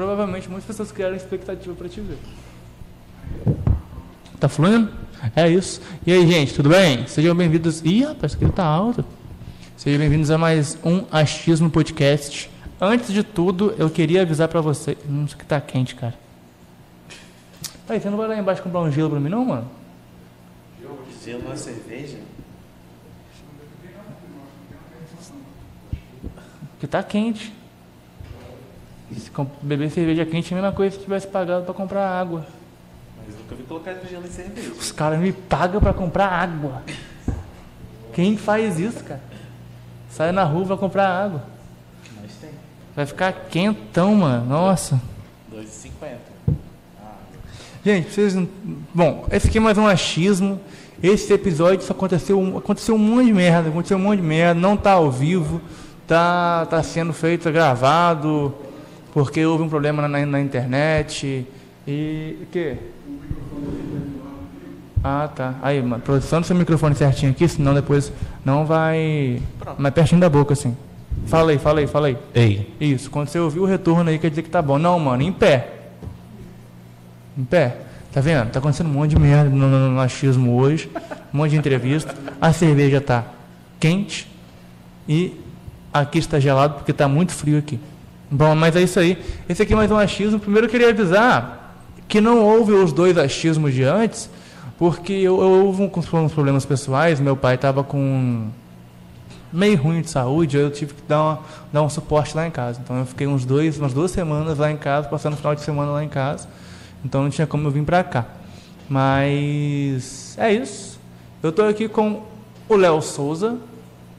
provavelmente muitas pessoas criaram expectativa para te ver. Tá fluindo? É isso. E aí, gente, tudo bem? Sejam bem-vindos. Ih, rapaz, que ele tá alto. Sejam bem-vindos a mais um Achismo Podcast. Antes de tudo, eu queria avisar para você. Hum, isso aqui tá quente, cara. Aí, você não vai lá embaixo comprar um gelo pra mim, não, mano? Gelo na cerveja? Que tá quente. Se beber cerveja quente é a mesma coisa se tivesse pagado pra comprar água. Mas nunca vi colocar gelo em cerveja. Os caras me pagam pra comprar água. Quem faz isso, cara? Sai na rua pra comprar água. Mas tem. Vai ficar quentão, mano. Nossa. 2,50. Gente, vocês. Bom, esse aqui é mais um achismo. Esse episódio só aconteceu, aconteceu um monte de merda, aconteceu um monte de merda, não tá ao vivo, tá, tá sendo feito gravado, porque houve um problema na, na internet. E o quê? Ah, tá. Aí, mano, produção do seu microfone certinho aqui, senão depois não vai. Mais pertinho da boca, assim. Fala aí, fala aí, fala aí. Ei. Isso, quando você ouvir o retorno aí, quer dizer que tá bom. Não, mano, em pé. Em pé. Tá vendo? Tá acontecendo um monte de merda no, no, no achismo hoje. Um monte de entrevista. A cerveja tá quente. E aqui está gelado porque tá muito frio aqui. Bom, mas é isso aí. Esse aqui é mais um achismo. Primeiro eu queria avisar que não houve os dois achismos de antes, porque eu, eu houve uns problemas pessoais. Meu pai estava com meio ruim de saúde, eu tive que dar, uma, dar um suporte lá em casa. Então eu fiquei uns dois, umas duas semanas lá em casa, passando o final de semana lá em casa. Então não tinha como eu vir pra cá. Mas é isso. Eu tô aqui com o Léo Souza.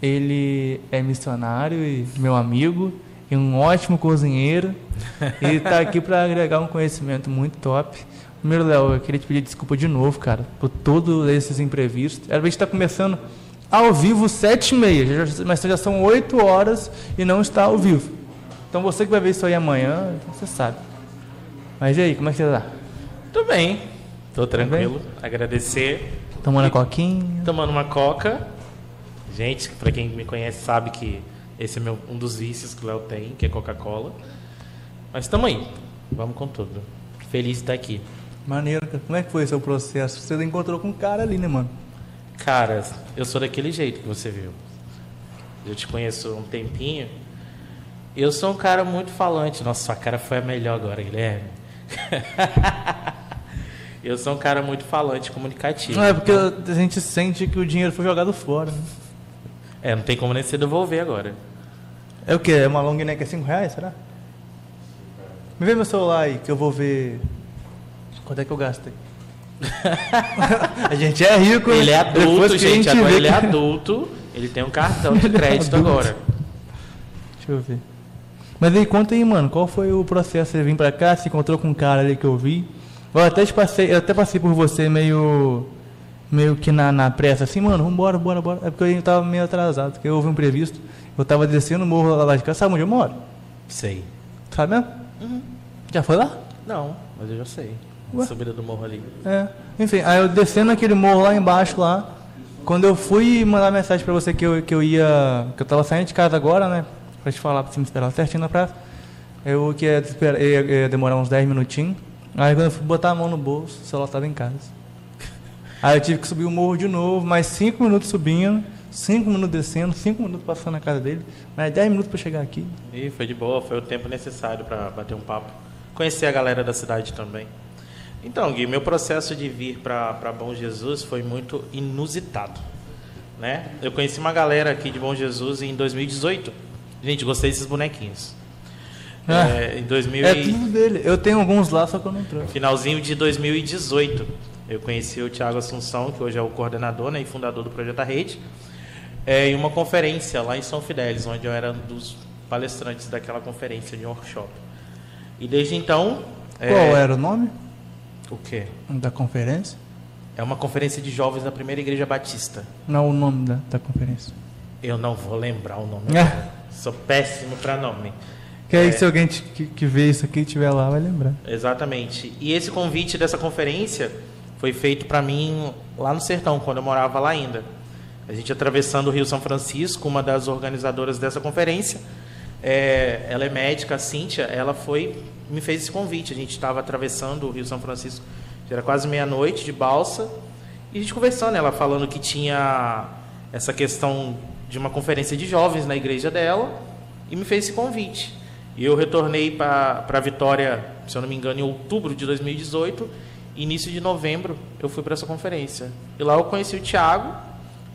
Ele é missionário e meu amigo e um ótimo cozinheiro. E tá aqui para agregar um conhecimento muito top. Primeiro, Léo, eu queria te pedir desculpa de novo, cara, por todos esses imprevistos. Era pra gente estar começando ao vivo sete e meia, mas já são oito horas e não está ao vivo. Então você que vai ver isso aí amanhã, você sabe. Mas e aí, como é que você tá? Tô bem. Tô tranquilo. Agradecer. Tomando a coquinha? Tomando uma coca. Gente, pra quem me conhece sabe que esse é meu, um dos vícios que o Léo tem, que é Coca-Cola. Mas tamo aí. Vamos com tudo. Feliz de estar aqui. Maneiro. Como é que foi o seu processo? Você encontrou com um cara ali, né, mano? Cara, eu sou daquele jeito que você viu. Eu te conheço há um tempinho. Eu sou um cara muito falante. Nossa, sua cara foi a melhor agora, Guilherme. eu sou um cara muito falante, comunicativo. Não, é porque a gente sente que o dinheiro foi jogado fora, né? É, não tem como nem se devolver agora. É o quê? É uma long neck é 5 reais, será? Me vê meu celular aí, que eu vou ver quanto é que eu gastei. a gente é rico, né? Ele é adulto, que gente. Agora vê ele é que- adulto. Ele tem um cartão de crédito Adulto. agora. Deixa eu ver. Mas aí, conta aí, mano, qual foi o processo? Você vir pra cá, se encontrou com um cara ali que eu vi. Eu até, passei, eu até passei por você meio. Meio que na, na pressa, assim, mano, vambora, bora, bora. É porque eu tava meio atrasado, porque houve um imprevisto. Eu tava descendo o morro lá de casa, sabe onde eu moro? Sei. Sabe mesmo? Já foi lá? Não, mas eu já sei. Ué? Subida do morro ali. É. Enfim, aí eu descendo aquele morro lá embaixo lá. Quando eu fui mandar mensagem pra você que eu, que eu ia. que eu tava saindo de casa agora, né? Pra te falar, pra você me esperar certinho na praça. Eu que ia, ia- ia demorar uns 10 minutinhos. Aí quando eu fui botar a mão no bolso, o celular tava em casa. Aí eu tive que subir o morro de novo, mais 5 minutos subindo, 5 minutos descendo, 5 minutos passando na casa dele, mais 10 minutos pra chegar aqui. E foi de boa, foi o tempo necessário para bater um papo. Conhecer a galera da cidade também. Então, Gui, meu processo de vir para Bom Jesus foi muito inusitado. Né? Eu conheci uma galera aqui de Bom Jesus em 2018. Gente, gostei desses bonequinhos. Ah, É, em 2000 É tudo dele. Eu tenho alguns lá, só que eu não trouxe. finalzinho de 2018. Eu conheci o Tiago Assunção, que hoje é o coordenador né, e fundador do Projeto Rede, é, em uma conferência lá em São Fidélis, onde eu era um dos palestrantes daquela conferência de workshop. E desde então. é, Qual era o nome O quê? da conferência? É uma conferência de jovens da primeira igreja batista. Não, o nome da, da conferência. Eu não vou lembrar o nome. É. Sou péssimo para nome. Que aí É. se alguém que, que vê isso aqui estiver lá, vai lembrar. Exatamente. E esse convite dessa conferência foi feito para mim lá no sertão, quando eu morava lá ainda. A gente atravessando o Rio São Francisco, uma das organizadoras dessa conferência é, ela é médica, a Cíntia, ela foi, me fez esse convite. A gente estava atravessando o Rio São Francisco, já era quase meia-noite de balsa, e a gente conversando, ela falando que tinha essa questão de uma conferência de jovens na igreja dela, e me fez esse convite. E eu retornei para Vitória, se eu não me engano, em outubro de 2018. Início de novembro eu fui para essa conferência. E lá eu conheci o Thiago,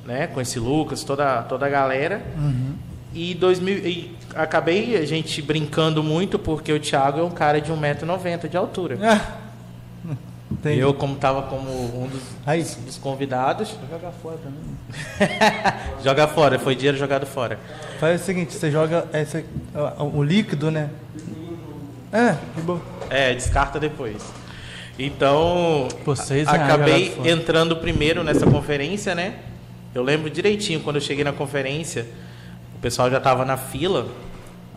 né? Conheci o Lucas, toda, toda a galera. Uhum. E, 2000, e acabei a gente brincando muito porque o Thiago é um cara de 1,90m de altura. Ah, entendi. Eu, como estava como um dos, Aí. dos convidados, Vou jogar fora também. joga fora, foi dinheiro jogado fora. Faz o seguinte, você joga essa, o, o líquido, né? É, de boa. É, descarta depois. Então, a- reais acabei entrando primeiro nessa conferência, né? Eu lembro direitinho quando eu cheguei na conferência, o pessoal já estava na fila.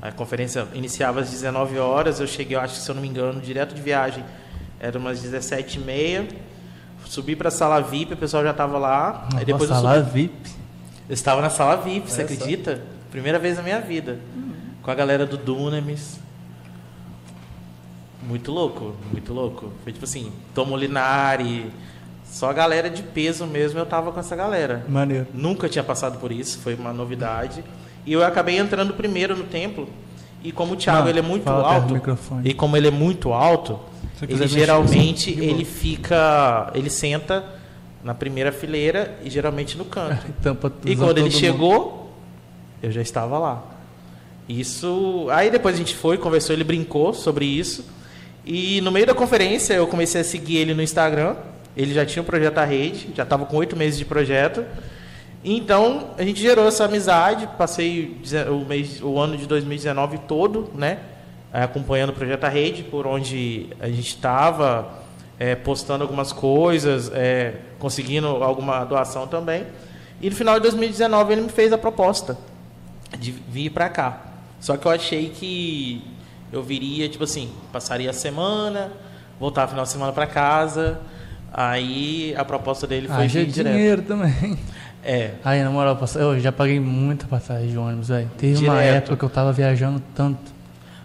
A conferência iniciava às 19 horas, eu cheguei, eu acho que se eu não me engano, direto de viagem, era umas 17h30. Subi para a sala VIP, o pessoal já estava lá. Aí depois eu Nossa, subi VIP. eu estava na sala VIP, você Olha só. acredita? Primeira vez na minha vida. Com a galera do Dunamis. Muito louco, muito louco. Foi tipo assim, Tomo Linari. Só a galera de peso mesmo, eu tava com essa galera. Maneiro. Nunca tinha passado por isso, foi uma novidade. E eu acabei entrando primeiro no templo. E como o Thiago Não, ele é muito alto, e como ele é muito alto, ele mexer geralmente boa. ele fica, ele senta na primeira fileira e geralmente no canto. E quando ele todo mundo. chegou, eu já estava lá. Isso. Aí depois a gente foi, conversou, ele brincou sobre isso. E no meio da conferência eu comecei a seguir ele no Instagram. Ele já tinha o projeto à rede, já estava com oito meses de projeto. Então a gente gerou essa amizade. Passei o, mês, o ano de 2019 todo, né? Acompanhando o projeto à rede, por onde a gente estava eh, postando algumas coisas, eh, conseguindo alguma doação também. E no final de 2019 ele me fez a proposta de vir para cá. Só que eu achei que eu viria, tipo assim, passaria a semana, voltava final de semana para casa. Aí a proposta dele foi Haja vir direto. dinheiro também. É, Aí, na moral, eu já paguei muita passagem de ônibus, velho. Teve uma Direto. época que eu tava viajando tanto.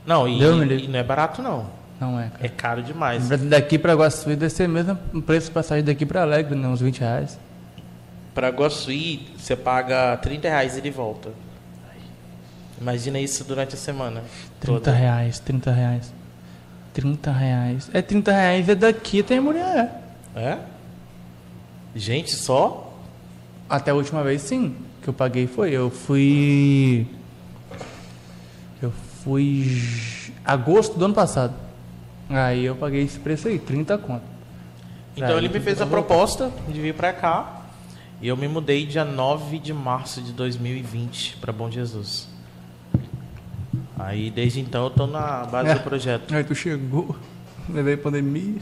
não, e, e não é barato não. Não é, cara. É caro demais. Daqui pra Guaçuí deve ser mesmo preço de passagem daqui pra Alegre, né? Uns 20 reais. Para Guaçuí, você paga 30 reais e de volta. Imagina isso durante a semana. 30 toda. reais, 30 reais. 30 reais. É 30 reais, é daqui até mulher. É? Gente, só? Até a última vez, sim. Que eu paguei foi. Eu fui. Eu fui. Agosto do ano passado. Aí eu paguei esse preço aí, 30 conto. Então Aí ele me fez a proposta de vir para cá. E eu me mudei dia 9 de março de 2020 para Bom Jesus. Aí desde então eu tô na base É. do projeto. Aí tu chegou, levei pandemia.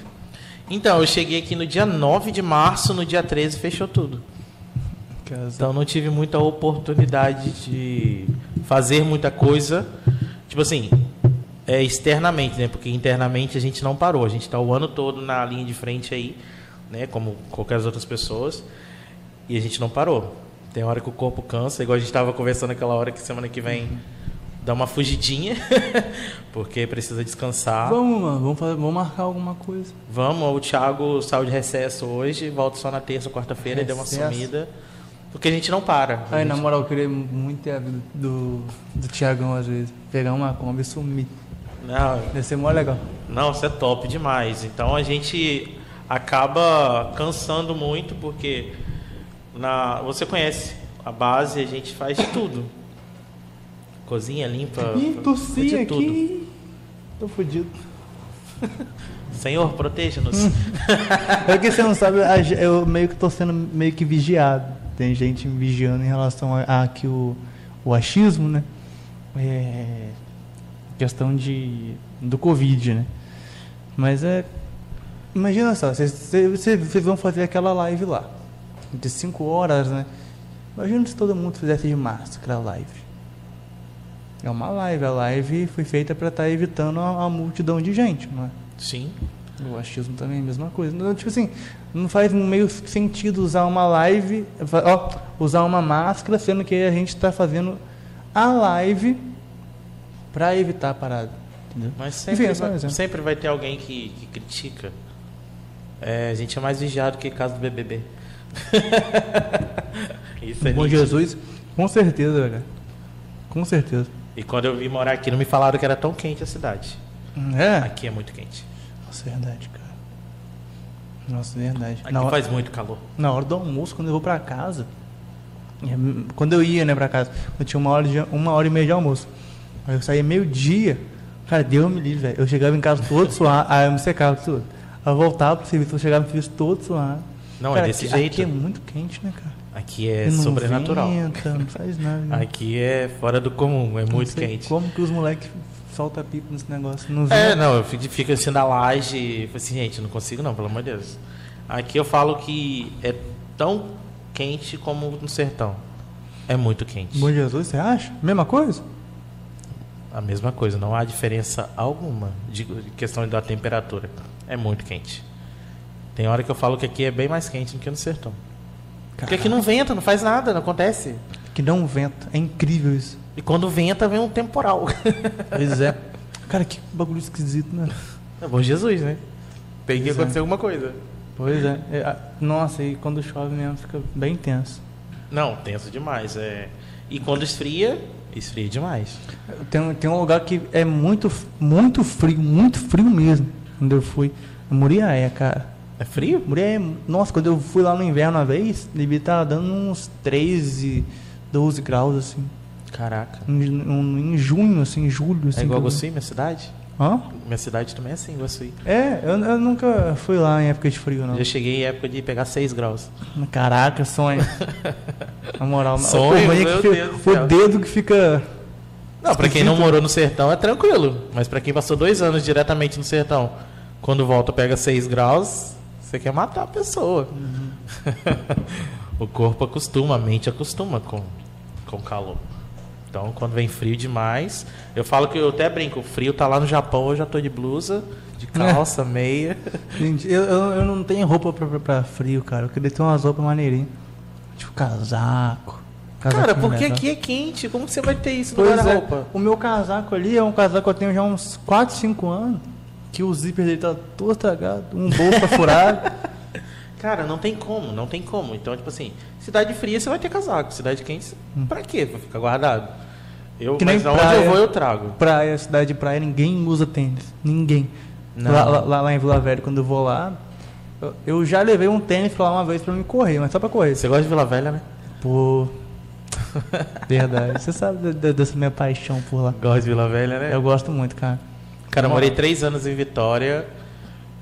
Então, eu cheguei aqui no dia 9 de março, no dia 13 fechou tudo. Casa. Então não tive muita oportunidade de fazer muita coisa. Tipo assim, é externamente, né? Porque internamente a gente não parou. A gente está o ano todo na linha de frente aí, né? Como qualquer outras pessoas. E a gente não parou. Tem hora que o corpo cansa, igual a gente estava conversando aquela hora que semana que vem dá uma fugidinha, porque precisa descansar. Vamos, mano, vamos, fazer, vamos marcar alguma coisa. Vamos, o Thiago saiu de recesso hoje, volta só na terça, quarta-feira, e deu uma sumida. Porque a gente não para. Aí, gente- na moral, eu queria muito ter a vida do, do Tiagão às vezes. Pegar uma Kombi e sumir. Não, Deve ser mó legal. não, isso é top demais. Então a gente acaba cansando muito porque na, você conhece a base, a gente faz de tudo. Cozinha limpa. Ih, tossi aqui. Tô fudido. Senhor, proteja-nos. É que você não sabe, eu meio que tô sendo meio que vigiado. Tem gente me vigiando em relação a, a que o, o achismo, né? É questão de do Covid, né? Mas é. Imagina só, vocês vão fazer aquela live lá. De 5 horas, né? Imagina se todo mundo fizesse de máscara a live. É uma live, a live foi feita para estar evitando a, a multidão de gente, não é? Sim. O achismo também é a mesma coisa. Não, tipo assim, não faz meio sentido usar uma live, ó, usar uma máscara, sendo que a gente está fazendo a live pra evitar a parada. Entendeu? Mas sempre, Enfim, é vai, sempre vai ter alguém que, que critica. É, a gente é mais vigiado que caso do BBB. Isso é Bom nítido. Jesus, com certeza, cara. Com certeza. E quando eu vim morar aqui, não me falaram que era tão quente a cidade. É? Aqui é muito quente. Nossa, verdade, cara. Nossa, verdade. Aqui Na hora, faz muito calor. na hora do almoço, quando eu vou pra casa, é, quando eu ia, né, pra casa, eu tinha uma hora, de, uma hora e meia de almoço. Aí eu saía meio-dia, cara, deu me livre, velho. Eu chegava em casa todo suado, aí eu me secava tudo. Aí eu voltava pro serviço, eu chegava no serviço todo suado. Não, cara, é desse aqui, jeito. Aqui é muito quente, né, cara? Aqui é não sobrenatural. Venta, não faz nada. né? Aqui é fora do comum, é Não muito quente. Como que os moleques soltam pipa nesse negócio? Não É, não, eu fico, fico assim na laje e assim, gente, não consigo não, pelo amor de Deus. Aqui eu falo que é tão quente como no sertão. É muito quente. Bom Jesus, você acha? Mesma coisa? A mesma coisa, não há diferença alguma de questão da temperatura. É muito quente. Tem hora que eu falo que aqui é bem mais quente do que no sertão. Porque aqui não venta, não faz nada, não acontece. Que não venta. É incrível isso. E quando venta, vem um temporal. Pois é. Cara, que bagulho esquisito, né? É bom Jesus, né? Tem que Pois é. acontecer alguma coisa. Pois é. É, Nossa, e quando chove mesmo fica bem tenso. Não, tenso demais. É... E quando esfria, esfria demais. Tem, tem um lugar que é muito, muito frio, muito frio mesmo. Quando eu fui. Muriaé, cara. É frio? Muriaé, nossa, quando eu fui lá no inverno uma vez, devia estar dando uns 13, 12 graus, assim. Caraca. Em, em- em junho, assim, em julho. Assim, É igual Guaçuí, minha cidade? Hã? Minha cidade também é assim, Guaçuí. É, eu, eu nunca fui lá em época de frio, não. Já cheguei em época de pegar 6 graus. Caraca, sonho. Na moral, Sonho, é meu que fica- Deus céu. o dedo que fica. Não, pra quem não morou no sertão é tranquilo. Mas pra quem passou dois anos diretamente no sertão, quando volta pega 6 graus, você quer matar a pessoa. o corpo acostuma, a mente acostuma com, com calor. Então, quando vem frio demais, eu falo que eu até brinco, o frio tá lá no Japão, eu já tô de blusa, de calça, meia. Gente, eu, eu, eu não tenho roupa pra, pra- pra frio, cara. Eu queria ter umas roupas maneirinhas. Tipo casaco. Cara, casaquinho porque aqui é quente, como que você vai ter isso no Pois é, guarda-roupa? o meu casaco ali é um casaco que eu tenho já há uns 4, 5 anos. Que o zíper dele tá todo estragado, um bolso furado. Cara, não tem como, não tem como. Então, tipo assim, cidade fria você vai ter casaco, cidade quente, pra quê? Vai ficar guardado. Eu, Hum. Que nem mas praia. eu vou, eu trago. Praia, cidade de praia, ninguém usa tênis. Ninguém. Lá, lá- lá- em Vila Velha, quando eu vou lá, eu, eu já levei um tênis lá uma vez pra me correr, mas só pra correr. Você gosta de Vila Velha, né? Pô. Verdade. Você sabe de- de- dessa minha paixão por lá. Gosta de Vila Velha, né? Eu gosto muito, cara. Cara, eu morei três anos em Vitória.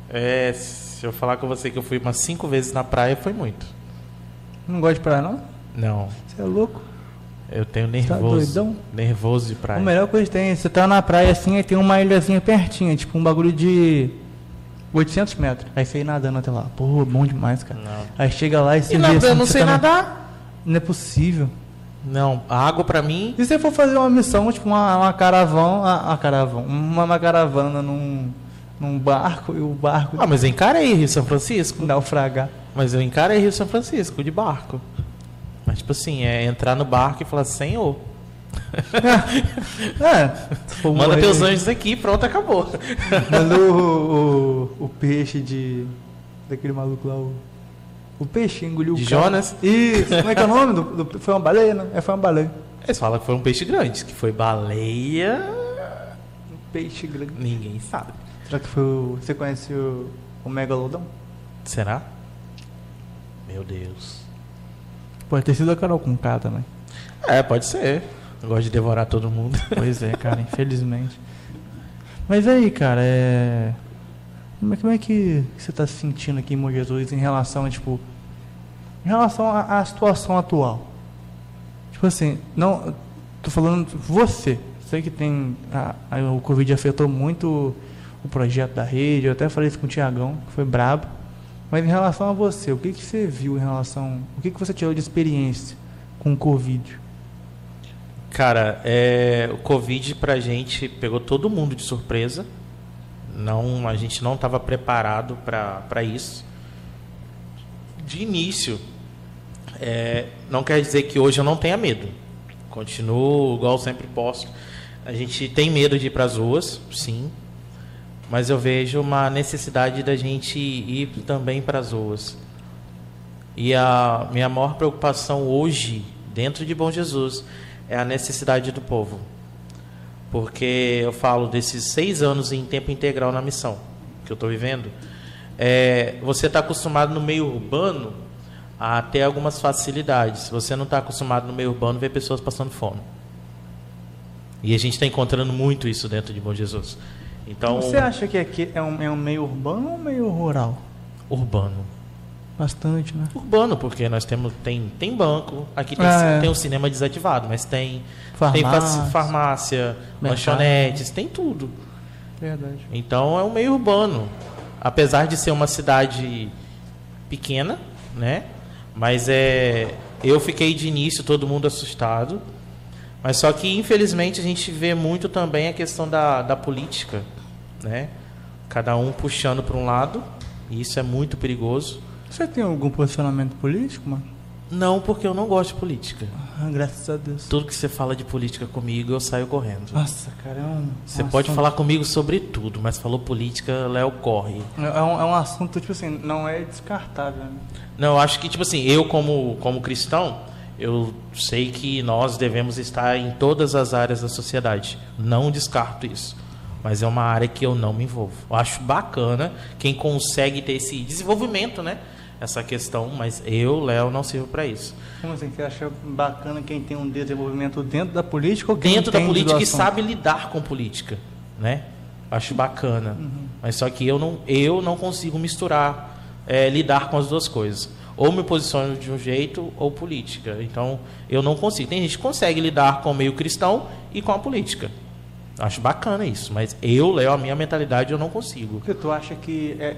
É, se eu falar com você que eu fui umas cinco vezes na praia, foi muito. Não gosta de praia, não? Não, Você é louco? eu tenho Tá nervoso. doidão? nervoso de praia. A melhor coisa que tem, você tá na praia assim, aí tem uma ilhazinha pertinho, tipo um bagulho de 800 metros. Aí você ir nadando até lá. Pô, bom demais, cara. Não. Aí chega lá e você E vê nada, assim, eu não sei tá na- nadar. Não é possível. Não, a água pra mim. E se for fazer uma missão, tipo uma, uma caravana, a, a caravana, uma, uma caravana num, num barco e o barco Ah, mas eu encarei Rio São Francisco. naufragar. Mas eu encarei Rio São Francisco de barco. Mas, tipo assim, é entrar no barco e falar, Senhor, É, se for manda morrer- teus anjos aqui, pronto, acabou. Manda o, o, o peixe de. daquele maluco lá, o. O peixe engoliu De o cara. Jonas? Isso, como é que é o nome? Do, do- foi uma baleia, né? É, foi uma baleia. Eles falam que foi um peixe grande, que foi baleia. Um peixe grande. Ninguém sabe. Será que foi o. Você conhece o, o Megalodon? Será? Meu Deus. Pode ter sido a Carol com K também. É, pode ser. Eu gosto de devorar todo mundo. Pois é, cara, infelizmente. Mas aí, cara, é. Como é, que você tá se sentindo aqui Bom Jesus em relação a, tipo. Em relação à situação atual? Tipo assim, não. Tô falando você. Sei que tem. A, a- o Covid afetou muito o projeto da rede. Eu até falei isso com o Tiagão, que foi brabo. Mas em relação a você, o que, que você viu em relação. O que, que você tirou de experiência com o Covid? Cara, é, o Covid pra gente pegou todo mundo de surpresa. Não, a gente não estava preparado para isso. De início, é, não quer dizer que hoje eu não tenha medo. Continuo, igual sempre posto. A gente tem medo de ir para as ruas, sim, mas eu vejo uma necessidade da gente ir também para as ruas. E a minha maior preocupação hoje, dentro de Bom Jesus, é a necessidade do povo. Porque eu falo desses seis anos em tempo integral na missão que eu estou vivendo. É, você está acostumado no meio urbano a ter algumas facilidades. Você não está acostumado no meio urbano a ver pessoas passando fome. E a gente está encontrando muito isso dentro de Bom Jesus. Então, Você acha que aqui é um, é um meio urbano ou meio rural? Urbano. Bastante, né? Urbano, porque nós temos tem, tem banco, aqui tem, é. tem um cinema desativado, mas tem Farmácia. tem farmácia, lanchonetes, tem tudo. Verdade. Então é um meio urbano. Apesar de ser uma cidade pequena, né? Mas é. Eu fiquei de início, todo mundo assustado. Mas só que infelizmente a gente vê muito também a questão da, da política, né? Cada um puxando para um lado, e isso é muito perigoso. Você tem algum posicionamento político, mano? Não, porque eu não gosto de política. Ah, graças a Deus. Tudo que você fala de política comigo, eu saio correndo. Nossa, cara, é. Você um pode assunto- falar comigo sobre tudo, mas falou política, Léo corre. É um, é um assunto, tipo assim, não é descartável, né? Não, eu acho que, tipo assim, eu como, como cristão, eu sei que nós devemos estar em todas as áreas da sociedade. Não descarto isso. Mas é uma área que eu não me envolvo. Eu acho bacana quem consegue ter esse desenvolvimento, né? Essa questão, mas eu, Léo, não sirvo para isso. Como assim, você acha bacana quem tem um desenvolvimento dentro da política ou quem Dentro da política e sabe lidar com política, né? Acho bacana. Uhum. Mas só que eu não, eu não consigo misturar, é, lidar com as duas coisas. Ou me posiciono de um jeito ou política. Então, eu não consigo. Tem gente que consegue lidar com o meio cristão e com a política. Acho bacana isso. Mas eu, Léo, a minha mentalidade, eu não consigo. Porque tu acha que é,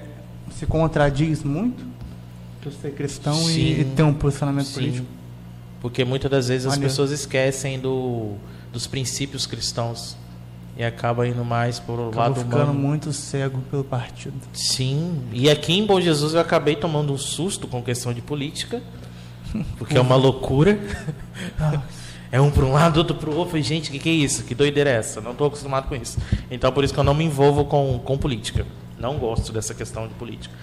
se contradiz muito? Tu ser cristão e, e ter um posicionamento Sim. político? Porque muitas das vezes as Maneiro. pessoas esquecem do, dos princípios cristãos. E acaba indo mais por o lado ficando humano. muito cego pelo partido. Sim, e aqui em Bom Jesus eu acabei tomando um susto com questão de política, porque é uma loucura. É um para um lado, outro para o outro. Falei, gente, o que, que é isso? Que doideira é essa? Não estou acostumado com isso. Então, por isso que eu não me envolvo com, com política. Não gosto dessa questão de política.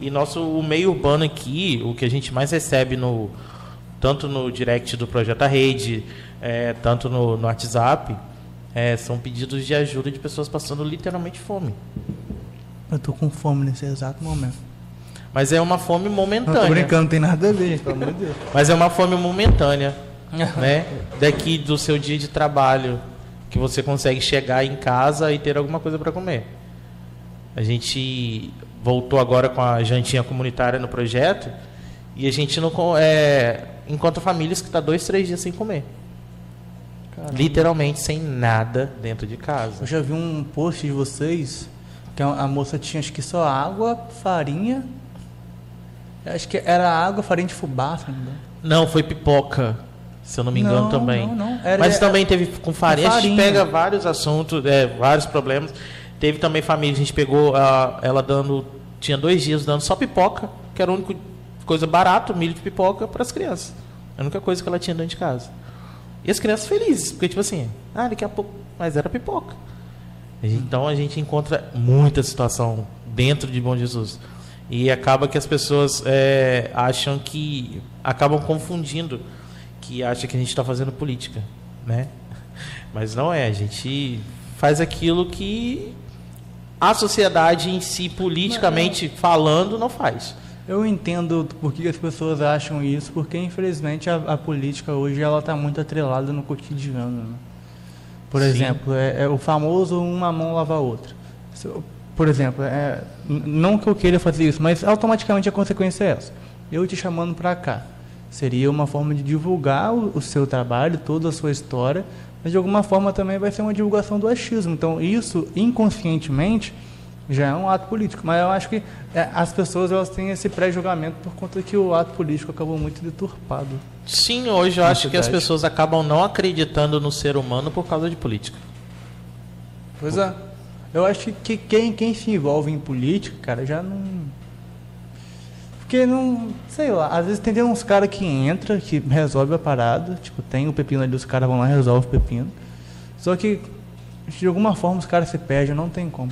E nosso o meio urbano aqui, o que a gente mais recebe no tanto no direct do Projeto A Rede, é, tanto no, no WhatsApp, é, são pedidos de ajuda de pessoas passando literalmente fome. Eu tô com fome nesse exato momento. Mas é uma fome Não momentânea. tô brincando, não tem nada a ver, pelo amor de Deus. Mas é uma fome momentânea, né? Daqui do seu dia de trabalho, que você consegue chegar em casa e ter alguma coisa para comer. A gente voltou agora com a jantinha comunitária no projeto e a gente não é, encontra famílias que tá dois, três dias sem comer, Caramba. literalmente sem nada dentro de casa. Eu já vi um post de vocês que a moça tinha acho que só água, farinha. Acho que era água, farinha de fubá, se não me engano. Não, foi pipoca, se eu não me engano Não, também. não, não. Era- Mas também teve com farinha. A gente farinha. pega vários assuntos, é, vários problemas. Teve também família, a gente pegou ah, ela dando. Tinha dois dias dando só pipoca, que era a única coisa barata, milho de pipoca para as crianças. A única coisa que ela tinha dentro de casa. E as crianças felizes, porque tipo assim, ah, daqui a pouco. Mas era pipoca. Então a gente encontra muita situação dentro de Bom Jesus. E acaba que as pessoas é, acham que. acabam confundindo que acha que a gente está fazendo política. Né? Mas não é, a gente faz aquilo que a sociedade em si, politicamente falando, não faz. Eu entendo por que as pessoas acham isso, porque infelizmente a, a política hoje ela está muito atrelada no cotidiano. né? Por Sim. exemplo, é, é o famoso uma mão lava a outra. Por exemplo, é, não que eu queira fazer isso, mas automaticamente a consequência é essa. Eu te chamando para cá. Seria uma forma de divulgar o, o seu trabalho, toda a sua história, mas de alguma forma também vai ser uma divulgação do achismo. Então, isso inconscientemente já é um ato político. Mas eu acho que é, as pessoas elas têm esse pré-julgamento por conta que o ato político acabou muito deturpado. Sim, hoje eu acho que as cidade. pessoas acabam não acreditando no ser humano por causa de política. Pois é. Eu acho que- que quem, quem se envolve em política, cara, já não. Porque não. Sei lá, às vezes tem, uns caras que entra, que resolve a parada, tipo, tem o pepino ali, os caras vão lá e resolvem o pepino. Só que de alguma forma os caras se perdem, não tem como.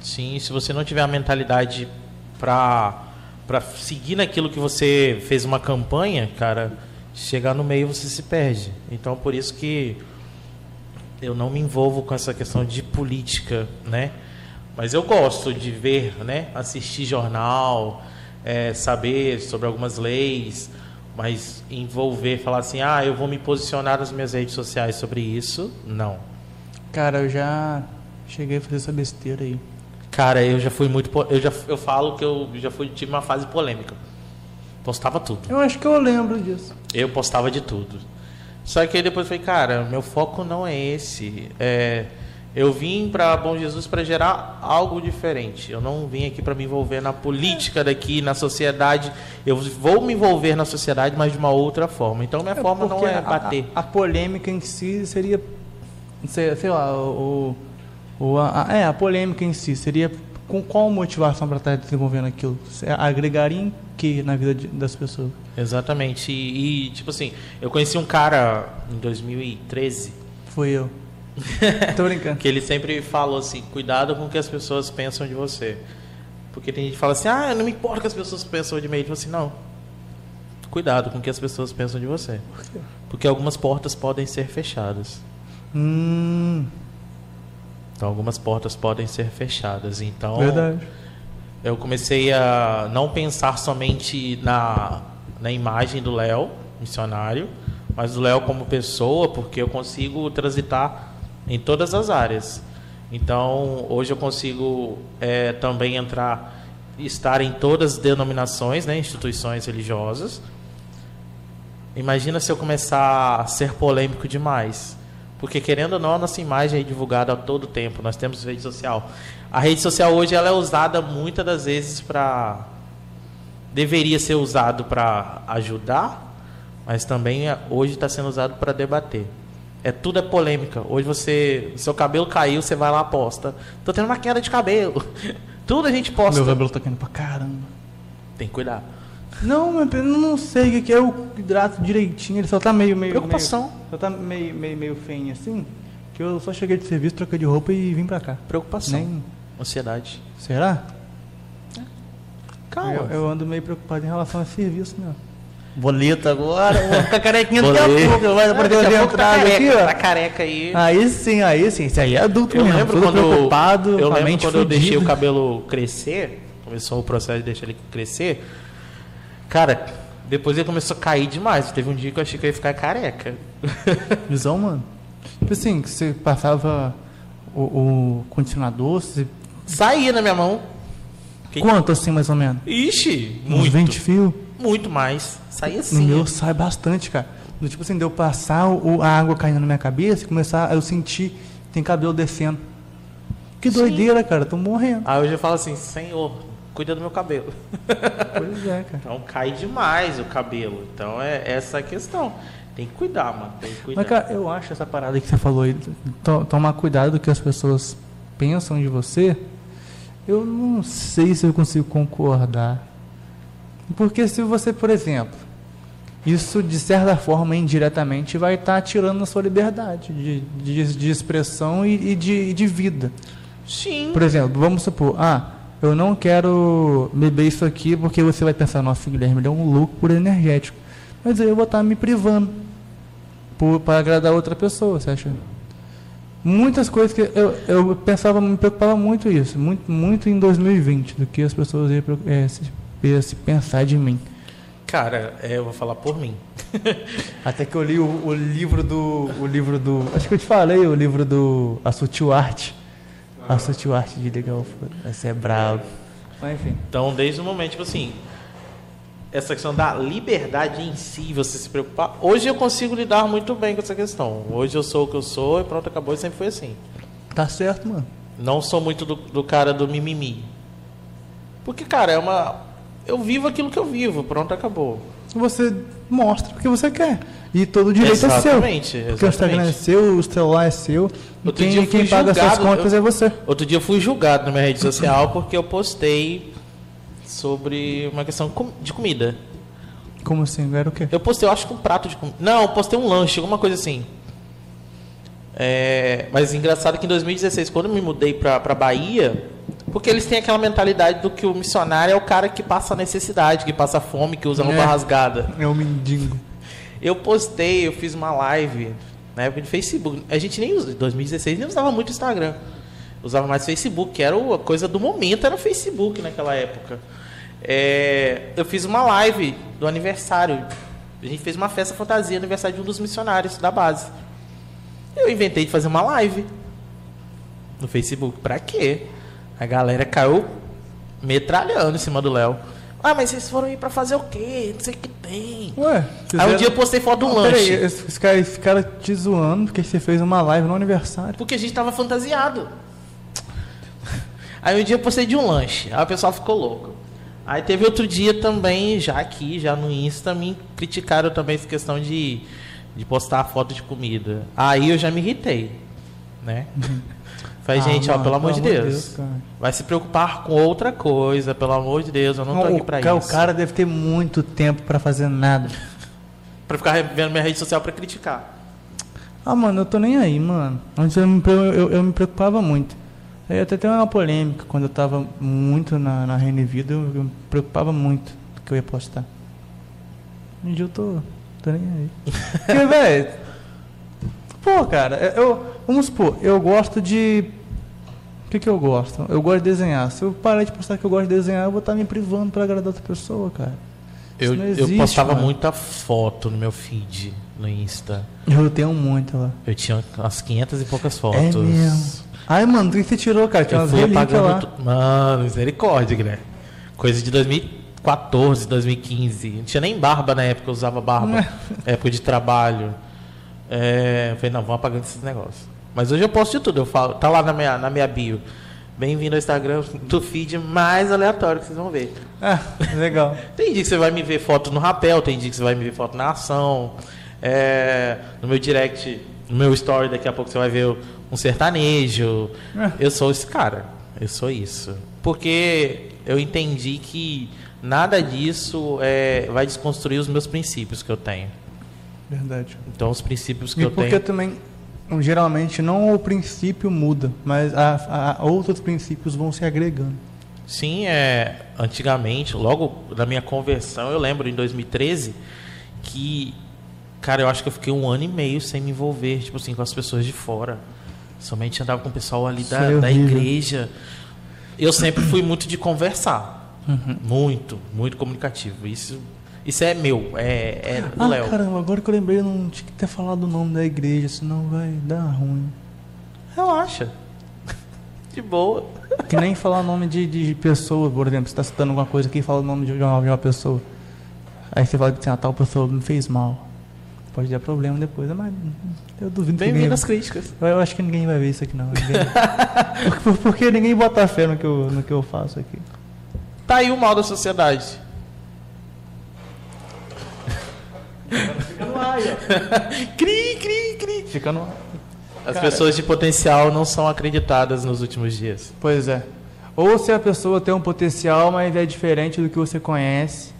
Sim, se você não tiver a mentalidade para para seguir naquilo que você fez uma campanha, cara, chegar no meio você se perde. Então por isso que eu não me envolvo com essa questão de política, né? Mas eu gosto de ver, né? Assistir jornal, é, saber sobre algumas leis, mas envolver, falar assim, ah, eu vou me posicionar nas minhas redes sociais sobre isso, não. Cara, eu já cheguei a fazer essa besteira aí. Cara, eu já fui muito. Eu já eu falo que eu já fui tive uma fase polêmica. Postava tudo. Eu acho que eu lembro disso. Eu postava de tudo. Só que aí depois eu falei, cara, meu foco não é esse. É, eu vim para Bom Jesus para gerar algo diferente. Eu não vim aqui para me envolver na política daqui, na sociedade. Eu vou me envolver na sociedade, mas de uma outra forma. Então minha é forma não é bater. A, a, polêmica em si seria, sei, sei lá, o, o a, é a polêmica em si seria com qual motivação para estar desenvolvendo aquilo? Agregaria em que na vida de, das pessoas? Exatamente. E, e tipo assim, eu conheci um cara em 2013. Foi eu. Tô brincando. que ele sempre falou assim: cuidado com o que as pessoas pensam de você. Porque tem gente que fala assim: ah, não me importa o que as pessoas pensam de mim. Falou assim: não. Cuidado com o que as pessoas pensam de você. Porque algumas portas podem ser fechadas. Hum. Então, algumas portas podem ser fechadas. Então, Verdade. eu comecei a não pensar somente na, na imagem do Léo, missionário, mas do Léo como pessoa, porque eu consigo transitar em todas as áreas. Então, hoje eu consigo é, também entrar, estar em todas as denominações, né, instituições religiosas. Imagina se eu começar a ser polêmico demais. Porque, querendo ou não, a nossa imagem é divulgada a todo tempo. Nós temos rede social. A rede social hoje ela é usada muitas das vezes para. Deveria ser usado para ajudar, mas também é, hoje está sendo usado para debater. É tudo é polêmica. Hoje você, seu cabelo caiu, você vai lá e posta. Tô tendo uma queda de cabelo. tudo a gente posta. Meu cabelo tá caindo pra caramba. Tem que cuidar. Não, eu não sei o que é o hidrato direitinho, ele só tá meio meio preocupação. Meio, só tá meio meio meio feio assim, que eu só cheguei de serviço, troquei de roupa e vim pra cá. Preocupação. Nem... Ansiedade. Será? É. Calma. Eu, eu, ando meio preocupado em relação a serviço, meu. Boleto agora, vou ficar carequinha daqui a pouco, vai aparecer de entrada tá aqui, ó. Tá careca aí. Aí sim, aí sim, isso aí é adulto eu mesmo. Lembro quando, preocupado, eu lembro quando eu deixei o cabelo crescer, começou o processo de deixar ele crescer, cara, depois ele começou a cair demais. Teve um dia que eu achei que eu ia ficar careca. Visão, mano. Tipo assim, que você passava o, o condicionador, você... Saía na minha mão. Quanto assim, mais ou menos? Ixi, muito. Uns 20 fios? Muito mais. Sai assim. No meu sai bastante, cara. Do tipo assim, deu passar o, a água caindo na minha cabeça e começar eu sentir tem cabelo descendo. Que Sim. doideira, cara, tô morrendo. Aí eu já falo assim, Senhor, cuida do meu cabelo. Pois é, cara. Então cai demais o cabelo. Então é essa a questão. Tem que cuidar, mano. Tem que cuidar. Mas, cara, eu acho essa parada que você falou aí, to tomar cuidado do que as pessoas pensam de você, eu não sei se eu consigo concordar. Porque se você, por exemplo, isso de certa forma indiretamente vai estar tirando a sua liberdade de, de, de expressão e, e de, de vida. Sim. Por exemplo, vamos supor, ah, eu não quero beber isso aqui porque você vai pensar, nossa, Guilherme, ele é um louco por energético. Mas aí eu vou estar me privando para agradar outra pessoa, você acha? Muitas coisas que eu, eu pensava, me preocupava muito isso, muito, muito em 2020, do que as pessoas iam é, se se pensar de mim? Cara, é, eu vou falar por mim. Até que eu li o, o, livro do. O livro do. Acho que eu te falei, o livro do. A Sutil Arte. A Sutil Arte de legal. Essa é bravo. Mas enfim. Então, desde o momento, tipo assim. Essa questão da liberdade em si, você se preocupar. Hoje eu consigo lidar muito bem com essa questão. Hoje eu sou o que eu sou e pronto, acabou e sempre foi assim. Tá certo, mano. Não sou muito do, do cara do mimimi. Porque, cara, é uma eu vivo aquilo que eu vivo, pronto, acabou. Você mostra porque você quer. E todo o direito exatamente, é seu. Exatamente. Porque o Instagram é seu, o celular é seu. E quem, quem paga julgado, suas contas eu, é você. Outro dia eu fui julgado na minha rede social porque eu postei sobre uma questão de comida. Como assim? Era o quê? Eu postei, eu acho que um prato de comida. Não, eu postei um lanche, alguma coisa assim. É, mas engraçado que em 2016, quando eu me mudei para a Bahia, porque eles têm aquela mentalidade do que o missionário é o cara que passa necessidade, que passa fome, que usa roupa É. rasgada. É um mendigo. Eu postei, eu fiz uma live na época de Facebook. A gente nem usa, em 2016 nem usava muito Instagram. Usava mais Facebook, que era a coisa do momento, era o Facebook naquela época. É, eu fiz uma live do aniversário. A gente fez uma festa fantasia, aniversário de um dos missionários da base. Eu inventei de fazer uma live no Facebook. Pra quê? A galera caiu metralhando em cima do Léo. Ah, mas vocês foram aí pra fazer o quê? Não sei o que tem. Ué, Aí um dia eu postei foto do Não, lanche. Peraí, esse, esse cara, esse cara te zoando porque você fez uma live no aniversário. Porque a gente tava fantasiado. Aí um dia eu postei de um lanche. Aí o pessoal ficou louco. Aí teve outro dia também, já aqui, já no Insta, me criticaram também essa questão de, de postar foto de comida. Aí eu já me irritei. Né? Falei, Ah, gente, ó, mano, pelo amor de Deus. cara. vai se preocupar com outra coisa, pelo amor de Deus. Eu não tô Não, aqui o, pra ca- isso. o cara deve ter muito tempo pra fazer nada. Pra ficar vendo minha rede social pra criticar. Ah, mano, eu tô nem aí, mano. Antes eu me, eu, eu me preocupava muito. Aí até tem uma polêmica. Quando eu tava muito na, na Reine Vida, eu, eu me preocupava muito do que eu ia postar. Hoje em dia eu tô, tô nem aí. Porque, velho. Pô, cara, eu. Vamos supor, eu gosto de. O que, que eu gosto? Eu gosto de desenhar. Se eu parar de postar que eu gosto de desenhar, eu vou estar me privando pra agradar outra pessoa, cara. Eu, não eu existe, postava muita foto no meu feed, no Insta. Eu tenho muito lá. Eu tinha umas 500 e poucas fotos. É mesmo. Ai, mano, o que você tirou, cara? Tinha Eu umas fui apagando lá. tudo. Mano, misericórdia, Guilherme. Coisa de 2014, 2015. Não tinha nem barba na época, eu usava barba. época de trabalho. É, eu falei, não, vamos apagando esses negócios. Mas hoje eu posto de tudo. Eu falo, tá lá na minha, na minha bio. Bem-vindo ao Instagram do feed mais aleatório que vocês vão ver. Ah, legal. Tem dia que você vai me ver foto no rapel, tem dia que você vai me ver foto na ação. É, no meu direct, no meu story, daqui a pouco você vai ver um sertanejo. Eu sou esse cara. Eu sou isso. Porque eu entendi que nada disso é, vai desconstruir os meus princípios que eu tenho. Verdade. Então, os princípios que E eu porque tenho. também, geralmente, não o princípio muda, mas a, a- outros princípios vão se agregando. Sim, é, antigamente, logo na minha conversão, eu lembro em 2013 que, cara, eu acho que eu fiquei um ano e meio sem me envolver, tipo assim, com as pessoas de fora. Somente andava com o pessoal ali da, é da igreja. Eu sempre fui muito de conversar. Uhum. Muito, muito comunicativo. Isso, isso é meu, é, é do Ah, Léo. caramba, agora que eu lembrei, eu não tinha que ter falado o nome da igreja, senão vai dar ruim. Relaxa. De boa. Que nem falar o nome de, de pessoa, por exemplo, você está citando alguma coisa aqui e fala o nome de uma, de uma pessoa. Aí você fala que assim, a tal pessoa me fez mal. Pode dar problema depois, mas eu duvido que ninguém... Bem-vindo às críticas. Eu, acho que ninguém vai ver isso aqui não. Ninguém- Por- Porque ninguém bota fé no que eu, no que eu faço aqui. Tá aí o mal da sociedade. cri, cri, cri. Fica no. As Cara- pessoas de potencial não são acreditadas nos últimos dias. Pois é. Ou se a pessoa tem um potencial, mas é diferente do que você conhece.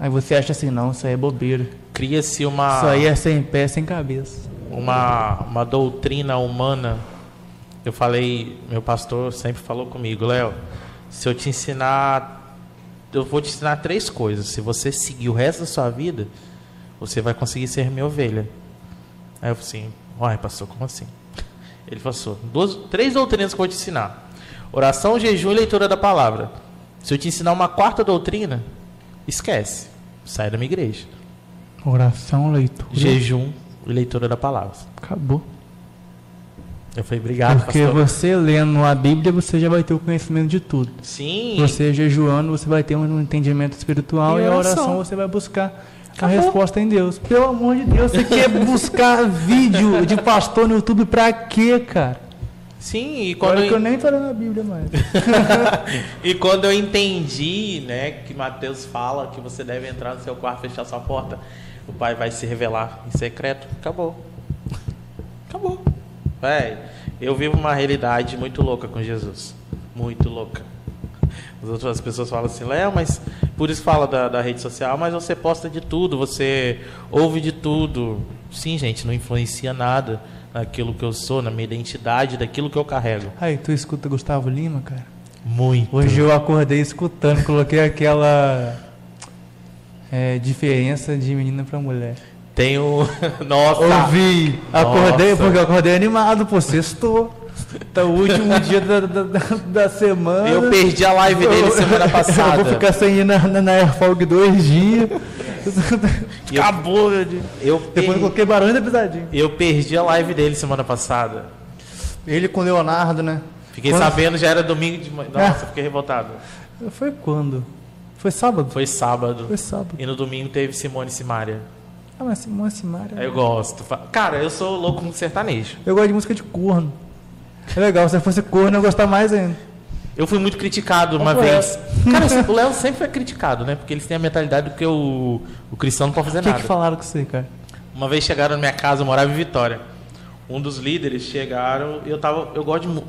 Aí você acha assim, não, isso aí é bobeira. Cria-se uma, Isso aí é sem pé, sem cabeça. uma, uma doutrina humana. Eu falei, meu pastor sempre falou comigo, Léo, se eu te ensinar, eu vou te ensinar três coisas. Se você seguir o resto da sua vida, você vai conseguir ser minha ovelha. Aí eu falei assim, uai, pastor, como assim? Ele falou, duas, três doutrinas que eu vou te ensinar. Oração, jejum e leitura da palavra. Se eu te ensinar uma quarta doutrina, esquece. Sai da minha igreja. Oração, leitura. Jejum e leitura da palavra. Acabou. Eu falei, obrigado, Porque pastor. você lendo a Bíblia, você já vai ter o conhecimento de tudo. Sim. Você jejuando, você vai ter um entendimento espiritual E e, a oração. você vai buscar. A resposta em Deus. Pelo amor de Deus, você quer buscar vídeo de pastor no YouTube pra quê, cara? Sim, e quando, Agora que eu eu, nem tô lendo a Bíblia mais. e quando eu entendi, né, que Mateus fala que você deve entrar no seu quarto, fechar sua porta, o pai vai se revelar em secreto. Acabou. Acabou. Véi, eu vivo uma realidade muito louca com Jesus. Muito louca. As outras pessoas falam assim, Léo, mas por isso fala da, da rede social, mas você posta de tudo, você ouve de tudo. Sim, gente, não influencia nada. naquilo que eu sou, na minha identidade, daquilo que eu carrego. Aí, tu escuta Gustavo Lima, cara? Muito. Hoje eu acordei escutando, coloquei aquela é, diferença de menina pra mulher. Tenho. Nossa! Ouvi! Acordei, Nossa. porque eu acordei animado, pô, sextou. Tá o último dia da, da, da- semana. Eu perdi a live dele Eu- semana passada. Eu vou ficar sem ir na, na, na Airfog dois dias. Acabou, meu dia. Eu, Depois eu coloquei barulho da pisadinha. eu perdi a live dele semana passada. Ele com o Leonardo, né? Fiquei Quando- sabendo, já era domingo de manhã. É. Nossa, fiquei revoltado. Foi quando? Foi sábado? Foi sábado. Foi sábado. E no domingo teve Simone e Simaria. Ah, mas Simone Simaria. Eu gosto. Fa- Cara, eu sou louco com sertanejo. Eu gosto de música de corno. É legal, se fosse corno eu ia gostar mais ainda. Eu fui muito criticado uma vez. Cara, o Léo sempre foi criticado, né? Porque eles têm a mentalidade do que o, o cristão não pode fazer O que, nada. que falaram com você, cara? Uma vez chegaram na minha casa, eu morava em Vitória. Um dos líderes chegaram e eu tava. Eu gosto de mo-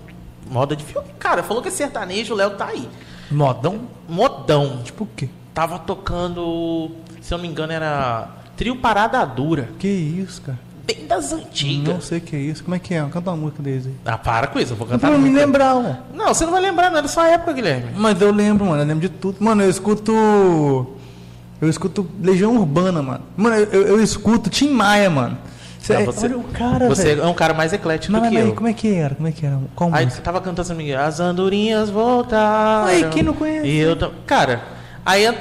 moda de filme. Cara, falou que é sertanejo, o Léo tá aí. Modão? Modão. Tipo o quê? Tava tocando, se eu não me engano, era Trio Parada Dura. Que isso, cara? Bem das antigas. Não sei o que é isso. Como é que é? Canta uma música deles aí. Ah, para com isso, eu vou cantar. não me muito. lembrar, mano. Não, você não vai lembrar, não é da sua época, Guilherme. Mas eu lembro, mano. Eu lembro de tudo. Mano, eu escuto. Eu escuto Legião Urbana, mano. Mano, eu, eu, escuto Tim Maia, mano. Cê- Não, você- olha o cara, Você é um cara mais eclético Mas, do que mas, eu. como é que era? Como é que era? Qual Aí música? você tava cantando, não me engano, as andorinhas voltaram. Ai, quem não conhece? E eu Cara, aí ent-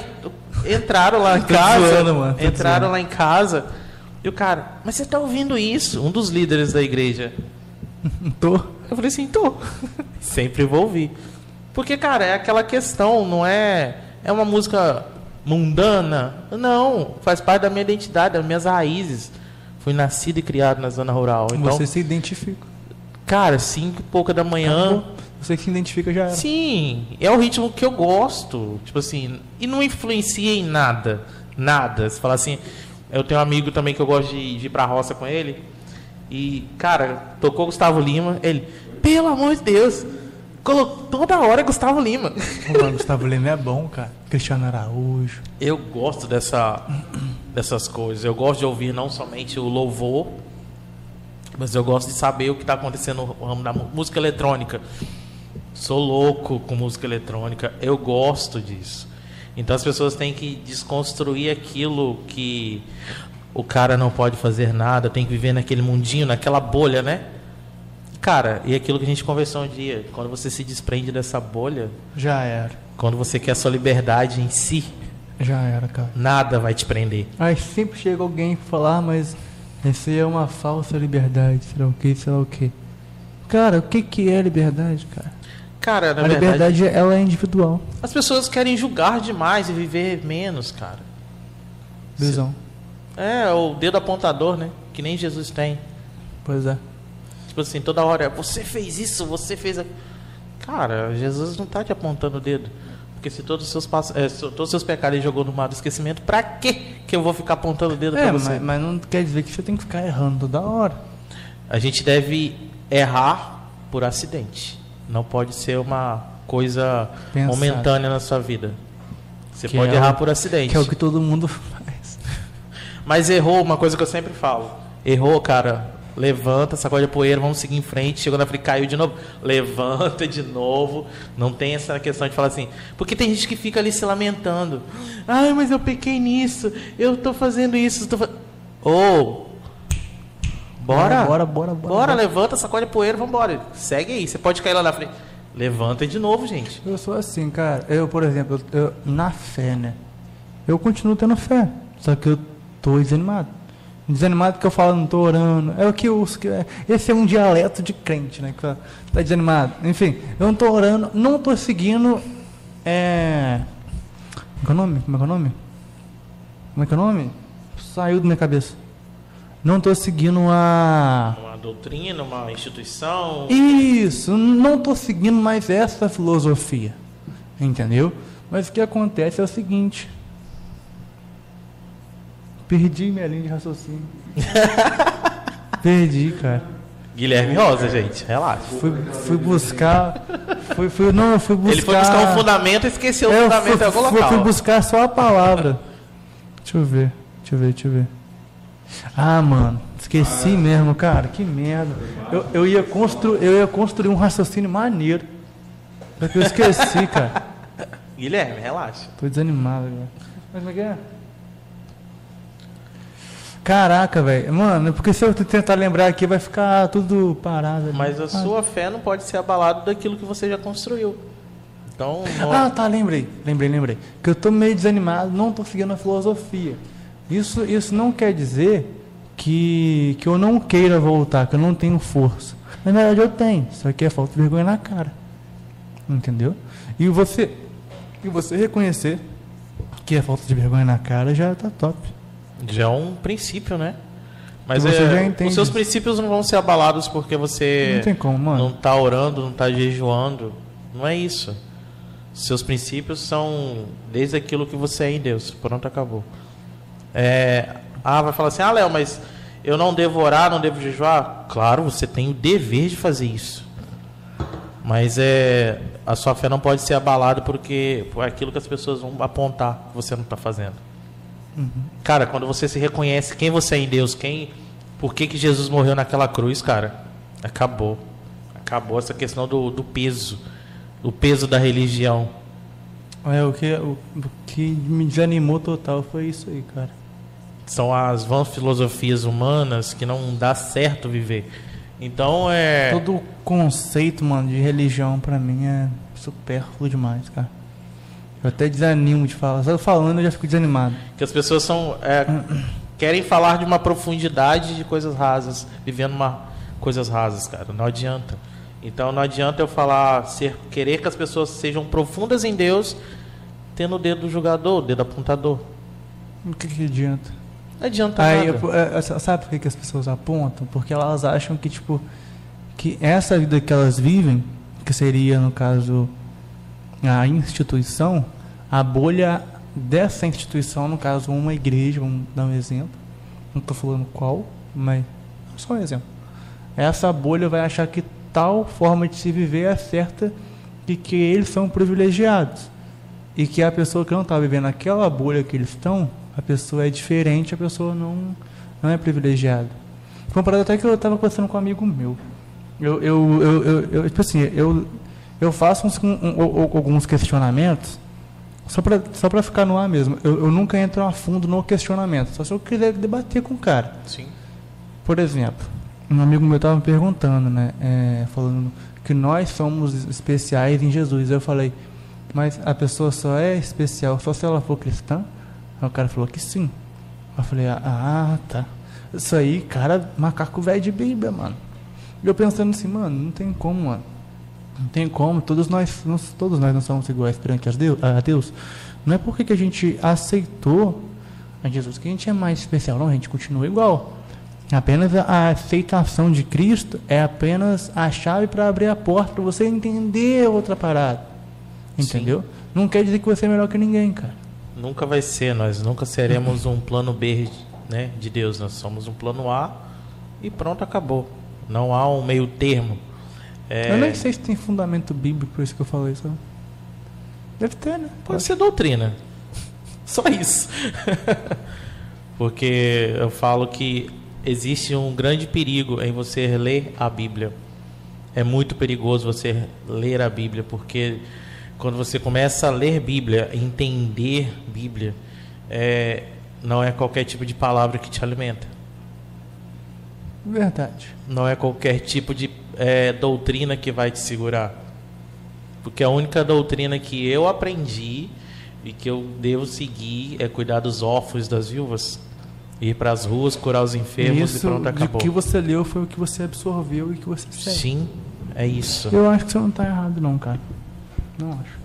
entraram lá em casa. zoando, mano, entraram lá em casa. E o cara, mas você tá ouvindo isso? Um dos líderes da igreja. Tô. Eu falei assim, tô. Sempre vou ouvir. Porque, cara, é aquela questão, não é. É uma música mundana? Não, faz parte da minha identidade, das minhas raízes. Fui nascido e criado na zona rural. Então, Você se identifica. cara, cinco e pouca da manhã. Você que se identifica já era. Sim, é o ritmo que eu gosto. Tipo assim, e não influencia em nada. Nada. Você fala assim, eu tenho um amigo também que eu gosto de, de ir pra roça com ele. E, cara, tocou Gustavo Lima. Ele, pelo amor de Deus, colocou toda hora Gustavo Lima. O Gustavo Lima é bom, cara. Cristiano Araújo. Eu gosto dessa, dessas coisas. Eu gosto de ouvir não somente o louvor, mas eu gosto de saber o que está acontecendo no ramo da música eletrônica. Sou louco com música eletrônica. Eu gosto disso. Então as pessoas têm que desconstruir aquilo que o cara não pode fazer nada, tem que viver naquele mundinho, naquela bolha, né? Cara, e aquilo que a gente conversou um dia, quando você se desprende dessa bolha, Já era. quando você quer a sua liberdade em si, Já era, cara. Nada vai te prender. Aí sempre chega alguém falar, "Ah, mas essa é uma falsa liberdade, sei lá o que, sei lá o que. Cara, o que que é liberdade, cara? Cara, na a verdade, liberdade, ela é individual. as pessoas querem julgar demais e viver menos, cara. Visão. É, o dedo apontador, né? Que nem Jesus tem. Pois é. Tipo assim, toda hora, você fez isso, você fez aquilo. Cara, Jesus não tá te apontando o dedo. Porque se todos os seus, pass... é, se todos os seus pecados ele jogou no mar do esquecimento, pra quê que eu vou ficar apontando o dedo É, pra você? mas, mas não quer dizer que você tem que ficar errando toda hora. A gente deve errar por acidente. Não pode ser uma coisa Pensar. momentânea na sua vida. Você Que pode é errar o- por acidente. Que é o que todo mundo faz. Mas errou, uma coisa que eu sempre falo. Errou, cara. Levanta, sacode a poeira, vamos seguir em frente. Chegou na frente, caiu de novo. Levanta de novo. Não tem essa questão de falar assim. Porque tem gente que fica ali se lamentando. Ai, mas eu pequei nisso. Eu tô fazendo isso. Tô fa... Ô! Bora. Bora, bora, bora. Bora, levanta, sacode poeira, vambora. Segue aí. Você pode cair lá na frente. Levanta de novo, gente. Eu sou assim, cara. Eu, por exemplo, eu, na fé, né? Eu continuo tendo fé. Só que eu tô desanimado. Desanimado porque eu falo, não tô orando. É o que que é- Esse é um dialeto de crente, né? Que tá desanimado. Enfim, eu não tô orando, não tô seguindo. É. Como é que é o nome? Como é que é o nome? Como é que é o nome? Saiu da minha cabeça. Não tô seguindo a. Uma doutrina, uma instituição. Isso, não estou seguindo mais essa filosofia. Entendeu? Mas o que acontece é o seguinte. Perdi minha linha de raciocínio. Perdi, cara. Guilherme Rosa, gente. Relaxa. Fui, fui buscar. Fui, fui, não, eu fui buscar. Ele foi buscar um fundamento e esqueceu o É, eu fundamento fui, algum fui, fui buscar só a palavra. Deixa eu ver, deixa eu ver, deixa eu ver. Ah, mano, Esqueci mesmo, cara. Que merda. Eu, eu, ia, constru, eu ia construir um raciocínio maneiro. Só que eu esqueci, cara. Guilherme, relaxa. Tô desanimado agora. Mas como é que é? Caraca, velho. Mano, porque se eu tentar lembrar aqui vai ficar tudo parado. ali. Mas a Ah. sua fé não pode ser abalada daquilo que você já construiu. Então, não- Ah, tá, lembrei. Lembrei, lembrei. Que eu tô meio desanimado, não tô seguindo a filosofia. Isso, isso não quer dizer que, que eu não queira voltar, que eu não tenho força. Na verdade eu tenho, só que é falta de vergonha na cara. Entendeu? E você, e você reconhecer que é falta de vergonha na cara já tá top. já é um princípio, né? Mas E você é, os seus princípios não vão ser abalados porque você Não tem como, mano. não tá orando, não tá jejuando. Não é isso. Seus princípios são desde aquilo que você é em Deus. Pronto, acabou. É, ah, vai falar assim: ah, Léo, mas eu não devo orar, não devo jejuar? Claro, você tem o dever de fazer isso. Mas é, a sua fé não pode ser abalada porque por aquilo que as pessoas vão apontar que você não está fazendo. Cara, quando você se reconhece quem você é em Deus, quem, por que, que Jesus morreu naquela cruz, cara, acabou. Acabou essa questão do, do peso, o peso da religião. É, o que, o, o que me desanimou total foi isso aí, cara. São as vãs filosofias humanas que não dá certo viver. Então é. Todo o conceito, mano, de religião pra mim é supérfluo demais, cara. Eu até desanimo de falar. Só falando eu já fico desanimado. que as pessoas são é, querem falar de uma profundidade de coisas rasas, vivendo uma coisas rasas, cara. Não adianta. Então não adianta eu falar ser querer que as pessoas sejam profundas em Deus, tendo o dedo do julgador, o dedo apontador. O que, que adianta? Não adianta Aí, nada. eu- é, é, sabe por que, que as pessoas apontam? Porque elas acham que, tipo, que essa vida que elas vivem, que seria, no caso, a instituição, a bolha dessa instituição, no caso, uma igreja, vamos dar um exemplo. Não estou falando qual, mas só um exemplo. Essa bolha vai achar que tal forma de se viver é certa e que eles são privilegiados. E que a pessoa que não está vivendo aquela bolha que eles estão, a pessoa é diferente, a pessoa não, não é privilegiada. Foi uma parada até que eu estava conversando com um amigo meu. Eu, eu, eu, eu, eu- tipo assim, eu, eu faço uns, um- um- alguns questionamentos só para só pra ficar no ar mesmo. Eu, eu nunca entro a fundo no questionamento, só se eu quiser debater com o cara. Sim. Por exemplo, um amigo meu estava me perguntando, né? é, falando que nós somos especiais em Jesus. Eu falei, mas a pessoa só é especial só se ela for cristã? Aí o cara falou que sim. Eu falei, ah, ah, tá. Isso aí, cara, macaco velho de Bíblia, mano. E eu pensando assim, mano, não tem como, mano. Não tem como, todos nós, nós- todos nós não somos iguais perante a Deus. Não é porque que a gente aceitou a Jesus que a gente é mais especial, não, a gente continua igual. Apenas a a aceitação de Cristo é apenas a chave para abrir a porta para você entender outra parada. Entendeu? Não quer dizer que você é melhor que ninguém, cara. Nunca vai ser, nós nunca seremos um plano B né, de Deus. Nós somos um plano A e pronto, acabou. Não há um meio termo. É, Eu nem sei se tem fundamento bíblico por isso que eu falei isso. Deve ter, né? Pode ser doutrina. Só isso. Porque eu falo que existe um grande perigo em você ler a Bíblia. É muito perigoso você ler a Bíblia, porque quando você começa a ler Bíblia, entender Bíblia, é, não é qualquer tipo de palavra que te alimenta. Verdade. Não é qualquer tipo de é, doutrina que vai te segurar. Porque a única doutrina que eu aprendi e que eu devo seguir é cuidar dos órfãos das viúvas. Ir para as ruas, curar os enfermos e isso pronto, de acabou. que você leu foi o que você absorveu e que você segue. Sim, é isso. Eu acho que você não está errado, não, cara. Não acho.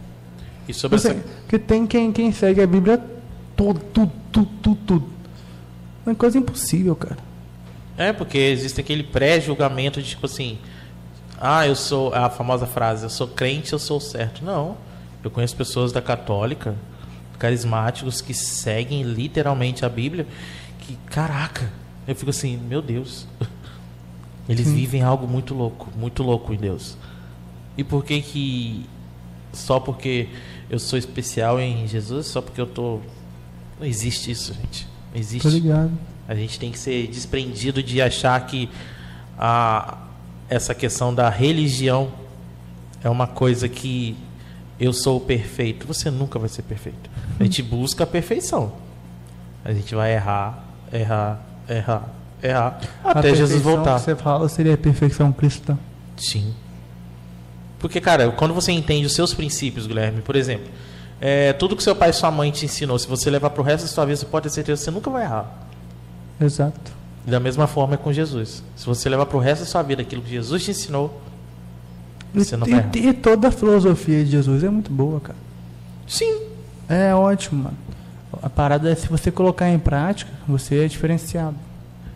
E sobre Você, essa... que tem quem, quem segue a Bíblia tudo, tudo, tudo, tudo. É coisa impossível, cara. É, porque existe aquele pré-julgamento de tipo assim, ah, eu sou a famosa frase, eu sou crente, eu sou certo. Não. Eu conheço pessoas da católica, carismáticos que seguem literalmente a Bíblia, que caraca, eu fico assim, meu Deus. Eles Sim. vivem algo muito louco, muito louco em Deus. E por que que só porque eu sou especial em Jesus, só porque eu tô não existe isso, gente. Não Tô existe. ligado. A gente tem que ser desprendido de achar que a, essa questão da religião é uma coisa que eu sou perfeito. Você nunca vai ser perfeito. A gente busca a perfeição. A gente vai errar, errar, errar, errar até Jesus voltar. Que você fala seria a perfeição cristã. Sim. Porque, cara, quando você entende os seus princípios, Guilherme, por exemplo, é, tudo que seu pai e sua mãe te ensinou, se você levar para o resto da sua vida, você pode ter certeza que você nunca vai errar. Exato. E da mesma forma é com Jesus. Se você levar para o resto da sua vida aquilo que Jesus te ensinou, você e, não vai errar. E, e toda a filosofia de Jesus é muito boa, cara. Sim. É ótimo, mano. A parada é se você colocar em prática, você é diferenciado.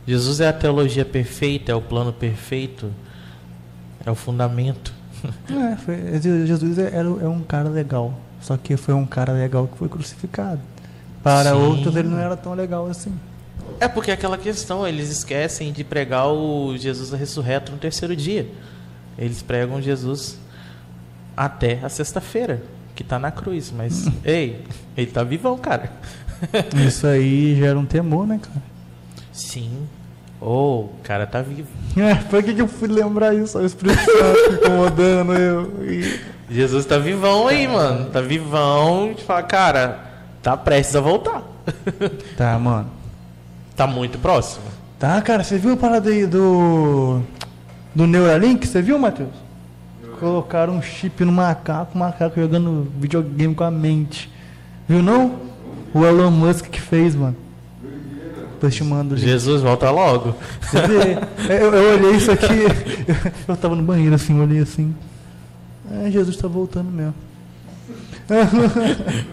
Jesus é a teologia perfeita, é o plano perfeito, é o fundamento. É, foi, Jesus é, era, é um cara legal. Só que foi um cara legal que foi crucificado. Para Sim. outros ele não era tão legal assim. É porque é aquela questão, eles esquecem de pregar o Jesus ressurreto no terceiro dia. Eles pregam Jesus até a sexta-feira, que está na cruz. Mas, ei, ele está vivão, cara. Isso aí gera um temor, né, cara? Sim. Oh, o cara tá vivo. É, por que, que eu fui lembrar isso? O Espírito Santo incomodando eu. E... Jesus tá vivão aí, mano. Tá vivão. A gente fala, cara, tá prestes a voltar. Tá, mano. Tá muito próximo. Tá, cara, você viu a parada aí do. Do Neuralink? Você viu, Matheus? Colocaram um chip no macaco, o macaco jogando videogame com a mente. Viu não? O Elon Musk que fez, mano. Depois te mando. Jesus, volta logo. Eu, eu, olhei isso aqui, eu tava no banheiro assim, olhei assim. É, Jesus está voltando mesmo.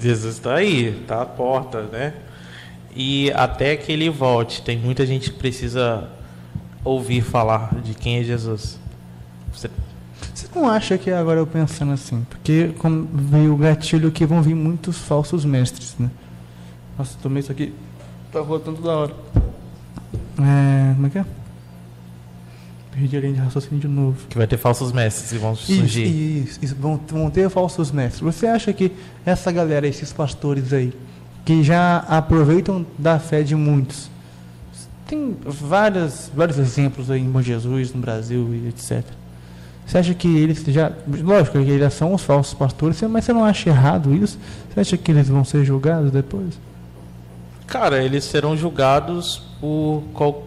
Jesus está aí, está à porta, né? E até que ele volte, tem muita gente que precisa ouvir falar de quem é Jesus. Você, Você não acha que agora eu pensando assim, porque veio o gatilho que vão vir muitos falsos mestres, né? Nossa, tomei isso aqui. Tá voltando da hora. É, como é que é? Perdi a linha de raciocínio de novo. Que vai ter falsos mestres que vão surgir. Isso, isso, isso. Vão, vão ter falsos mestres. Você acha que essa galera, esses pastores aí, que já aproveitam da fé de muitos, tem várias, vários exemplos aí em Bom Jesus, no Brasil e etc. Você acha que eles já. Lógico que eles são os falsos pastores, mas você não acha errado isso? Você acha que eles vão ser julgados depois? Cara, eles serão julgados por qual,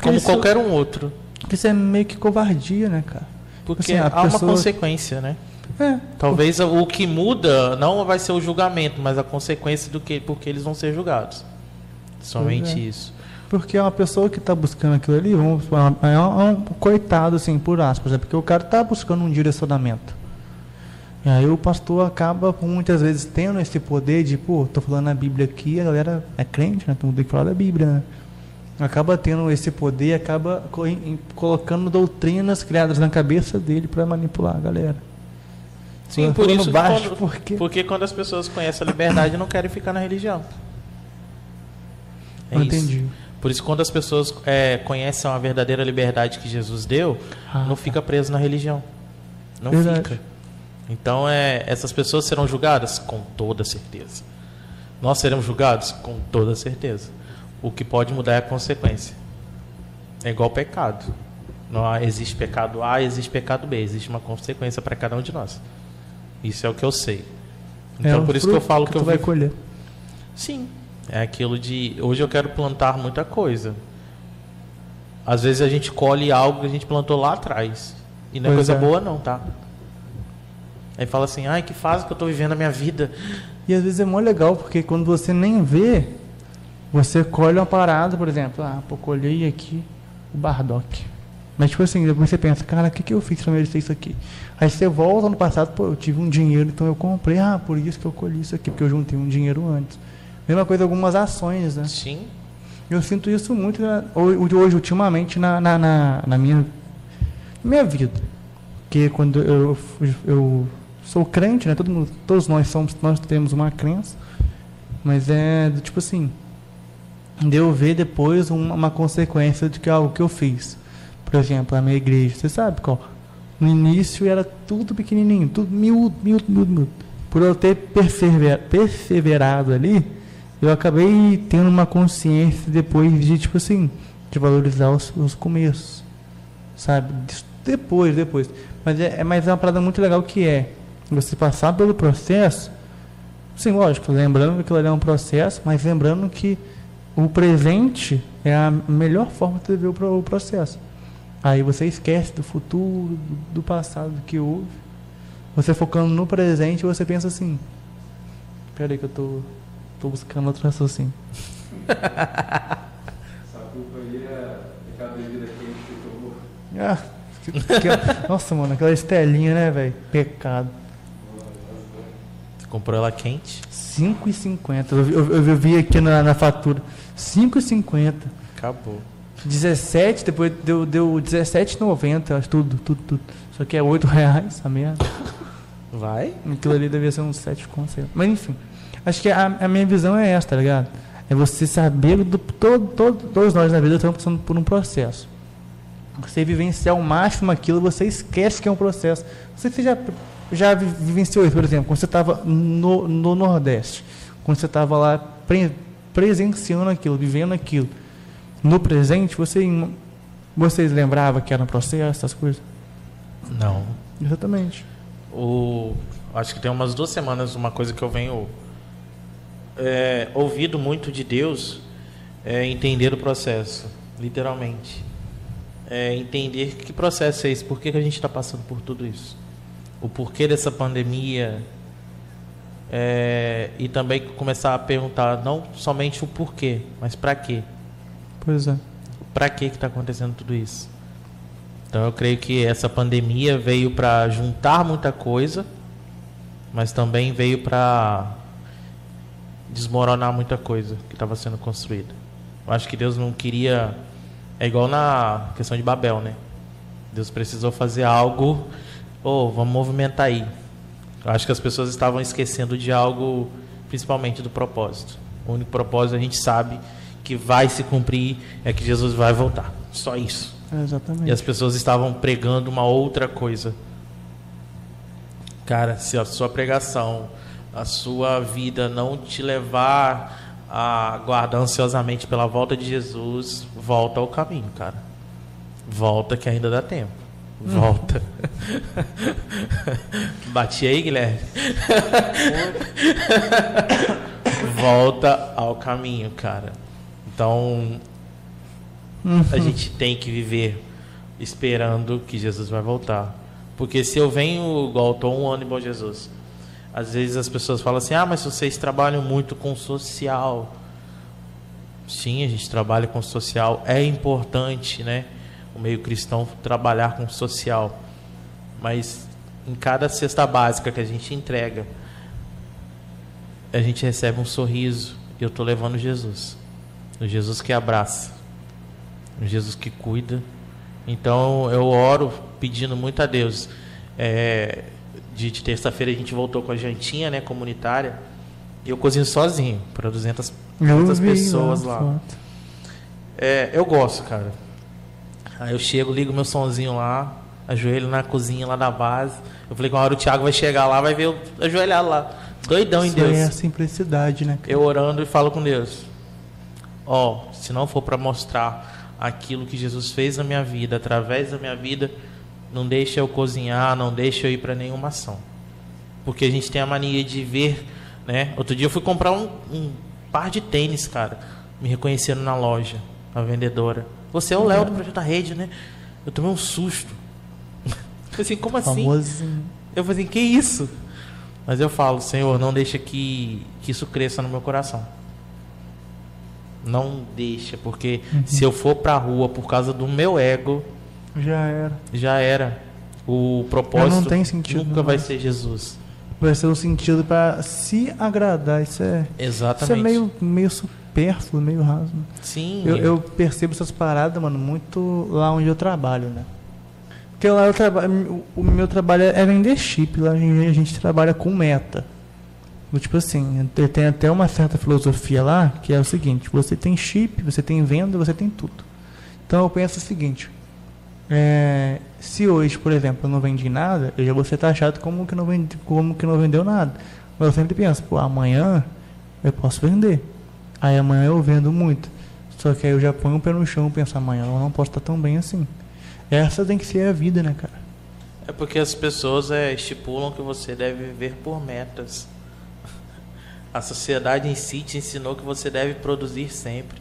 como isso, qualquer um outro. Isso é meio que covardia, né, cara? Porque assim, há pessoa... uma consequência, né? É, Talvez o que muda não vai ser o julgamento, mas a consequência do que porque eles vão ser julgados. Somente é. isso. Porque é uma pessoa que está buscando aquilo ali, vamos, é, um, é um coitado, assim, por aspas, é porque o cara está buscando um direcionamento. E aí o pastor acaba muitas vezes tendo esse poder de, pô, tô falando a Bíblia aqui, a galera é crente, né? Então tem que falar da Bíblia, né? Acaba tendo esse poder, acaba colocando doutrinas criadas na cabeça dele para manipular a galera. Sim, por isso baixo, quando, porque... porque quando as pessoas conhecem a liberdade não querem ficar na religião. É Entendi. Por isso, quando as pessoas é, conhecem a verdadeira liberdade que Jesus deu, ah, não tá. fica preso na religião. Não Verdade. fica. Então, é, essas pessoas serão julgadas? Com toda certeza. Nós seremos julgados? Com toda certeza. O que pode mudar é a consequência. É igual pecado. Não existe pecado A, existe pecado B. Existe uma consequência para cada um de nós. Isso é o que eu sei. Então, é por isso que eu falo que, que eu vai colher. Sim. É aquilo de. Hoje eu quero plantar muita coisa. Às vezes a gente colhe algo que a gente plantou lá atrás. E não é coisa é. boa, não, tá? Aí fala assim, ai, que fase que eu estou vivendo a minha vida. E às vezes é mó legal, porque quando você nem vê, você colhe uma parada, por exemplo, ah, pô, colhei aqui o Bardock. Mas tipo assim, depois você pensa, cara, o que, que eu fiz para merecer isso aqui? Aí você volta no passado, pô, eu tive um dinheiro, então eu comprei, ah, por isso que eu colhi isso aqui, porque eu juntei um dinheiro antes. Mesma coisa algumas ações, né? Sim. Eu sinto isso muito né, hoje, ultimamente, na, na, na, na minha, minha vida. Porque quando eu, eu sou crente, né? Todo mundo, todos nós somos, nós temos uma crença, mas é tipo assim, de eu ver depois uma, uma consequência de que algo que eu fiz. Por exemplo, a minha igreja, você sabe qual? No início era tudo pequenininho, tudo miúdo, miúdo, miúdo, miúdo. Por eu ter perseverado ali, eu acabei tendo uma consciência depois de, tipo assim, de valorizar os, os começos, sabe? Depois, depois. Mas é, é, mas é uma parada muito legal que é você passar pelo processo, sim, lógico, lembrando que aquilo ali é um processo, mas lembrando que o presente é a melhor forma de ver o processo. Aí você esquece do futuro, do passado que houve. Você focando no presente, você pensa assim: Espera aí que eu tô, tô buscando outro raciocínio. Essa culpa aí é aquela bebida quente que tomou. Ah, que, nossa, mano, aquela estelinha, né, velho? Pecado. Comprou ela quente? 5,50. Eu, eu, eu, vi aqui na, na fatura. 5,50. Acabou. 17, depois deu, deu 17,90, acho tudo, tudo, tudo. Só que é 8 reais a merda. Vai? Aquilo ali devia ser uns 7 contos. Mas enfim. Acho que a, a, minha visão é essa, tá ligado? É você saber do todo, todo, todos nós na vida estamos passando por um processo. Você vivenciar ao máximo aquilo, você esquece que é um processo. Você, você já vivenciou isso, por exemplo, quando você estava no, no Nordeste, quando você estava lá pre, presenciando aquilo, vivendo aquilo. No presente, você, vocês lembravam que era um processo, essas coisas? Não. Exatamente. O, acho que tem umas duas semanas uma coisa que eu venho é, ouvido muito de Deus é entender o processo, literalmente. É entender que processo é esse, por que, que a gente está passando por tudo isso o porquê dessa pandemia é, e também começar a perguntar não somente o porquê, mas para quê. Pois é. Para que está acontecendo tudo isso? Então eu creio que essa pandemia veio para juntar muita coisa, mas também veio para desmoronar muita coisa que estava sendo construída. Eu acho que Deus não queria. É igual na questão de Babel, né? Deus precisou fazer algo oh, vamos movimentar aí. Eu acho que as pessoas estavam esquecendo de algo, principalmente do propósito. O único propósito a gente sabe que vai se cumprir é que Jesus vai voltar. Só isso. É exatamente. E as pessoas estavam pregando uma outra coisa. Cara, se a sua pregação, a sua vida não te levar a aguardar ansiosamente pela volta de Jesus, volta ao caminho, cara. Volta que ainda dá tempo. Volta. Bati aí, Guilherme. Volta ao caminho, cara. Então, uhum. a gente tem que viver esperando que Jesus vai voltar. Porque se eu venho, igual estou um ano em Bom Jesus, às vezes as pessoas falam assim: ah, mas vocês trabalham muito com social. Sim, a gente trabalha com social, é importante, né? O meio cristão trabalhar com o social. Mas em cada cesta básica que a gente entrega, a gente recebe um sorriso. E eu estou levando Jesus. O Jesus que abraça. O Jesus que cuida. Então eu oro pedindo muito a Deus. É, de, de terça-feira a gente voltou com a jantinha né, comunitária. E eu cozinho sozinho para 200, 200 pessoas lá. É, eu gosto, cara. Aí eu chego, ligo meu sonzinho lá, ajoelho na cozinha lá da base. Eu falei que uma hora o Thiago vai chegar lá, vai ver eu ajoelhado lá. Doidão Isso em Deus. É a simplicidade, né? Cara? Eu orando e falo com Deus. Ó, oh, se não for para mostrar aquilo que Jesus fez na minha vida, através da minha vida, não deixa eu cozinhar, não deixa eu ir para nenhuma ação. Porque a gente tem a mania de ver, né? Outro dia eu fui comprar um, um par de tênis, cara. Me reconheceram na loja, a vendedora. Você é o Léo do Projeto da Rede, né? Eu tomei um susto. Eu assim, como assim? Famosinho. Eu falei assim, que isso? Mas eu falo, Senhor, não deixa que, que isso cresça no meu coração. Não deixa, porque uhum. se eu for pra rua por causa do meu ego. Já era. Já era. O propósito não tem sentido, nunca não vai ser Jesus. Vai ser um sentido para se agradar. Isso é. Exatamente. Isso é meio, meio supérfluo, meio raso. Sim. Eu, eu, percebo essas paradas, mano, muito lá onde eu trabalho, né? Porque lá eu trabalho, o meu trabalho é vender chip, lá a gente trabalha com meta. Tipo assim, tem até uma certa filosofia lá, que é o seguinte, você tem chip, você tem venda, você tem tudo. Então eu penso o seguinte, é, se hoje, por exemplo, eu não vendi nada, eu já vou ser taxado como que não, vendi, como que não vendeu nada. Mas eu sempre penso, pô, amanhã eu posso vender. Aí amanhã eu vendo muito. Só que aí eu já ponho o pé no chão e penso, amanhã eu não posso estar tão bem assim. Essa tem que ser a vida, né, cara? É porque as pessoas é, estipulam que você deve viver por metas. A sociedade em si te ensinou que você deve produzir sempre.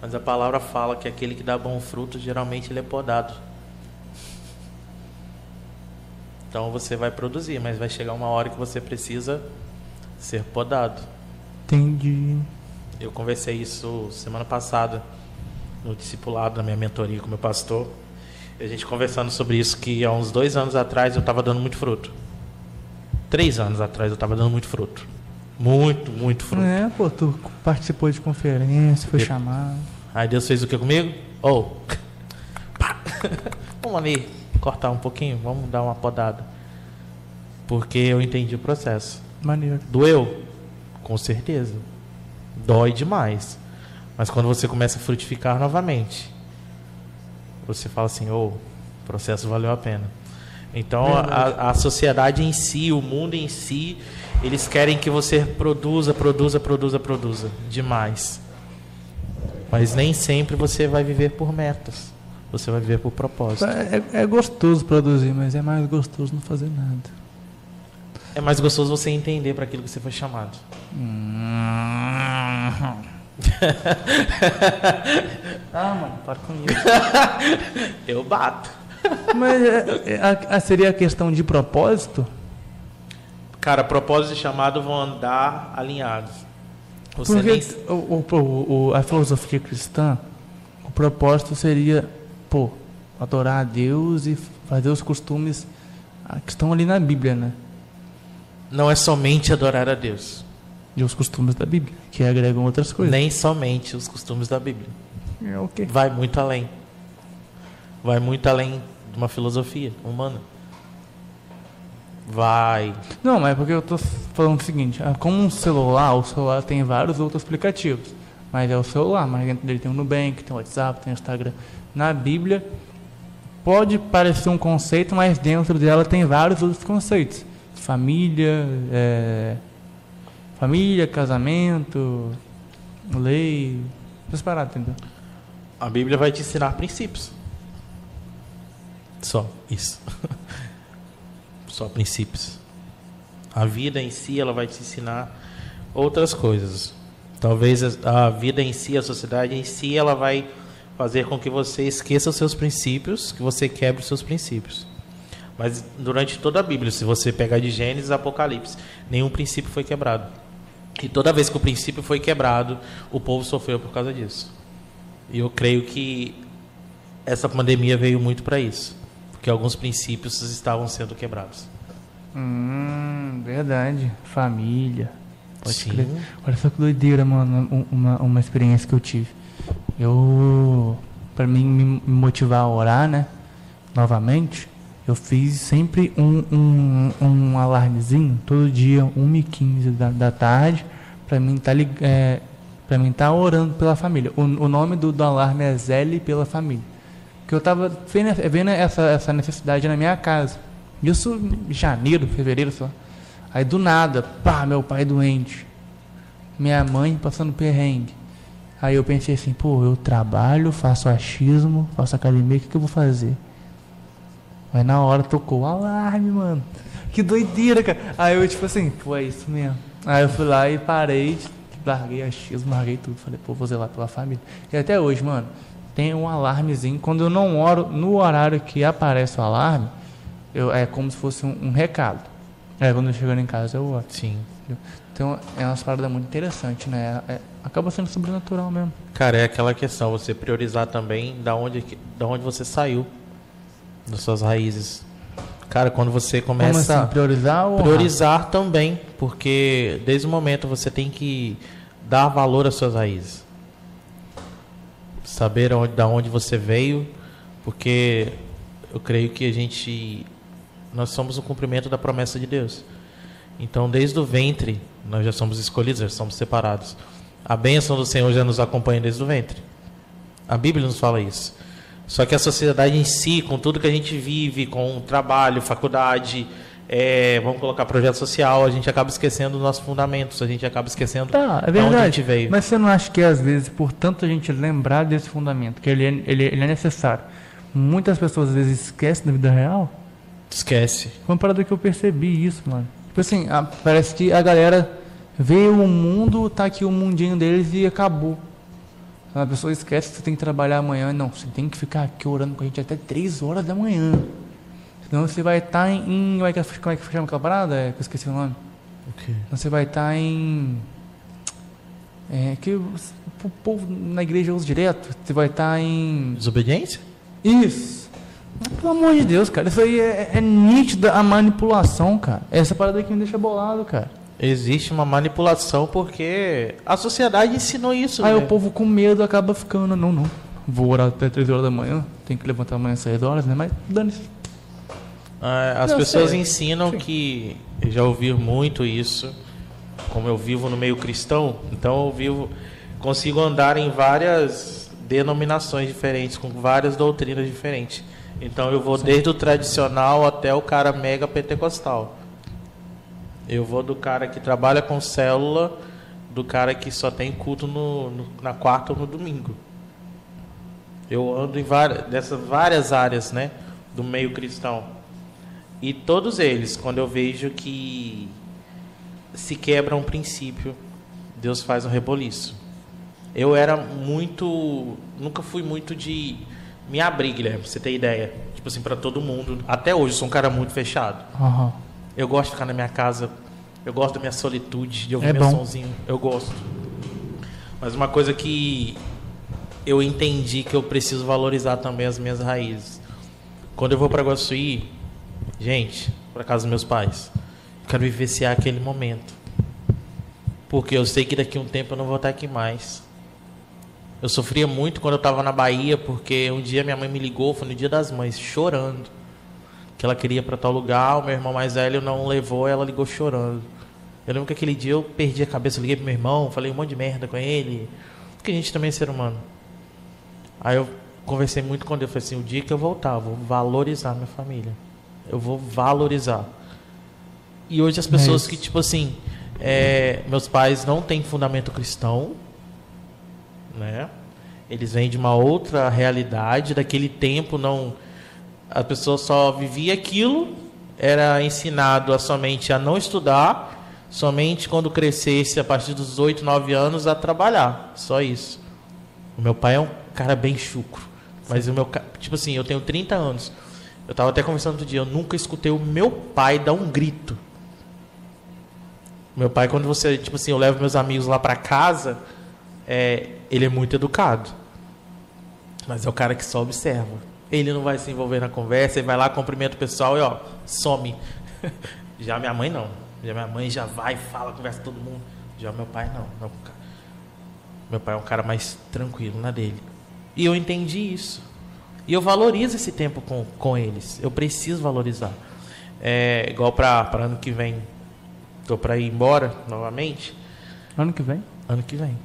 Mas a palavra fala que aquele que dá bom fruto, geralmente ele é podado. Então você vai produzir, mas vai chegar uma hora que você precisa ser podado. Entendi. Eu conversei isso semana passada no discipulado, na minha mentoria com meu pastor. E a gente conversando sobre isso, que há uns dois anos atrás eu estava dando muito fruto. Três anos atrás eu estava dando muito fruto. Muito, muito fruto. É, pô, tu participou de conferência, foi Eu- chamado. Aí Deus fez o que comigo? Ou. vamos ali cortar um pouquinho, vamos dar uma podada. Porque eu entendi o processo. Maneiro. Doeu? Com certeza. Dói demais. Mas quando você começa a frutificar novamente, você fala assim: ô, o processo valeu a pena. Então a, a sociedade em si, o mundo em si, eles querem que você produza, produza, produza, produza demais. Mas nem sempre você vai viver por metas. Você vai viver por propósito. É, é gostoso produzir, mas é mais gostoso não fazer nada. É mais gostoso você entender para aquilo que você foi chamado. ah, mano, para com isso. Eu bato. Mas é, é, a- a- seria a questão de propósito? Cara, propósito e chamado vão andar alinhados. Você Porque nem... o, o- o- a filosofia cristã, o propósito seria, pô, adorar a Deus e fazer os costumes ah, que estão ali na Bíblia, né? Não é somente adorar a Deus, E os costumes da Bíblia, que agregam outras coisas. nem somente os costumes da Bíblia. É o quê? Vai muito além. Vai muito além de uma filosofia humana. Vai. Não, mas é porque eu tô falando o seguinte, ah, como um celular, o celular tem vários outros aplicativos. Mas é o celular, mas dentro dele tem o Nubank, tem o WhatsApp, tem o Instagram. Na Bíblia, pode parecer um conceito, mas dentro dela tem vários outros conceitos. Família, é, família, casamento, lei, essas paradas, entendeu? A Bíblia vai te ensinar princípios. Só isso. Só princípios. A vida em si, ela vai te ensinar outras coisas. Talvez a vida em si, a sociedade em si, ela vai fazer com que você esqueça os seus princípios, que você quebre os seus princípios. Mas durante toda a Bíblia, se você pegar de Gênesis a Apocalipse, nenhum princípio foi quebrado. E toda vez que o princípio foi quebrado, o povo sofreu por causa disso. E eu creio que essa pandemia veio muito para isso, porque alguns princípios estavam sendo quebrados. Hum, verdade. Família. Sim. Olha só que doideira, mano, um- uma, uma experiência que eu tive. Eu, pra mim me motivar a orar, né, novamente, eu fiz sempre um, um, um alarmezinho, todo dia, 1h15 da, da tarde, pra mim tá, lig- é, pra mim tá orando pela família. O, o nome do, do alarme é Zele pela família. Porque eu tava vendo, essa, essa necessidade na minha casa. Isso em janeiro, fevereiro, lá. Aí do nada, pá, meu pai doente. Minha mãe passando perrengue. Aí eu pensei assim, pô, eu trabalho, faço achismo, faço academia, o que, que eu vou fazer? Aí na hora tocou o alarme, mano. Que doideira, cara. Aí eu, tipo assim, pô, é isso mesmo. Aí eu fui lá e parei, larguei achismo, larguei tudo. Falei, pô, vou zelar pela família. E até hoje, mano, tem um alarmezinho. Quando eu não oro, no horário que aparece o alarme, eu, é como se fosse um, um recado. É, quando eu chegando em casa eu oro. Sim. Então é umas paradas muito interessantes, né? É- acaba sendo sobrenatural mesmo. Cara, é aquela questão, você priorizar também da onde, da onde você saiu, das suas raízes. Cara, quando você começa assim? Priorizar ou honrar? priorizar também, porque desde o momento você tem que dar valor às suas raízes. Saber onde, da onde você veio, porque eu creio que a gente nós somos o cumprimento da promessa de Deus. Então, desde o ventre, nós já somos escolhidos, já somos separados. A bênção do Senhor já nos acompanha desde o ventre. A Bíblia nos fala isso. Só que a sociedade em si, com tudo que a gente vive, com trabalho, faculdade, é, vamos colocar projeto social, a gente acaba esquecendo os nossos fundamentos, a gente acaba esquecendo Tá, é de onde a verdade. gente veio. Mas você não acha que às vezes, por tanto a gente lembrar desse fundamento, que ele é, ele, ele é necessário, muitas pessoas às vezes esquecem da vida real? Esquece. Foi uma parada que eu percebi isso, mano. Tipo assim, a- parece que a galera vê o mundo, tá aqui o mundinho deles e acabou. A pessoa esquece que você tem que trabalhar amanhã. Não, você tem que ficar aqui orando com a gente até 3 horas da manhã. Senão você vai estar em. em- como, é que, é chama aquela parada? É, que eu esqueci o nome. Senão você vai estar em. É que o povo na igreja usa direto. Você vai estar em. Desobediência? Isso. Pelo amor de Deus, cara. Isso aí é, é nítida a manipulação, cara. Essa parada aí que me deixa bolado, cara. Existe uma manipulação porque a sociedade ensinou isso. Aí né? o povo com medo acaba ficando, não, não. Vou orar até 3 horas da manhã. Tem que levantar amanhã às 6 horas, né? Mas dane-se. Ah, As Não, pessoas sei. ensinam que eu já ouvi muito isso. Como eu vivo no meio cristão, então eu vivo, consigo andar em várias denominações diferentes, com várias doutrinas diferentes. Então eu vou desde o tradicional até o cara mega pentecostal. Eu vou do cara que trabalha com célula, do cara que só tem culto no, no- na quarta ou no domingo. Eu ando em várias, dessas várias áreas, né, do meio cristão. E todos eles, quando eu vejo que se quebra um princípio, Deus faz um reboliço. Eu era muito, nunca fui muito de me abrir, Guilherme, pra você ter ideia. Tipo assim, para todo mundo. Até hoje, sou um cara muito fechado. Aham. Eu gosto de ficar na minha casa. Eu gosto da minha solitude, de ouvir É meu bom. sonzinho. Eu gosto. Mas uma coisa que eu entendi que eu preciso valorizar também as minhas raízes. Quando eu vou para Guaçuí, gente, para casa dos meus pais, eu quero vivenciar aquele momento. Porque eu sei que daqui a um tempo eu não vou estar aqui mais. Eu sofria muito quando eu estava na Bahia, porque um dia minha mãe me ligou, foi no dia das mães, chorando que ela queria para tal lugar, o meu irmão mais velho não levou, ela ligou chorando. Eu lembro que aquele dia eu perdi a cabeça, liguei pro meu irmão, falei um monte de merda com ele, porque a gente também é ser humano. Aí eu conversei muito com Deus, falei assim, o dia que eu voltar, eu vou valorizar minha família. Eu vou valorizar. E hoje as pessoas isso. que, tipo assim, é, meus pais não têm fundamento cristão, né? Eles vêm de uma outra realidade, daquele tempo não a pessoa só vivia aquilo, era ensinado a somente a não estudar, somente quando crescesse a partir dos 8, 9 anos a trabalhar, só isso. O meu pai é um cara bem chucro, mas o meu, tipo assim, eu tenho 30 anos. Eu tava até conversando outro dia, eu nunca escutei o meu pai dar um grito. Meu pai, quando você, tipo assim, eu levo meus amigos lá para casa, é, ele é muito educado. Mas é o cara que só observa. Ele não vai se envolver na conversa, ele vai lá, cumprimenta o pessoal e ó, some. Já minha mãe não. Já minha mãe já vai, fala, conversa com todo mundo. Já meu pai não. Meu, pai é um cara mais tranquilo na dele. E eu entendi isso. E eu valorizo esse tempo com, com eles. Eu preciso valorizar. É, igual para ano que vem. Tô para ir embora novamente. Ano que vem? Ano que vem.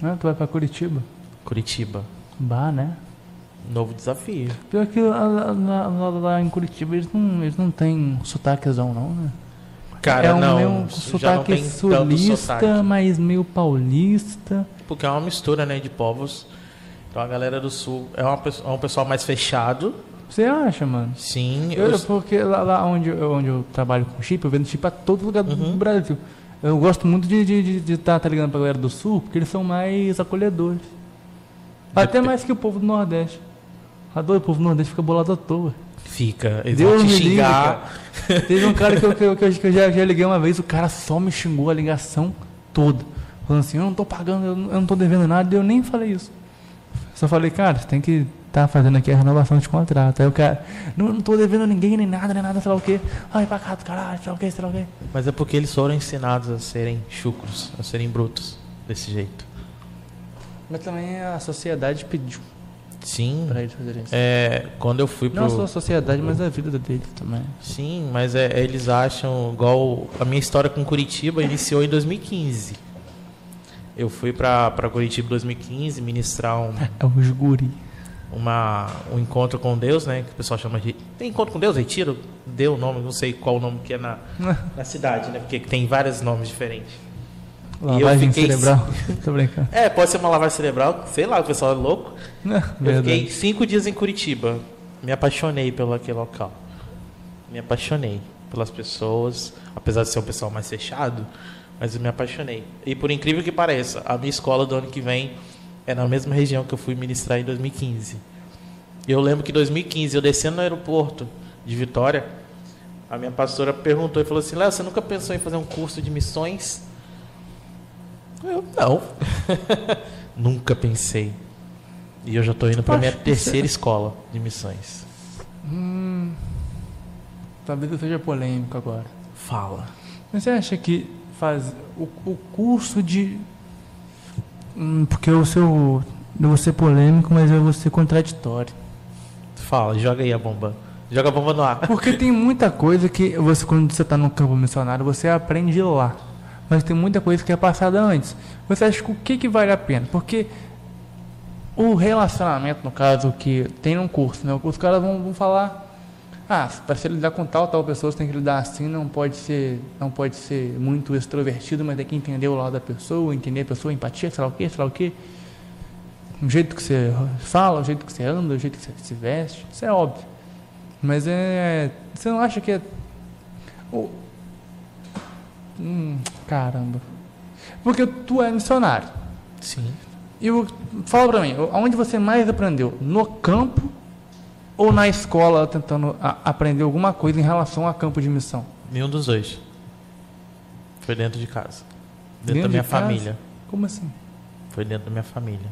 Né? Tu vai pra Curitiba? Curitiba. Bah, né? Novo desafio. Pior que lá, lá- lá- lá em Curitiba eles não, eles não têm sotaquezão, não, né? Cara, é um não. meio não sotaque tanto sulista, sotaque. mas meio paulista. Porque é uma mistura, né, de povos. Então a galera do sul é, uma, é um pessoal mais fechado. Você acha, mano? Sim, Eu, eu, porque lá, lá onde, eu, onde eu trabalho com chip, eu vendo chip pra todo lugar do, Uhum. Brasil. Eu gosto muito de estar de, de, tá, tá ligando pra galera do sul, porque eles são mais acolhedores. Até mais que o povo do Nordeste. Adoro, o povo Nordeste fica bolado à toa. fica. Eles Deus me xingar. Teve um cara que eu, que eu, que eu- que eu já, já liguei uma vez, o cara só me xingou a ligação toda. Falando assim, eu não tô pagando, eu não, eu não tô devendo nada, e eu nem falei isso. Só falei, cara, você tem que estar fazendo aqui a renovação de contrato. Aí o cara, não, não tô devendo ninguém, nem nada, nem nada, sei lá o quê. Ai, pra cá do caralho, sei lá o quê, sei lá o quê. Mas é porque eles foram ensinados a serem chucros, a serem brutos, desse jeito. Mas também a sociedade pediu Sim. eles fazerem isso. É, quando eu fui. Não só a sociedade, mas a vida deles também. Sim, mas é, eles acham igual a minha história com Curitiba iniciou em 2015. Eu fui pra Curitiba em 2015 ministrar um, É os guri. uma, um encontro com Deus, né? Que o pessoal chama de. Tem encontro com Deus? Retiro? Deu o nome, não sei qual o nome que é na, na cidade, né? Porque tem vários nomes diferentes. Lavagem fiquei... cerebral. Tô brincando. É, pode ser uma lavagem cerebral, sei lá, o pessoal é louco. eu fiquei cinco dias em Curitiba. Me apaixonei pelo aquele local. Me apaixonei pelas pessoas, apesar de ser um pessoal mais fechado, mas eu me apaixonei. E por incrível que pareça, a minha escola do ano que vem é na mesma região que eu fui ministrar em 2015. Eu lembro que em 2015, eu descendo no aeroporto de Vitória, a minha pastora perguntou e falou assim: Léo, você nunca pensou em fazer um curso de missões? Eu, não. nunca pensei. E eu já estou indo para a minha terceira escola de missões. Hum, talvez eu seja polêmico agora. Fala. Mas você acha que faz o, o curso de Hum, porque o seu. Eu vou ser polêmico, mas eu vou ser contraditório. Fala, joga aí a bomba. Joga a bomba no ar. Porque tem muita coisa que você, quando você está no campo missionário, você aprende lá. Mas tem muita coisa que é passada antes. Você acha que o que, que vale a pena? Porque o relacionamento, no caso, que tem um curso, né? Os caras vão, vão falar ah, para se lidar com tal tal pessoa, você tem que lidar assim, não pode ser, não pode ser muito extrovertido, mas tem que entender o lado da pessoa, entender a pessoa, empatia, sei lá o quê, sei lá o quê. O jeito que você fala, o jeito que você anda, o jeito que você se veste, isso é óbvio. Mas é, você não acha que é hum, caramba. Porque tu é missionário. Sim. E fala para mim, onde você mais aprendeu? No campo ou na escola tentando a, aprender alguma coisa em relação a campo de missão? Nenhum dos dois. Foi dentro de casa. Dentro, dentro da minha de família. Como assim? Foi dentro da minha família.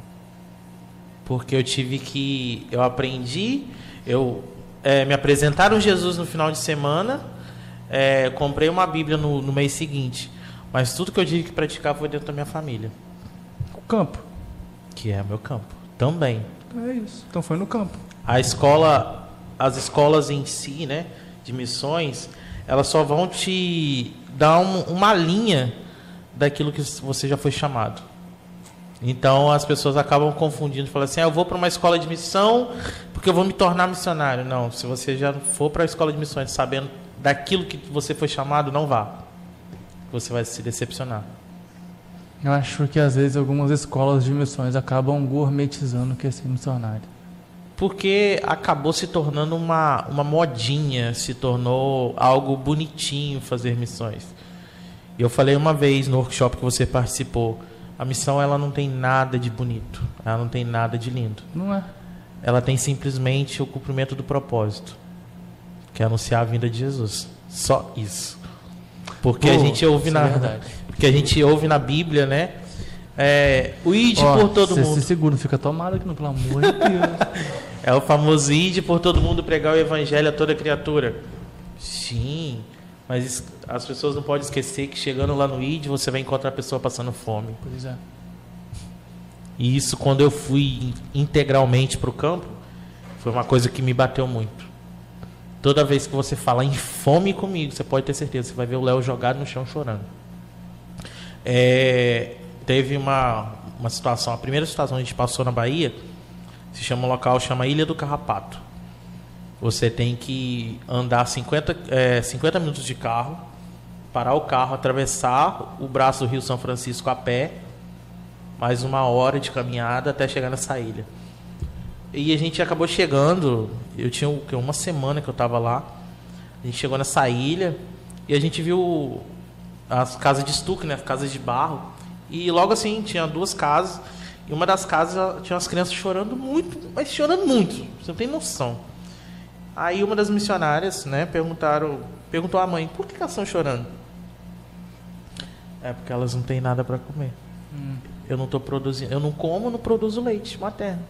Porque eu tive que. Eu aprendi. Eu é, me apresentaram Jesus no final de semana. É, comprei uma Bíblia no, no mês seguinte. Mas tudo que eu tive que praticar foi dentro da minha família. O campo. Que é meu campo. Também. É isso. Então foi no campo a escola, as escolas em si, né, de missões, elas só vão te dar um, uma linha daquilo que você já foi chamado. Então as pessoas acabam confundindo, falam assim: ah, eu vou para uma escola de missão porque eu vou me tornar missionário. Não, se você já for para a escola de missões sabendo daquilo que você foi chamado, não vá. Você vai se decepcionar. Eu acho que às vezes algumas escolas de missões acabam gourmetizando o que é ser missionário porque acabou se tornando uma, uma modinha, se tornou algo bonitinho fazer missões. E eu falei uma vez no workshop que você participou, a missão ela não tem nada de bonito, ela não tem nada de lindo. Não é. Ela tem simplesmente o cumprimento do propósito, que é anunciar a vinda de Jesus. Só isso. Porque Pô, a gente ouve na é porque a gente ouve na Bíblia, né? É, o id por todo mundo. Se segura, fica tomado aqui, não, pelo amor de Deus. é o famoso id por todo mundo pregar o evangelho a toda criatura. Sim, mas as pessoas não podem esquecer que chegando lá no id você vai encontrar a pessoa passando fome. Pois é. E isso quando eu fui integralmente para o campo, foi uma coisa que me bateu muito. Toda vez que você fala em fome comigo, você pode ter certeza, você vai ver o Léo jogado no chão chorando. É, teve uma, uma situação, a primeira situação que a gente passou na Bahia, se chama um local, chama Ilha do Carrapato. Você tem que andar 50, é, 50 minutos de carro, parar o carro, atravessar o braço do Rio São Francisco a pé, mais uma hora de caminhada até chegar nessa ilha. E a gente acabou chegando, eu tinha uma semana que eu estava lá, a gente chegou nessa ilha e a gente viu as casas de estuque, né, as casas de barro, e logo assim, tinha duas casas. E uma das casas tinha umas crianças chorando muito, mas chorando muito. Você não tem noção. Aí uma das missionárias, né, perguntaram, perguntou à mãe, por que, elas estão chorando? É porque elas não têm nada para comer. Hum. Eu não estou produzindo, eu não como, não produzo leite materno.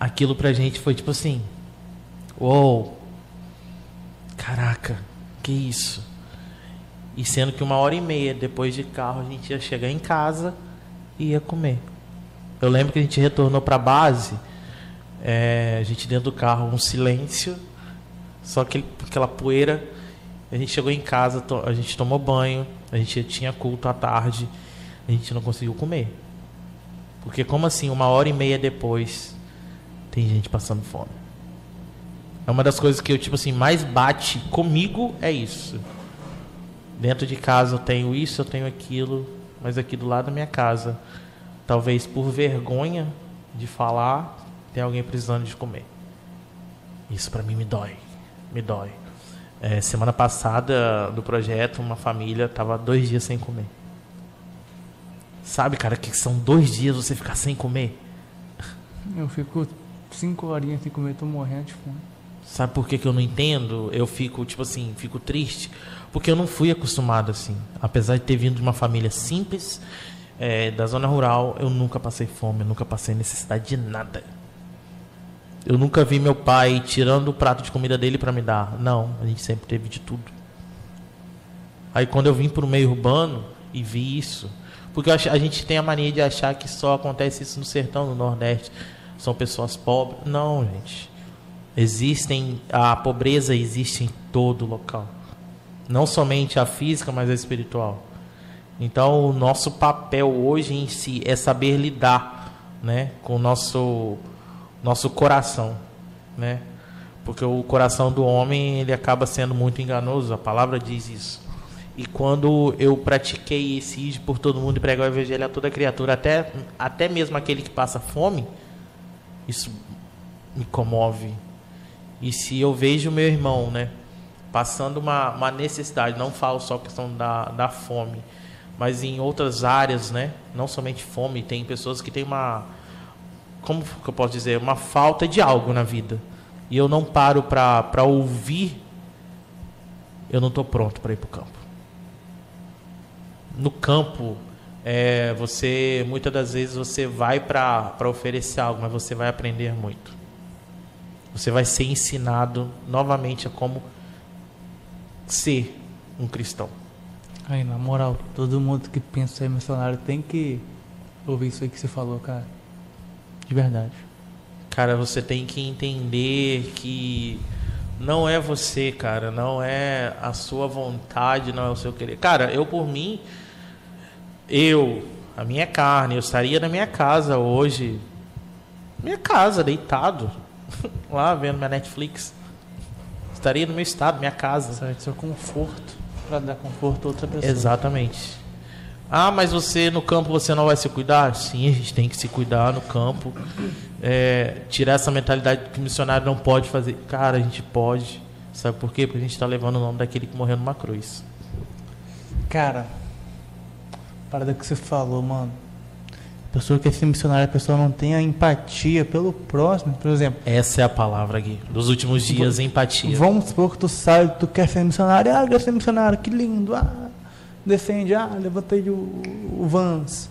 Aquilo pra gente foi tipo assim, uou, caraca, que isso? E sendo que uma hora e meia depois de carro a gente ia chegar em casa e ia comer. Eu lembro que a gente retornou para a base, é, a gente dentro do carro, um silêncio, só que aquela poeira. A gente chegou em casa, a gente tomou banho, a gente tinha culto à tarde, a gente não conseguiu comer. Porque como assim, uma hora e meia depois, tem gente passando fome. É uma das coisas que eu, tipo assim, mais bate comigo é isso. Dentro de casa eu tenho isso, eu tenho aquilo, mas aqui do lado da minha casa, talvez por vergonha de falar, tem alguém precisando de comer. Isso para mim me dói, me dói. É, semana passada do projeto, uma família tava dois dias sem comer. Sabe, cara, que são dois dias você ficar sem comer? Eu fico cinco horinhas sem comer, tô morrendo de fome. Sabe por que, que eu não entendo? Eu fico, tipo assim, fico triste. Porque eu não fui acostumado assim. Apesar de ter vindo de uma família simples, é, da zona rural, eu nunca passei fome, eu nunca passei necessidade de nada. Eu nunca vi meu pai tirando o prato de comida dele para me dar. Não, a gente sempre teve de tudo. Aí quando eu vim para o meio urbano e vi isso, porque a gente tem a mania de achar que só acontece isso no sertão, no Nordeste, são pessoas pobres. Não, gente. Existem a pobreza existe em todo local. Não somente a física, mas a espiritual. Então, o nosso papel hoje em si é saber lidar, né, com o nosso nosso coração, né? Porque o coração do homem, ele acaba sendo muito enganoso, a palavra diz isso. E quando eu pratiquei esse ir por todo mundo e pregar o evangelho a toda criatura, até, até mesmo aquele que passa fome, isso me comove. E se eu vejo meu irmão, né, passando uma, uma necessidade, não falo só questão da, da fome, mas em outras áreas, né, não somente fome, tem pessoas que têm uma como que eu posso dizer, uma falta de algo na vida. E eu não paro para ouvir, eu não estou pronto para ir para o campo. No campo, é, você muitas das vezes você vai para oferecer algo, mas você vai aprender muito. Você vai ser ensinado novamente a como ser um cristão. Aí, na moral, todo mundo que pensa em missionário tem que ouvir isso aí que você falou, cara. De verdade. Cara, você tem que entender que não é você, cara, não é a sua vontade, não é o seu querer. Cara, eu por mim, eu, a minha carne, eu estaria na minha casa hoje, minha casa, deitado, lá vendo minha Netflix. Estaria no meu estado, minha casa. Certo, seu conforto, para dar conforto a outra pessoa. Exatamente. Ah, mas você no campo você não vai se cuidar? Sim, a gente tem que se cuidar no campo. É, tirar essa mentalidade que o missionário não pode fazer. Cara, a gente pode. Sabe por quê? Porque a gente está levando o nome daquele que morreu numa cruz. Cara, parada que você falou, mano. A pessoa que quer ser missionária, a pessoa não tem a empatia pelo próximo, por exemplo. Essa é a palavra aqui. Dos últimos dias, empatia. Vamos supor que tu sabe, tu quer ser missionário. Ah, eu quero ser missionário, que lindo. Ah, defende, ah, levantei o, o Vans.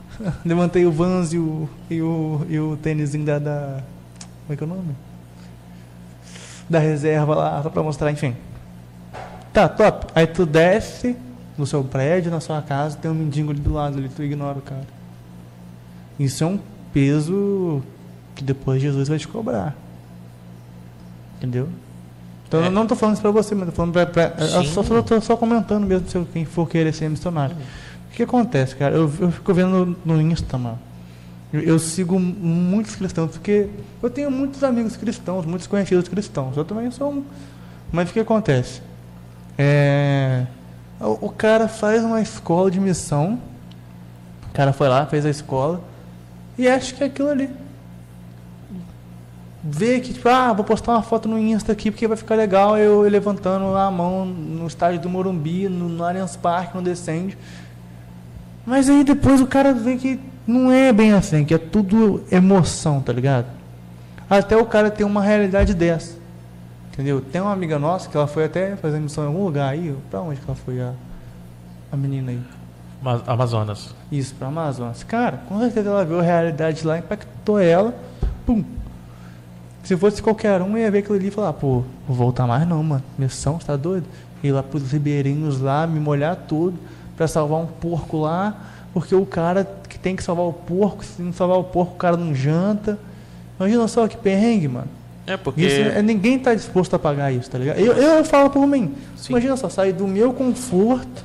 levantei o Vans e o, e o, e o tênisinho da, da. Como é que é o nome? Da reserva lá, só pra mostrar, enfim. Tá, top. Aí tu desce no seu prédio, na sua casa, tem um mendigo ali do lado, ali, tu ignora o cara. Isso é um peso que depois Jesus vai te cobrar. Entendeu? Então é. eu não estou falando isso para você, mas estou falando para. Eu só, só, só comentando mesmo se quem for querer ser missionário. O que acontece, cara? Eu, eu fico vendo no, no Insta, mano. Eu, eu, sigo muitos cristãos, porque eu tenho muitos amigos cristãos, muitos conhecidos cristãos. Eu também sou um. Mas o que acontece? É, o, cara faz uma escola de missão. O cara foi lá, fez a escola. E acha que é aquilo ali ver que, tipo, ah, vou postar uma foto no Insta aqui porque vai ficar legal eu, levantando a mão no estádio do Morumbi, no, no Allianz Parque, no Descende. Mas aí depois o cara vê que não é bem assim, que é tudo emoção, tá ligado? Até o cara ter uma realidade dessa. Entendeu? Tem uma amiga nossa que ela foi até fazer missão em algum lugar aí. Pra onde que ela foi a, a menina aí? Amazonas. Isso, pra Amazonas. Cara, com certeza ela viu a realidade lá, impactou ela. Pum, se fosse qualquer um, ia ver aquilo ali e falar, pô, vou voltar mais não, mano. Missão, você tá doido? Ir lá pros ribeirinhos lá, me molhar tudo, para salvar um porco lá, porque o cara que tem que salvar o porco, se não salvar o porco, o cara não janta. Imagina só que perrengue, mano. É porque. Isso, é, ninguém tá disposto a pagar isso, tá ligado? Eu, eu falo por mim. Sim. Imagina só, sair do meu conforto,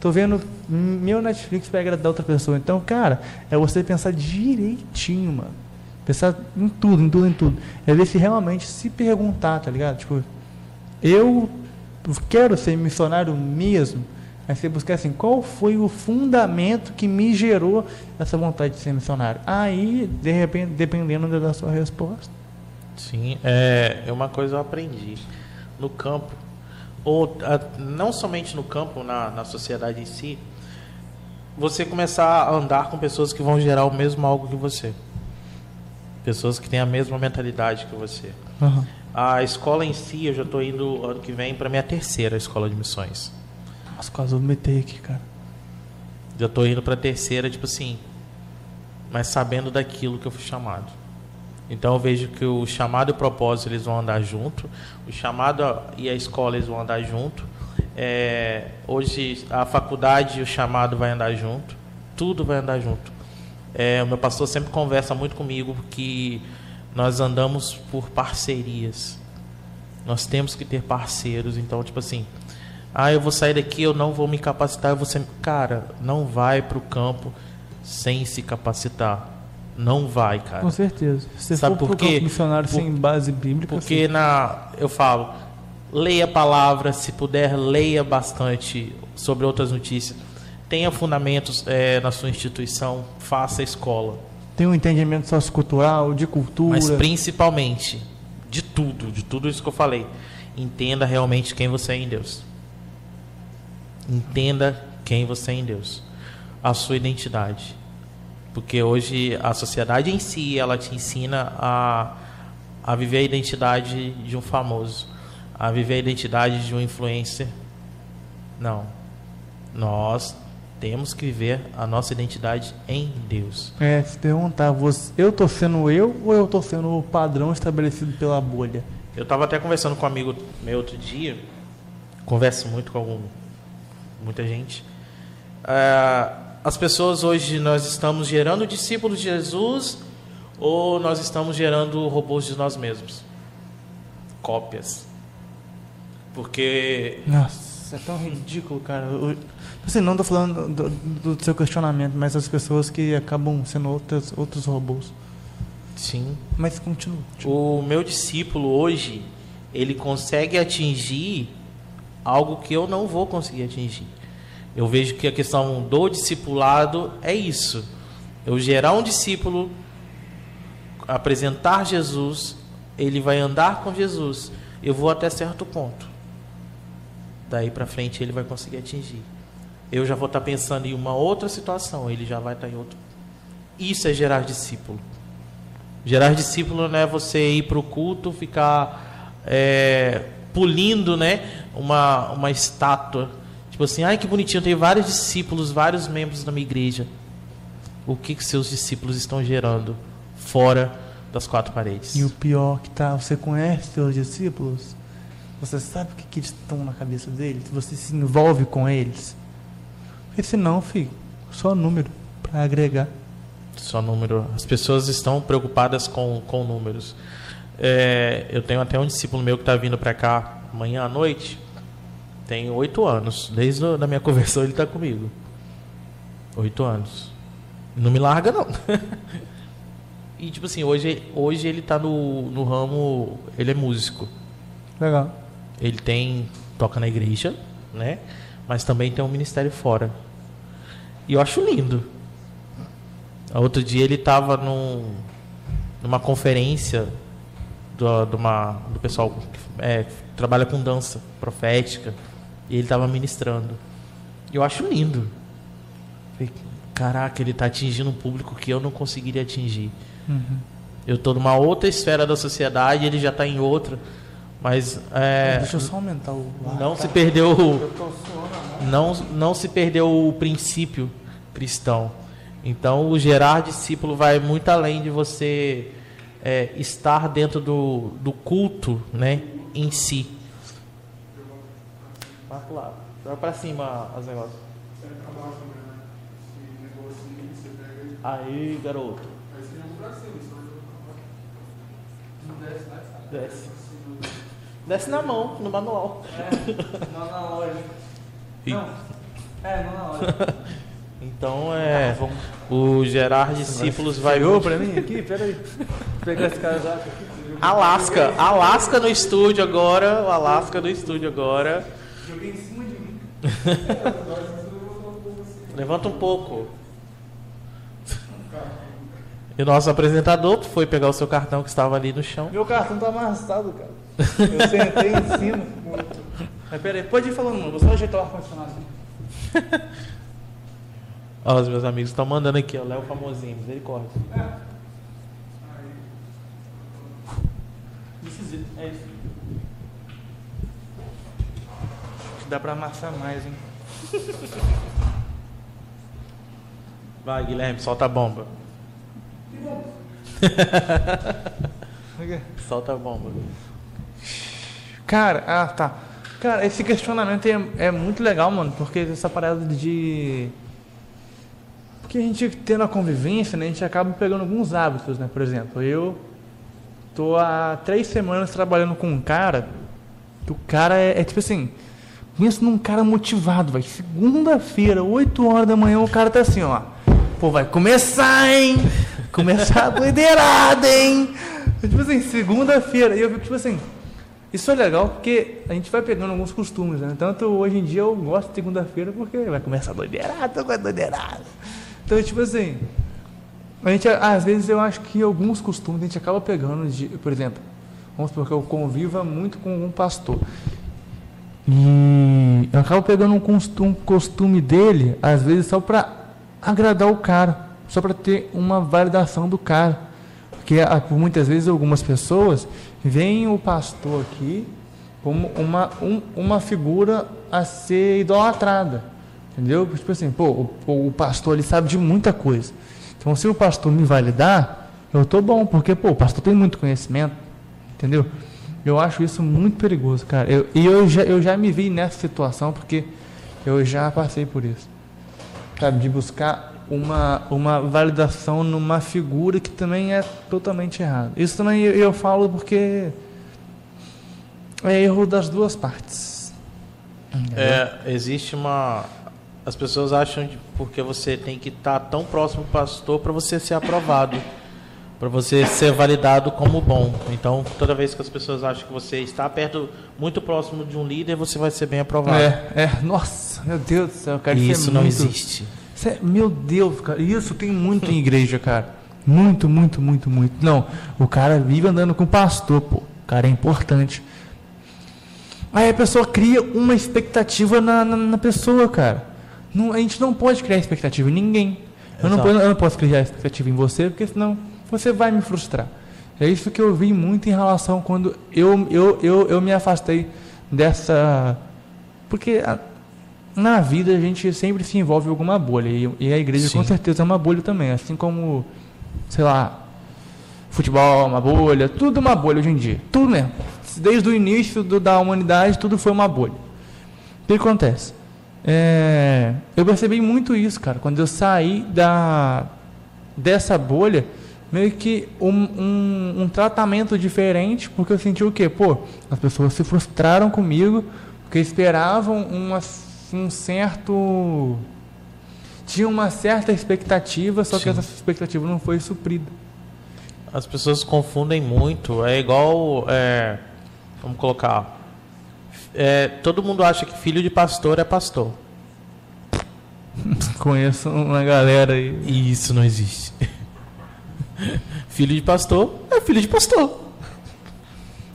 tô vendo meu Netflix para agradar outra pessoa. Então, cara, é você pensar direitinho, mano. Pensar em tudo, em tudo, em tudo. É ver se realmente se perguntar, tá ligado? Tipo, eu quero ser missionário mesmo. Aí você buscar assim, qual foi o fundamento que me gerou essa vontade de ser missionário? Aí, de repente, dependendo da sua resposta. Sim, é, é uma coisa eu aprendi no campo, ou a, não somente no campo, na, na sociedade em si, você começar a andar com pessoas que vão gerar o mesmo algo que você. Pessoas que têm a mesma mentalidade que você. Uhum. A escola em si, eu já estou indo ano que vem para minha terceira escola de missões. Nossa, quase eu metei aqui, cara. Já estou indo para a terceira, tipo assim, mas sabendo daquilo que eu fui chamado. Então eu vejo que o chamado e o propósito eles vão andar junto, o chamado e a escola eles vão andar junto. É, hoje a faculdade e o chamado vai andar junto, tudo vai andar junto. É, o meu pastor sempre conversa muito comigo que nós andamos por parcerias. Nós temos que ter parceiros. Então, tipo assim, ah, eu vou sair daqui, eu não vou me capacitar. Eu vou. Cara, não vai para o campo sem se capacitar. Não vai, cara. Com certeza. Se Sabe for por quê? missionário por, sem base bíblica. Porque assim. na, eu falo, leia a palavra, se puder, leia bastante sobre outras notícias. Tenha fundamentos é, na sua instituição, faça a escola. Tenha um entendimento sociocultural, de cultura. Mas principalmente, de tudo, de tudo isso que eu falei. Entenda realmente quem você é em Deus. Entenda quem você é em Deus. A sua identidade porque hoje a sociedade em si ela te ensina a, a viver a identidade de um famoso, a viver a identidade de um influencer. Não. Nós temos que viver a nossa identidade em Deus. É, se perguntar, você, eu estou sendo eu ou eu estou sendo o padrão estabelecido pela bolha? Eu estava até conversando com um amigo meu outro dia, converso muito com algum, muita gente. Uh, as pessoas hoje nós estamos gerando discípulos de Jesus ou nós estamos gerando robôs de nós mesmos? Cópias. Porque. Nossa, é tão ridículo, cara. Eu, assim, não estou falando do, do, seu questionamento, mas as pessoas que acabam sendo outras, outros robôs. Sim. Mas continua. O meu discípulo hoje, ele consegue atingir algo que eu não vou conseguir atingir. Eu vejo que a questão do discipulado é isso. Eu gerar um discípulo, apresentar Jesus, ele vai andar com Jesus. Eu vou até certo ponto. Daí para frente ele vai conseguir atingir. Eu já vou estar pensando em uma outra situação, ele já vai estar em outro. Isso é gerar discípulo. Gerar discípulo não é você ir para o culto, ficar é, pulindo né, uma, uma estátua Tipo assim, ai que bonitinho, eu tenho vários discípulos, vários membros da minha igreja. O que, que seus discípulos estão gerando fora das quatro paredes? E o pior que tá, você conhece seus discípulos? Você sabe o que, que eles estão na cabeça deles? Você se envolve com eles? Porque senão, filho, só número para agregar. Só número. As pessoas estão preocupadas com, com números. É, eu tenho até um discípulo meu que está vindo para cá amanhã à noite. Tem oito anos. Desde a minha conversão ele está comigo. Oito anos. Não me larga, não. e, tipo assim, hoje, hoje ele está no, no ramo... Ele é músico. Legal. Ele tem... Toca na igreja, né? Mas também tem um ministério fora. E eu acho lindo. Outro dia ele estava num, numa conferência do, do, uma, do pessoal que é, trabalha com dança profética. E ele estava ministrando. Eu acho lindo. Falei, Caraca, ele está atingindo um público que eu não conseguiria atingir. Uhum. Eu estou numa outra esfera da sociedade, ele já está em outra. Mas é, deixa eu só aumentar o não se perdeu não não se perdeu o princípio cristão. Então o gerar discípulo vai muito além de você é, estar dentro do, do culto, né, em si. Vai pro lado. Vai pra cima as negócios. Aí, garoto. Desce. Desce na mão, no manual. É, na loja. Não. É, não na hora. Então é. O Gerard Discípulos vai. Chegou pra mim aqui? Pera aí. Vou pegar esse casaco aqui. Alasca. Alasca no estúdio agora. O Alasca no estúdio agora. Joguei em cima de mim. Levanta um pouco. E o nosso apresentador foi pegar o seu cartão que estava ali no chão. Meu cartão tá amassado, cara. Eu sentei em cima. Mas pera aí, pode ir falando, mano. Vou só ajeitar o ar-condicionado. Ó, os meus amigos estão mandando aqui, ó. Léo Famosinho, misericórdia. It. É isso. Acho que dá pra amassar mais, hein? Vai, Guilherme, solta a bomba. Solta a bomba. Cara, ah, tá. Cara, esse questionamento é, é muito legal, mano, porque essa parada de. Porque a gente tendo a convivência, né, a gente acaba pegando alguns hábitos, né? Por exemplo, eu tô há três semanas trabalhando com um cara que o cara é, é tipo assim. Pensa num cara motivado, vai. Segunda-feira, 8 horas da manhã, o cara tá assim, ó. Pô, vai começar, hein? Começar a doideirada, hein? Tipo assim, segunda-feira. E eu fico tipo assim. Isso é legal porque a gente vai pegando alguns costumes, né? Tanto hoje em dia eu gosto de segunda-feira porque vai começar a doideirada, vai doideirada. Então, tipo assim. A gente, às vezes eu acho que alguns costumes a gente acaba pegando, de, por exemplo, vamos supor que eu conviva muito com um pastor. E eu acabo pegando um costume, um costume dele, às vezes só para agradar o cara, só para ter uma validação do cara. Porque ah, por muitas vezes algumas pessoas veem o pastor aqui como uma, um, uma figura a ser idolatrada. Entendeu? Tipo assim, pô, o, o pastor ele sabe de muita coisa. Então se o pastor me validar, eu tô bom, porque pô, o pastor tem muito conhecimento. Entendeu? Eu acho isso muito perigoso, cara. Eu, e eu já, eu já me vi nessa situação porque eu já passei por isso. Sabe, de buscar uma, uma validação numa figura que também é totalmente errado. Isso também eu, eu falo porque é erro das duas partes. É, existe uma. As pessoas acham que porque você tem que estar tão próximo do pastor para você ser aprovado, para você ser validado como bom. Então, toda vez que as pessoas acham que você está perto, muito próximo de um líder, você vai ser bem aprovado. É, é, nossa, meu Deus do céu, cara, isso, isso é não muito- existe. Isso é- meu Deus, cara, isso tem muito em igreja, cara. Muito, muito, muito, muito. Não, o cara vive andando com o pastor, pô. O cara é importante. Aí a pessoa cria uma expectativa na, na, na pessoa, cara. Não, a gente não pode criar expectativa em ninguém. Eu não, eu não posso criar expectativa em você, porque senão você vai me frustrar. É isso que eu vi muito em relação quando eu, eu, eu, eu me afastei dessa. Porque a- na vida a gente sempre se envolve em alguma bolha. E, e a igreja Sim. com certeza é uma bolha também. Assim como, sei lá, futebol é uma bolha, tudo é uma bolha hoje em dia. Tudo mesmo. Desde o início do- da humanidade, tudo foi uma bolha. O que acontece? É, eu percebi muito isso, cara. Quando eu saí da, dessa bolha, meio que um, um, um tratamento diferente, porque eu senti o quê? Pô, as pessoas se frustraram comigo, porque esperavam uma, um certo. Tinha uma certa expectativa, só que Sim. essa expectativa não foi suprida. As pessoas confundem muito. É igual. é, vamos colocar. é, todo mundo acha que filho de pastor é pastor. Conheço uma galera aí. E isso não existe. filho de pastor é filho de pastor.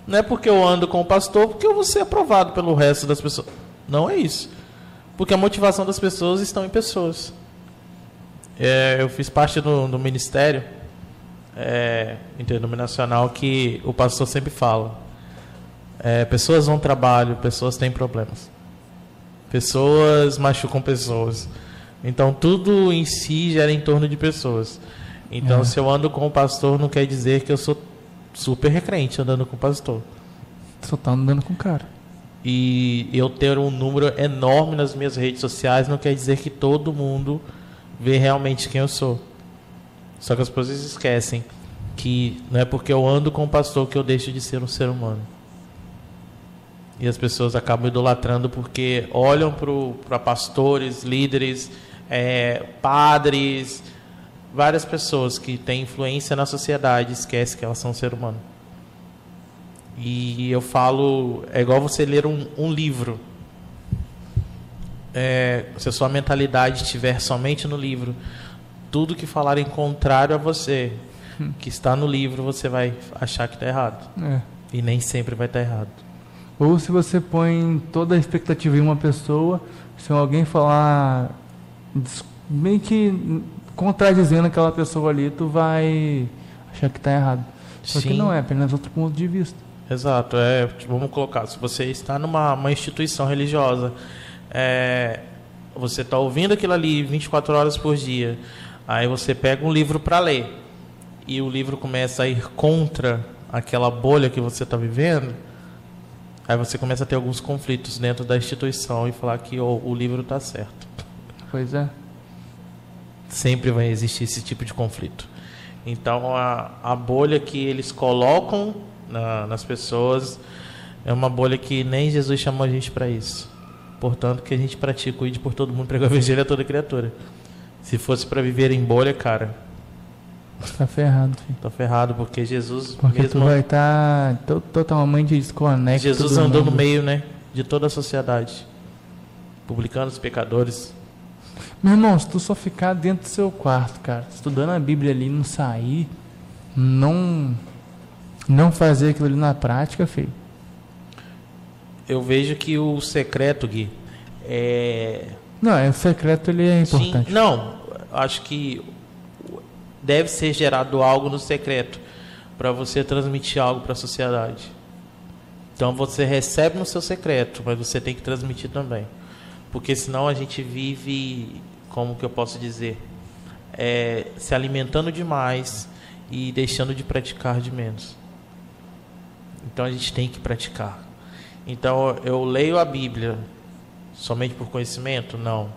Não é porque eu ando com o pastor porque eu vou ser aprovado pelo resto das pessoas. Não é isso. Porque a motivação das pessoas estão em pessoas. É, eu fiz parte do, do ministério é, interdenominacional que o pastor sempre fala. É, pessoas vão trabalho, pessoas têm problemas. Pessoas machucam pessoas. Então tudo em si gira em torno de pessoas. Então É. se eu ando com o pastor não quer dizer que eu sou super recrente andando com o pastor. Só tá andando com o cara. E eu ter um número enorme nas minhas redes sociais não quer dizer que todo mundo vê realmente quem eu sou. Só que as pessoas esquecem que não é porque eu ando com o pastor que eu deixo de ser um ser humano. E as pessoas acabam idolatrando porque olham para pastores, líderes, é, padres, várias pessoas que têm influência na sociedade, esquecem que elas são um ser humano. E eu falo, é igual você ler um, um livro. É, se a sua mentalidade estiver somente no livro, tudo que falarem contrário a você, hum. que está no livro, você vai achar que está errado. É. E nem sempre vai estar tá errado. Ou se você põe toda a expectativa em uma pessoa, se alguém falar meio que contradizendo aquela pessoa ali, tu vai achar que está errado. Só Sim. que não é, apenas outro ponto de vista. Exato, é, vamos colocar, se você está numa uma instituição religiosa, é, você está ouvindo aquilo ali 24 horas por dia, aí você pega um livro para ler e o livro começa a ir contra aquela bolha que você está vivendo, aí você começa a ter alguns conflitos dentro da instituição e falar que oh, o livro está certo. Pois é. Sempre vai existir esse tipo de conflito. Então a, a bolha que eles colocam na, nas pessoas. É uma bolha que nem Jesus chamou a gente para isso. Portanto, que a gente pratique, cuide por todo mundo, pregar o evangelho a toda criatura. Se fosse para viver em bolha, cara. Tá ferrado, filho. Tá ferrado, porque Jesus porque mesmo. Tu vai estar tá totalmente desconectado. Jesus andou no meio, né? De toda a sociedade. Publicando os pecadores. Meu irmão, se tu só ficar dentro do seu quarto, cara, estudando a Bíblia ali, não sair, não não fazer aquilo ali na prática, filho. Eu vejo que o secreto, Gui, é. Não, é, o secreto ele é importante. Sim, não, acho que deve ser gerado algo no secreto para você transmitir algo para a sociedade. Então você recebe no seu secreto, mas você tem que transmitir também. Porque senão a gente vive, como que eu posso dizer, é, se alimentando demais e deixando de praticar de menos. Então a gente tem que praticar. Então eu leio a Bíblia somente por conhecimento? Não.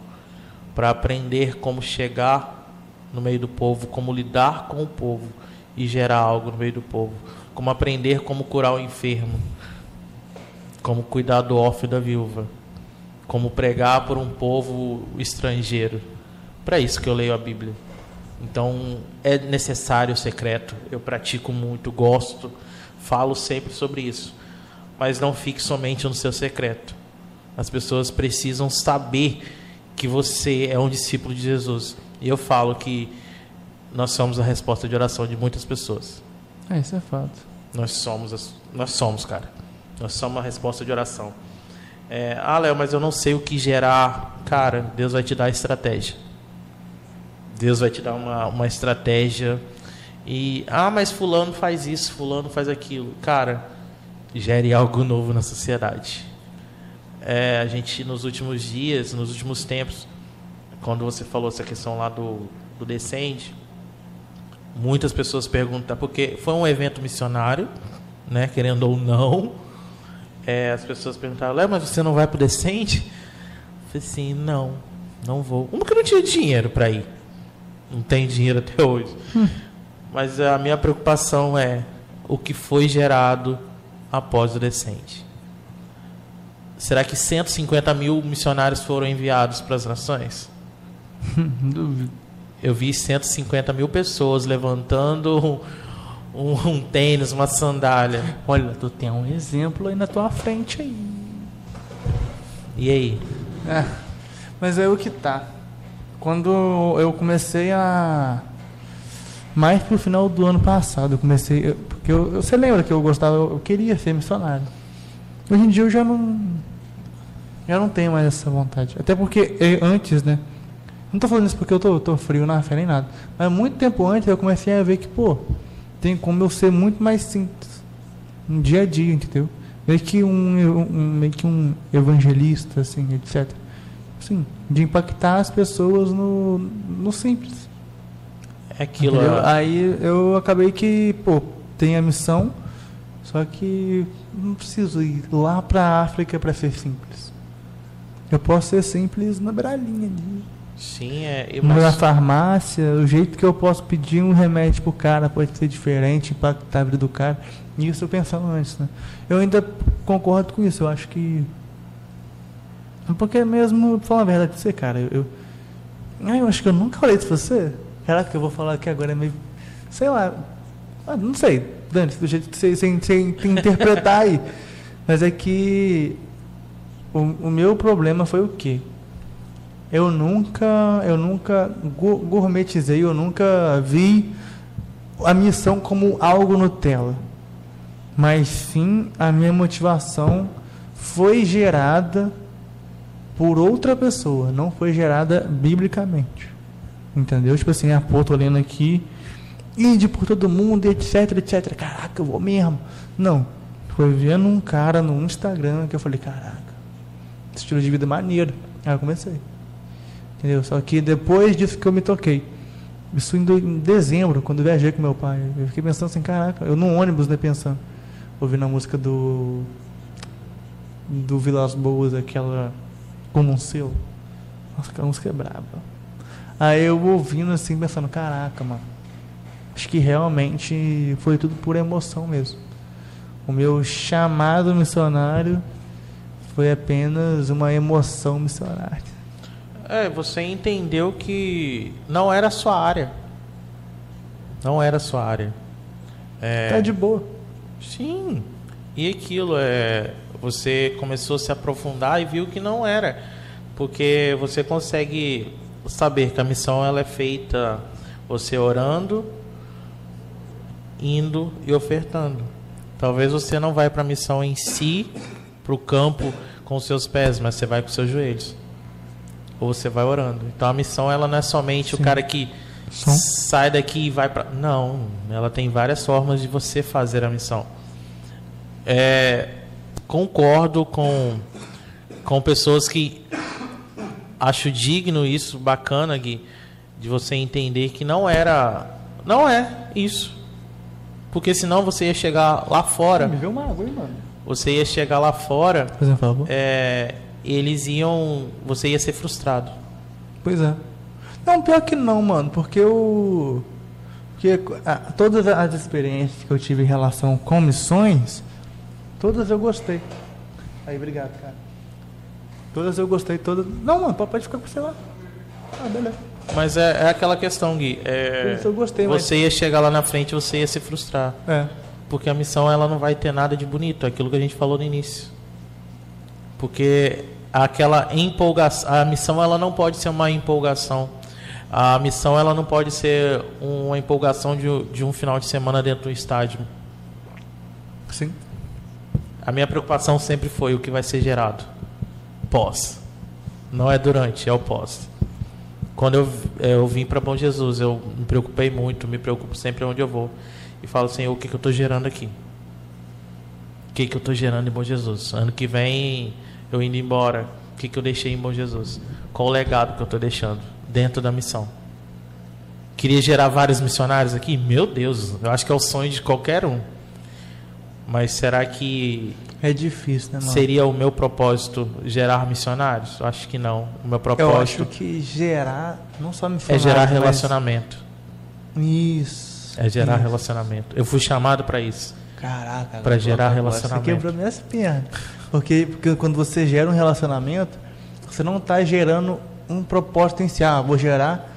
Para aprender como chegar no meio do povo, como lidar com o povo e gerar algo no meio do povo, como aprender como curar o enfermo, como cuidar do órfão e da viúva, como pregar por um povo estrangeiro. Para isso que eu leio a Bíblia. Então é necessário o secreto. Eu pratico muito, gosto falo sempre sobre isso. Mas não fique somente no seu secreto. As pessoas precisam saber que você é um discípulo de Jesus. E eu falo que nós somos a resposta de oração de muitas pessoas. É, isso é fato. Nós somos, nós somos, cara. Nós somos a resposta de oração. É, ah, Léo, mas eu não sei o que gerar. Cara, Deus vai te dar a estratégia. Deus vai te dar uma, uma estratégia e, ah, mas fulano faz isso, fulano faz aquilo. Cara, gere algo novo na sociedade. É, a gente, nos últimos dias, nos últimos tempos, quando você falou essa questão lá do, do Descende, muitas pessoas perguntam, porque foi um evento missionário, né, querendo ou não, é, as pessoas perguntaram, Léo, mas você não vai para o Descende? Eu falei assim, não, não vou. Como que eu não tinha dinheiro para ir? Não tem dinheiro até hoje. Hum. Mas a minha preocupação é o que foi gerado após o descente. Será que 150 mil missionários foram enviados para as nações? Duvido. Eu vi 150 mil pessoas levantando um, um, tênis, uma sandália. Olha, tu tem um exemplo aí na tua frente aí. E aí? É, mas é o que tá. Quando eu comecei a mais pro final do ano passado eu comecei. Eu, porque eu, você lembra que eu gostava, eu, eu, queria ser missionário. Hoje em dia eu já não. Já não tenho mais essa vontade. Até porque eu, antes, né? Não tô falando isso porque eu tô, tô frio na fé nem nada. Mas muito tempo antes eu comecei a ver que, pô, tem como eu ser muito mais simples. No dia a dia, entendeu? Meio que um, um, meio que um evangelista, assim, etc. Assim, de impactar as pessoas no, no simples. É aquilo. É... Aí eu acabei que, pô, tem a missão, só que não preciso ir lá para a África para ser simples. Eu posso ser simples na bralinha ali. Sim, é. e Na mas- farmácia, o jeito que eu posso pedir um remédio pro cara pode ser diferente, impactar a vida do cara. Isso eu pensava antes, né? Eu ainda concordo com isso, eu acho que. Porque mesmo, falar a verdade pra você, cara, eu. eu... Ah, eu acho que eu nunca falei isso pra você. Caraca, eu vou falar aqui agora é meio. Sei lá. Ah, não sei, Dani, do jeito que você, você, você interpretar aí. Mas é que. O, o meu problema foi o quê? Eu nunca, eu nunca gourmetizei, eu nunca vi a missão como algo Nutella. Mas sim, a minha motivação foi gerada por outra pessoa, não foi gerada biblicamente. Entendeu? Tipo assim, ah, pô, tô lendo aqui, ide por todo mundo, etc, etc. Caraca, eu vou mesmo. Não. Foi vendo um cara no Instagram que eu falei, caraca, estilo de vida maneiro. Aí eu comecei. Entendeu? Só que depois disso que eu me toquei. Isso em, dezembro, quando eu viajei com meu pai. Eu fiquei pensando assim, caraca, eu num ônibus, né, pensando. Ouvindo a música do. Do Vilas Boas, aquela. Como um selo. Nossa, aquela música é braba. Aí eu ouvindo assim, pensando, caraca, mano. Acho que realmente foi tudo por emoção mesmo. O meu chamado missionário foi apenas uma emoção missionária. É, você entendeu que não era a sua área. Não era a sua área. É, Tá de boa. Sim. E aquilo é, você começou a se aprofundar e viu que não era, porque você consegue saber que a missão ela é feita você orando, indo e ofertando. Talvez você não vai para a missão em si, para o campo com os seus pés, mas você vai com os seus joelhos. Ou você vai orando. Então a missão ela não é somente o Sim. cara que Som. sai daqui e vai para. Não, ela tem várias formas de você fazer a missão. É, concordo com, com pessoas que acho digno isso, bacana, Gui, de você entender que não era. Não é isso. Porque senão você ia chegar lá fora. Me vê uma água aí, mano. Você ia chegar lá fora, favor. é, eles iam. Você ia ser frustrado. Pois é. Não, pior que não, mano, porque eu. Porque todas as experiências que eu tive em relação com missões, todas eu gostei. Aí, obrigado, cara. Todas eu gostei, todas. Não, mano, pode ficar com você lá. Ah, beleza. Mas é, é aquela questão, Gui. é, eu gostei, mas- você ia chegar lá na frente você ia se frustrar. É. Porque a missão ela não vai ter nada de bonito, aquilo que a gente falou no início. Porque aquela empolgação, a missão ela não pode ser uma empolgação. A missão ela não pode ser uma empolgação de, de um final de semana dentro do estádio. Sim. A minha preocupação sempre foi o que vai ser gerado pós. Não é durante, é o pós. Quando eu, eu vim para Bom Jesus, eu me preocupei muito, me preocupo sempre onde eu vou. E falo, Senhor, o que, que eu estou gerando aqui? O que, que eu estou gerando em Bom Jesus? Ano que vem, eu indo embora, o que, que eu deixei em Bom Jesus? Qual o legado que eu estou deixando dentro da missão? Queria gerar vários missionários aqui? Meu Deus, eu acho que é o sonho de qualquer um. Mas será que É difícil, né, mano? seria o meu propósito gerar missionários? Eu acho que não. O meu Eu propósito acho que gerar, não só é missionários, gerar mas- relacionamento. Isso. É gerar isso. relacionamento. Eu fui chamado para isso. Caraca, Pra agora- gerar agora relacionamento. Você quebrou minhas pernas. Porque, porque quando você gera um relacionamento, você não está gerando um propósito em si. Ah, vou gerar,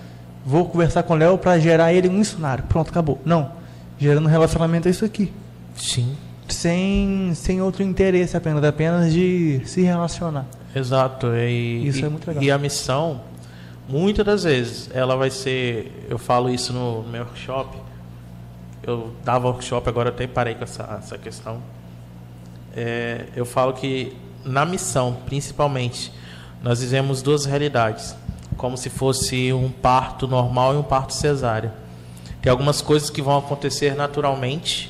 vou conversar com o Léo para gerar ele um missionário. Pronto, acabou. Não. Gerando um relacionamento é isso aqui. Sim. Sem, sem outro interesse apenas, apenas de se relacionar. Exato. E, Isso e, é muito legal. E a missão, muitas das vezes, ela vai ser. Eu falo isso no meu workshop. Eu dava workshop, agora até parei com essa, essa questão. É, eu falo que na missão, principalmente, nós vivemos duas realidades, como se fosse um parto normal e um parto cesárea. Tem algumas coisas que vão acontecer naturalmente,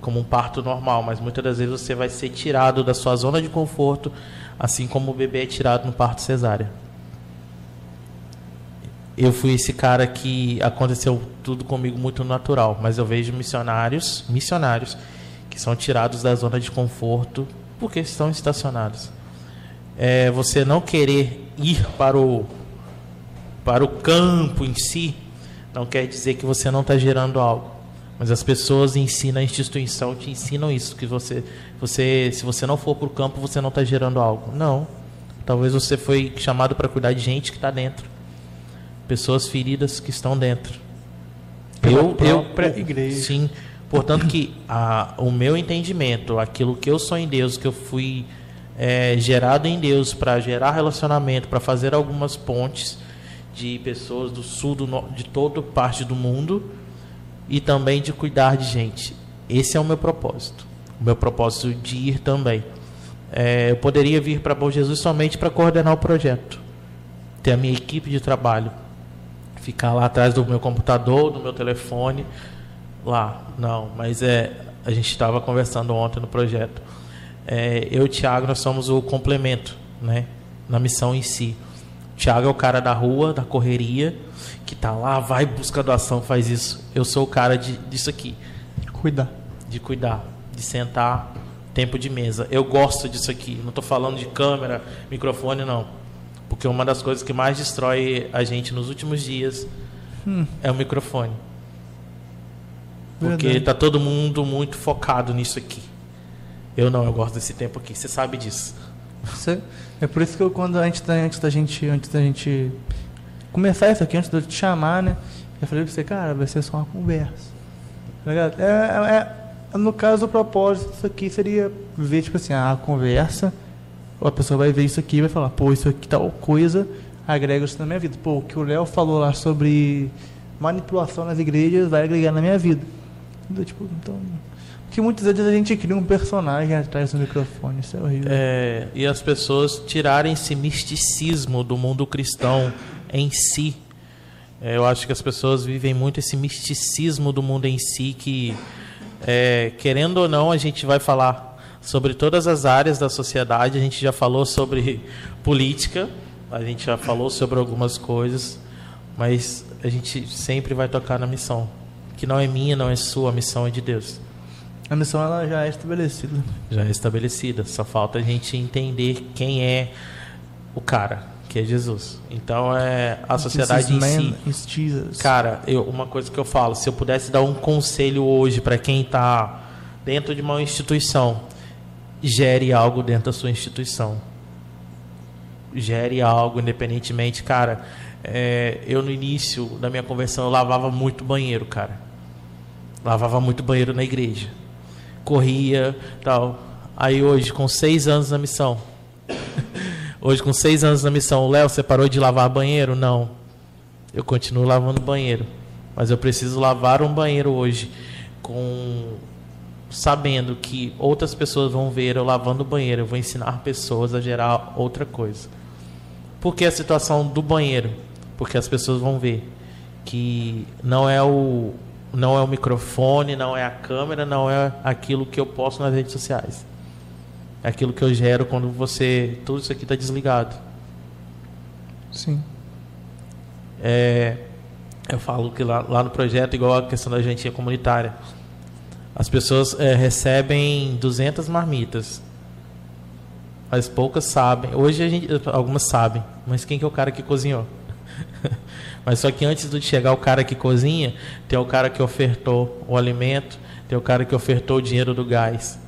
como um parto normal, mas muitas das vezes você vai ser tirado da sua zona de conforto, assim como o bebê é tirado no parto cesárea. Eu fui esse cara que aconteceu tudo comigo muito natural, mas eu vejo missionários, missionários que são tirados da zona de conforto porque estão estacionados. É, você não querer ir para o para o campo em si, não quer dizer que você não está gerando algo. Mas as pessoas ensinam, a instituição te ensinam isso, que você, você se você não for para o campo, você não está gerando algo. Não. Talvez você foi chamado para cuidar de gente que está dentro. Pessoas feridas que estão dentro. eu, eu, igreja. Sim. Portanto que a, o meu entendimento, aquilo que eu sou em Deus, que eu fui é, gerado em Deus para gerar relacionamento, para fazer algumas pontes de pessoas do sul, do, de toda parte do mundo e também de cuidar de gente. Esse é o meu propósito. O meu propósito de ir também. É, eu poderia vir para Bom Jesus somente para coordenar o projeto, ter a minha equipe de trabalho, ficar lá atrás do meu computador, do meu telefone, lá. Não, mas é, a gente estava conversando ontem no projeto. É, eu e o Thiago, nós somos o complemento, né, na missão em si. O Thiago é o cara da rua, da correria, que tá lá, vai busca doação, faz isso. Eu sou o cara de, disso aqui. Cuidar. De cuidar, de sentar, tempo de mesa. Eu gosto disso aqui. Não estou falando de câmera, microfone, não. Porque uma das coisas que mais destrói a gente nos últimos dias hum. é o microfone. Porque está todo mundo muito focado nisso aqui. Eu não, eu gosto desse tempo aqui. Você sabe disso. É por isso que eu, quando antes da, antes da gente antes da gente começar isso aqui, antes de eu te chamar, né? Eu falei pra você, cara, vai ser só uma conversa. Tá? É, é, é, no caso, o propósito disso aqui seria ver, tipo assim, a conversa, a pessoa vai ver isso aqui e vai falar, pô, isso aqui tal coisa agrega isso na minha vida. Pô, o que o Léo falou lá sobre manipulação nas igrejas vai agregar na minha vida. Então, tipo, então, que muitas vezes a gente cria um personagem atrás do microfone, isso é horrível. É, e as pessoas tirarem esse misticismo do mundo cristão em si. É, eu acho que as pessoas vivem muito esse misticismo do mundo em si, que, é, querendo ou não, a gente vai falar sobre todas as áreas da sociedade. A gente já falou sobre política, a gente já falou sobre algumas coisas, mas a gente sempre vai tocar na missão, que não é minha, não é sua, a missão é de Deus. A missão ela já é estabelecida. Já é estabelecida, só falta a gente entender quem é o cara que é Jesus. Então é a sociedade em si. Cara, eu, uma coisa que eu falo, se eu pudesse dar um conselho hoje para quem está dentro de uma instituição, gere algo dentro da sua instituição. Gere algo independentemente, cara. É, eu no início da minha conversão eu lavava muito banheiro, cara. Lavava muito banheiro na igreja. Corria, tal. Aí hoje, com seis anos na missão, Hoje, com seis anos na missão, Léo, você parou de lavar banheiro? Não. Eu continuo lavando banheiro. Mas eu preciso lavar um banheiro hoje com sabendo que outras pessoas vão ver eu lavando o banheiro. Eu vou ensinar pessoas a gerar outra coisa. Por que a situação do banheiro? Porque as pessoas vão ver que não é o não é o microfone, não é a câmera, não é aquilo que eu posto nas redes sociais. É aquilo que eu gero quando você. Tudo isso aqui está desligado. Sim. É, eu falo que lá, lá, no projeto, igual a questão da agentia comunitária, as pessoas é, recebem 200 marmitas. Mas poucas sabem. Hoje gente, algumas sabem, mas quem que é o cara que cozinhou? mas só que antes de chegar o cara que cozinha, tem o cara que ofertou o alimento, tem o cara que ofertou o dinheiro do gás.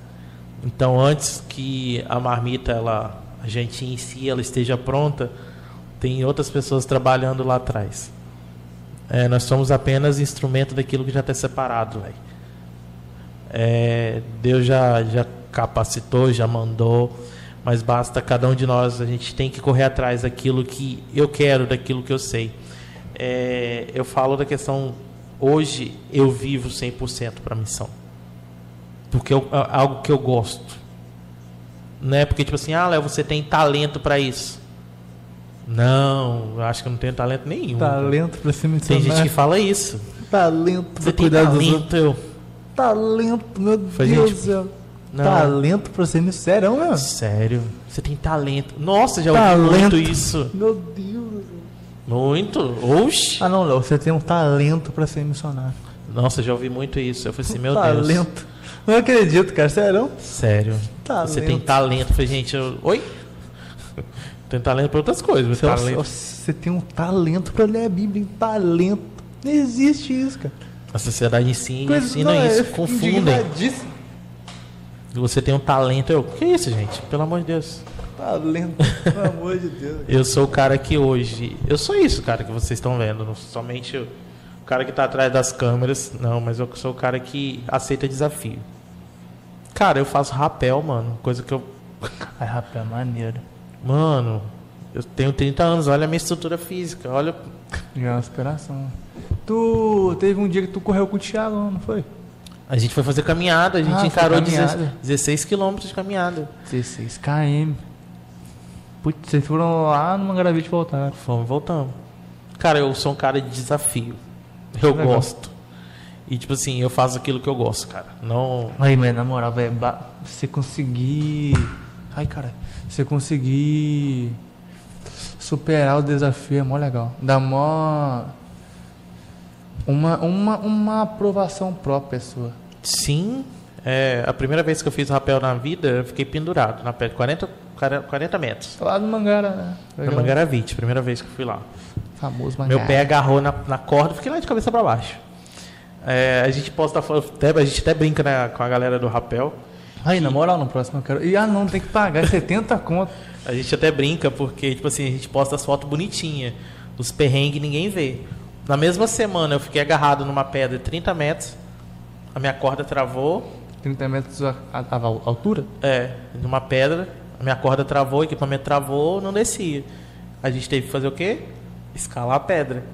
Então, antes que a marmita, ela, a gente em si, ela esteja pronta, tem outras pessoas trabalhando lá atrás. É, nós somos apenas instrumento daquilo que já está separado. É, Deus já, já capacitou, já mandou, mas basta cada um de nós, a gente tem que correr atrás daquilo que eu quero, daquilo que eu sei. É, eu falo da questão, hoje eu vivo 100% para a missão porque é algo que eu gosto. Não é porque, tipo assim, ah, Léo, você tem talento para isso. Não, eu acho que eu não tenho talento nenhum. Talento para ser missionário. Tem gente que fala isso. Talento para cuidar talento, dos eu... Talento, meu Foi Deus do céu. Talento para ser missionário, meu. Sério? Você tem talento. Nossa, já talento. ouvi muito isso. Meu Deus. Muito? Oxi. Ah, não, Léo, você tem um talento para ser missionário. Nossa, já ouvi muito isso. Eu falei assim, meu talento. Deus. Talento. Não acredito, cara. Sério? Sério. Talento. Você tem talento. Eu falei, gente, eu... oi? tenho talento para outras coisas. Mas Você, talento... você tem um talento pra ler a Bíblia, um talento. Não existe isso, cara. A sociedade ensina, Coisa- ensina não, isso, é confundem. Você tem um talento. Eu, que isso, gente? Pelo amor de Deus. Talento, pelo amor de Deus. Eu sou o cara que hoje. Eu sou isso, cara, que vocês estão vendo. Não somente o o cara que tá atrás das câmeras. Não, mas eu sou o cara que aceita desafio. Cara, eu faço rapel, mano. Coisa que eu. Ai, rapaz, é maneiro. Mano, eu tenho 30 anos, olha a minha estrutura física. Olha. Já é uma inspiração. Tu teve um dia que tu correu com o Thiago, não foi? A gente foi fazer caminhada, a gente Ah, encarou caminhada. 16 16 quilômetros de caminhada. 16 km. Putz, vocês foram lá no Mangaravite e voltaram. Fomos e voltamos. Cara, eu sou um cara de desafio. Eu gosto. E tipo assim, eu faço aquilo que eu gosto, cara. Não. Aí, mas na moral, velho, você conseguir. Ai, cara. Você conseguir superar o desafio é mó legal. Dá mó. Uma, uma, uma aprovação própria sua. Sim, é, a primeira vez que eu fiz rapel na vida, eu fiquei pendurado na pedra, 40, 40 metros. Lá no Mangara, né? Na Mangaravite, primeira vez que eu fui lá. Famoso Mangara. Meu pé agarrou na, na corda, fiquei lá de cabeça para baixo. É, a gente posta até, a gente até brinca né, com a galera do rapel. Aí, na moral, no próximo eu quero. E ah, não, tem que pagar 70 conto. A gente até brinca porque, tipo assim, a gente posta as fotos bonitinhas. Os perrengues ninguém vê. Na mesma semana eu fiquei agarrado numa pedra de 30 metros. A minha corda travou. 30 metros a, a- a altura? É, numa pedra. A minha corda travou, o equipamento travou, não descia. A gente teve que fazer o quê? Escalar a pedra.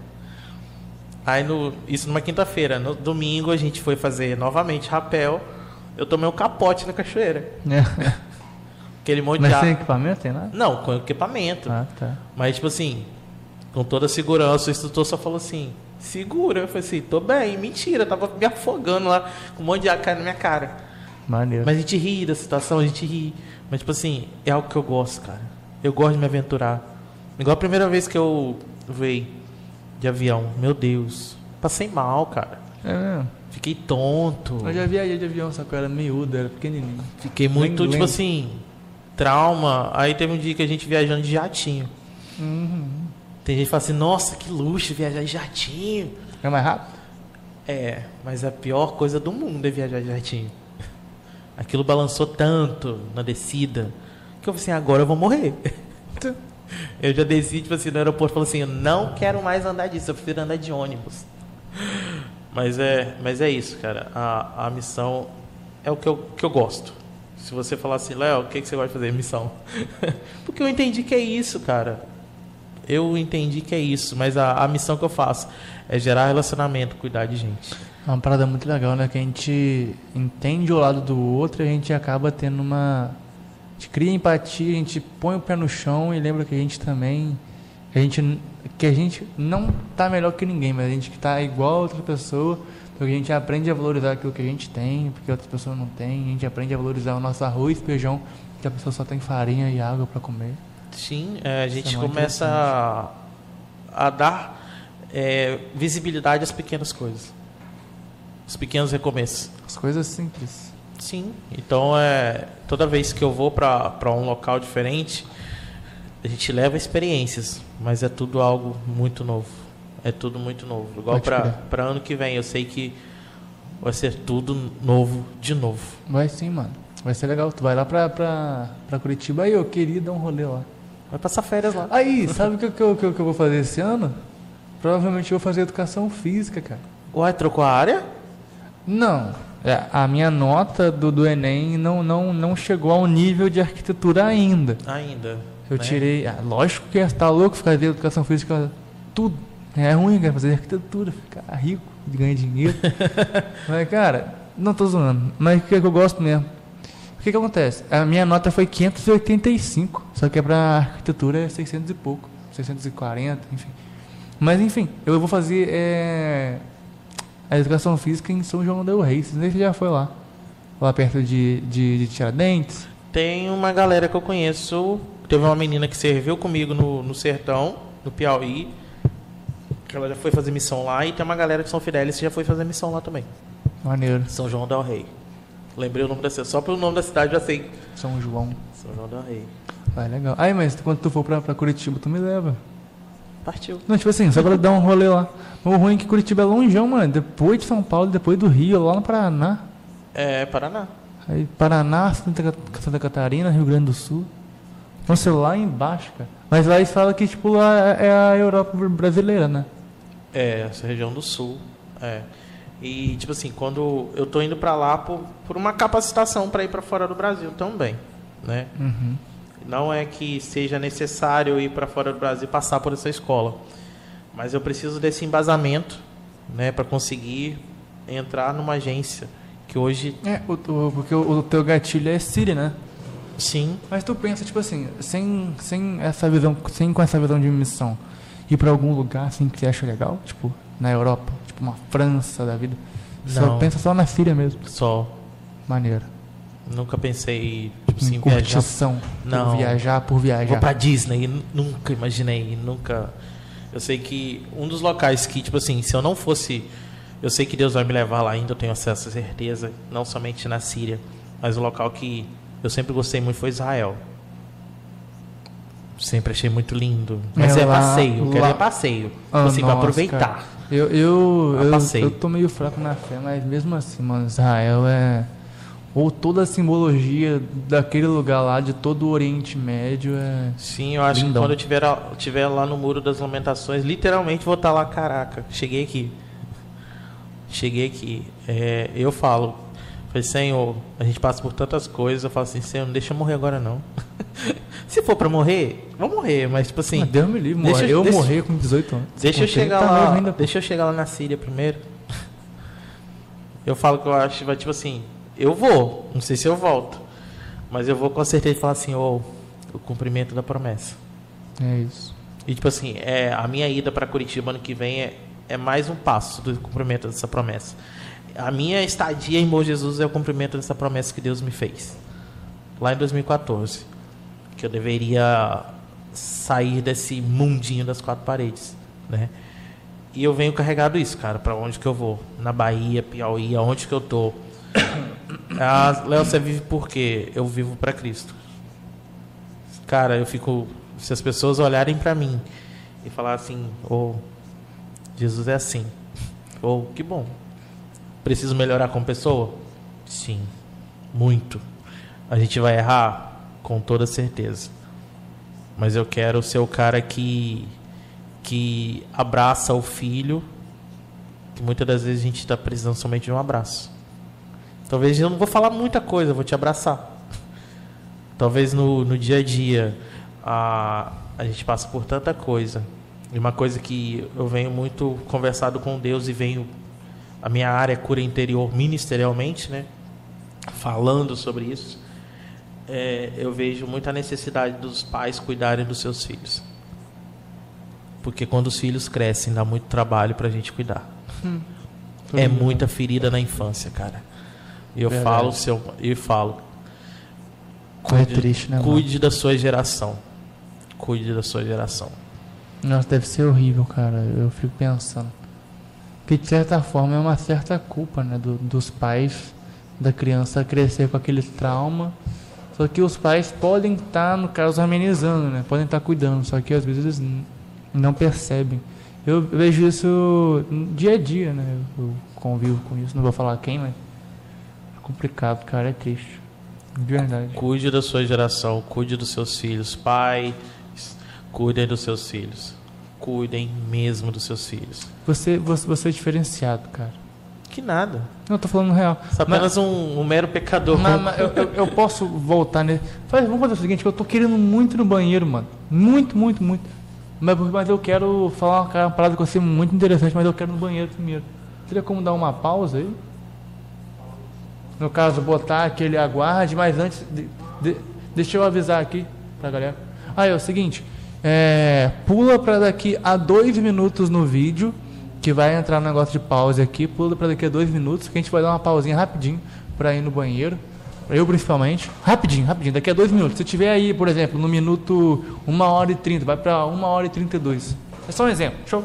Aí, no, isso numa quinta-feira. No domingo a gente foi fazer novamente rapel. Eu tomei um capote na cachoeira. É. Aquele monte de Mas ar. sem equipamento, tem nada? Não, com equipamento. Ah, tá. Mas, tipo assim, com toda a segurança, o instrutor só falou assim: segura. Eu falei assim: tô bem. Mentira, tava me afogando lá, com um monte de caindo na minha cara. Maneiro. Mas a gente ri da situação, a gente ri. Mas, tipo assim, é algo que eu gosto, cara. Eu gosto de me aventurar. Igual a primeira vez que eu voei de avião. Meu Deus. Passei mal, cara. É mesmo. Fiquei tonto. Eu já viajei de avião, só que eu era miúdo, era pequenininho. Fiquei muito, tipo assim, trauma. Aí teve um dia que a gente viajando de jatinho. Uhum. Tem gente que fala assim, nossa, que luxo viajar de jatinho. É mais rápido? É, mas a pior coisa do mundo é viajar de jatinho. Aquilo balançou tanto na descida que eu falei assim, agora eu vou morrer. Eu já desci, tipo assim, no aeroporto, falei assim, eu não quero mais andar disso, eu prefiro andar de ônibus. Mas é, mas é isso, cara. A, a missão é o que eu, que eu gosto. Se você falar assim, Léo, o que, que você vai fazer? Missão. Porque eu entendi que é isso, cara. Eu entendi que é isso, mas a, a missão que eu faço é gerar relacionamento, cuidar de gente. É uma parada muito legal, né? Que a gente entende o lado do outro e a gente acaba tendo uma. A gente cria empatia, a gente põe o pé no chão e lembra que a gente também. Que a gente, que a gente não tá melhor que ninguém, mas a gente que tá igual a outra pessoa. Porque a gente aprende a valorizar aquilo que a gente tem, porque outra pessoa não tem. A gente aprende a valorizar o nosso arroz e feijão, que a pessoa só tem farinha e água para comer. Sim, é, a gente é começa a, a dar é, visibilidade às pequenas coisas. Os pequenos recomeços. As coisas simples. Sim, então é, toda vez que eu vou para um local diferente, a gente leva experiências, mas é tudo algo muito novo. É tudo muito novo. Igual para ano que vem, eu sei que vai ser tudo novo de novo. Vai sim, mano. Vai ser legal. Tu vai lá pra, pra, pra Curitiba. Aí, eu queria dar um rolê lá. Vai passar férias lá. Aí, sabe o que, que, eu- que, eu- que eu vou fazer esse ano? Provavelmente eu vou fazer educação física, cara. Uai, trocou a área? Não. É, a minha nota do, do Enem não, não, não chegou ao nível de arquitetura ainda. Ainda. Eu né? tirei. ah, lógico que tá louco fazer educação física, tudo. É ruim, cara, fazer arquitetura, ficar rico, ganhar dinheiro. Mas, cara, não tô zoando. Mas o que, é que eu gosto mesmo? O que, que acontece? A minha nota foi 585, só que é pra arquitetura é 600 e pouco, 640, enfim. Mas enfim, eu vou fazer é, a educação física em São João del Rei. Não sei se você já foi lá. Lá perto de, de, de Tiradentes. Tem uma galera que eu conheço. Teve uma menina que serviu comigo no, no sertão, no Piauí. Que ela já foi fazer missão lá. E tem uma galera de São Fidélis que já foi fazer missão lá também. Maneiro. São João del Rei. Lembrei o nome da cidade. Só pelo nome da cidade já sei. São João. São João del Rei. Ah, legal. Aí, mas quando tu for pra, pra Curitiba, tu me leva. Partiu. Não, tipo assim, só pra dar um rolê lá. O ruim é que Curitiba é longeão, mano. Depois de São Paulo, depois do Rio, lá no Paraná. É, Paraná. Aí Paraná, Santa, Santa Catarina, Rio Grande do Sul. Então, sei lá embaixo, cara. Mas lá eles falam que, tipo, lá é a Europa brasileira, né? É, essa região do sul. É. E, tipo assim, quando eu tô indo pra lá por, por uma capacitação para ir para fora do Brasil também, né? Uhum. Não é que seja necessário ir para fora do Brasil passar por essa escola, mas eu preciso desse embasamento, né, para conseguir entrar numa agência que hoje, É, o, o- porque o, o teu gatilho é Síria, né? sim, Mas tu pensa, tipo assim, sem, sem essa visão, sem com essa visão de missão, ir pra algum lugar assim que você acha legal, tipo, na Europa, uma França da vida. Só Não. pensa só na Síria mesmo. só Maneiro. nunca pensei tipo assim, em viajar. Não. Por viajar por viajar. Vou pra Disney, nu- nunca imaginei, nunca. Eu sei que um dos locais que, tipo assim, se eu não fosse. Eu sei que Deus vai me levar lá ainda, eu tenho acesso à certeza, não somente na Síria, mas o local que eu sempre gostei muito foi Israel. Sempre achei muito lindo. Mas É, é, lá- passeio, eu quero lá- ir a passeio. Ah, assim, nossa, aproveitar. cara. Eu, eu, A eu, eu tô meio fraco na fé, mas mesmo assim, mano, Israel é. Ou toda a simbologia daquele lugar lá, de todo o Oriente Médio, é. Sim, eu acho Lindão. que quando eu tiver, tiver lá no Muro das Lamentações, literalmente vou estar lá, caraca, cheguei aqui. Cheguei aqui. É, eu falo, falei, Senhor, a gente passa por tantas coisas, eu falo assim, Senhor, não deixa eu morrer agora não. Se for pra morrer, vou morrer, mas tipo assim, Ah, Deus me livre, deixa- morrer. eu deixa- morrer com 18 anos. deixa eu chegar 30 lá, ainda, deixa eu chegar lá na Síria primeiro. Eu falo que eu acho, vai tipo assim, eu vou, não sei se eu volto, mas eu vou com certeza falar assim, ô, o cumprimento da promessa. É isso. E tipo assim, é, a minha ida para Curitiba ano que vem é, é mais um passo do cumprimento dessa promessa. A minha estadia em Bom Jesus é o cumprimento dessa promessa que Deus me fez. Lá em 2014. Que eu deveria sair desse mundinho das quatro paredes, né? E eu venho carregado isso, cara, para onde que eu vou? Na Bahia, Piauí, aonde que eu tô? Ah, Léo, você vive por quê? Eu vivo para Cristo. Cara, eu fico. Se as pessoas olharem para mim e falar assim, ou Jesus é assim, ou que bom. Preciso melhorar como pessoa? Sim, muito. A gente vai errar? Com toda certeza. Mas eu quero ser o cara que que abraça o filho, que muitas das vezes a gente está precisando somente de um abraço. Talvez eu não vou falar muita coisa, eu vou te abraçar. Talvez no, no dia a dia a, a gente passa por tanta coisa. E uma coisa que eu venho muito conversado com Deus e venho. A minha área é cura interior ministerialmente, né? Falando sobre isso. é, eu vejo muita necessidade dos pais cuidarem dos seus filhos. Porque quando os filhos crescem, dá muito trabalho para a gente cuidar. É muita ferida na infância, cara. E eu Verdade. falo, seu, eu falo, É triste, né, cuide da sua geração. Cuide da sua geração. Nossa, deve ser horrível, cara. Eu fico pensando. Que de certa forma é uma certa culpa, né? do- dos pais da criança crescer com aquele trauma. Só que os pais podem estar, no caso, amenizando, né? Podem estar cuidando. Só que às vezes eles não percebem. Eu vejo isso dia a dia, né? Eu convivo com isso. Não vou falar quem, mas. É complicado, cara. É triste. De verdade. Cuide da sua geração, cuide dos seus filhos. Pais, cuidem dos seus filhos. Cuidem mesmo dos seus filhos. Você, você, você é diferenciado, cara. Que nada. Não, eu tô falando real. Você é apenas um, um mero pecador. Mas, mas eu, eu- eu posso voltar nele. Faz, vamos fazer o seguinte, que eu tô querendo muito no banheiro, mano. Muito, muito, muito. Mas, mas eu quero falar uma, uma parada que eu sei muito interessante, mas eu quero no banheiro primeiro. Teria como dar uma pausa aí? No caso, botar aquele aguarde, mas antes. de- de- deixa eu avisar aqui pra galera. Ah, é o seguinte. É, pula pra daqui a dois minutos no vídeo, que vai entrar um negócio de pause aqui. Pula pra daqui a dois minutos, que a gente vai dar uma pausinha rapidinho pra ir no banheiro. Eu principalmente. Rapidinho, rapidinho. Daqui a dois minutos. Se tiver aí, por exemplo, no minuto 1 hora e 30, vai pra 1 hora e 32. É só um exemplo. Show.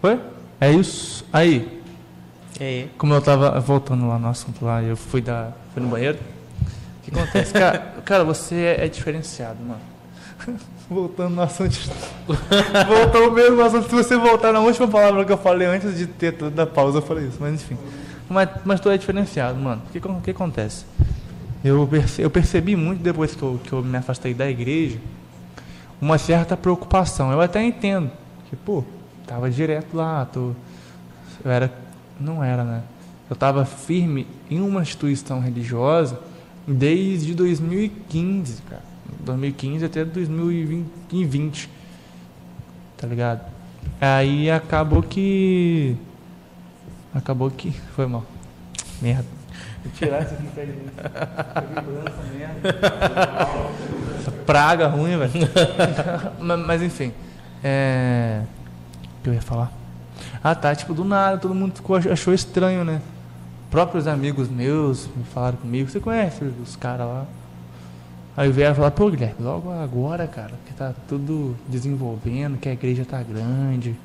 Foi? É isso. Aí, É. como eu tava voltando lá no assunto lá, eu fui dar, fui no banheiro. O que acontece? cara, cara, você é, é diferenciado, mano. Voltando no assunto. Voltou mesmo no assunto. Se você voltar na última palavra que eu falei antes de ter toda a pausa, eu falei isso, mas enfim. Mas, mas tu é diferenciado, mano. O que, que acontece? Eu, perce, eu percebi muito depois que eu, que eu me afastei da igreja uma certa preocupação. Eu até entendo. Que, pô, tava direto lá, tô, eu era. Não era, né? Eu tava firme em uma instituição religiosa desde 2015, cara. 2015 até 2020. Tá ligado? Aí acabou que. Acabou que. Foi mal. Merda. Vou tirar isso aqui merda. Essa praga ruim, velho. mas, mas, enfim. É. O que eu ia falar? Ah tá, tipo, do nada, todo mundo ficou, achou estranho, né? Próprios amigos meus me falaram comigo, você conhece os caras lá? Aí vieram falar, pô Guilherme, logo agora, cara, que tá tudo desenvolvendo, que a igreja tá grande,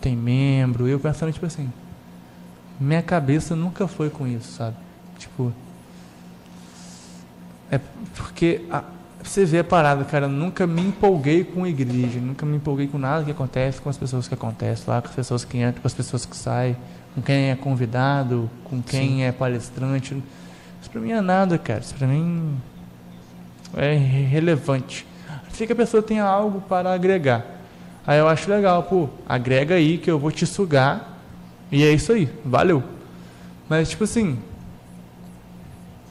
tem membro, eu pensando, tipo assim, minha cabeça nunca foi com isso, sabe? Tipo, é porque a, você vê a parada, cara, eu nunca me empolguei com a igreja, nunca me empolguei com nada que acontece, com as pessoas que acontecem lá, com as pessoas que entram, com as pessoas que saem, com quem é convidado, com quem Sim. é palestrante. Isso pra mim é nada, cara. Isso pra mim é relevante. Assim que a pessoa tenha algo para agregar. Aí eu acho legal, pô, agrega aí que eu vou te sugar. E é isso aí, valeu. Mas tipo assim,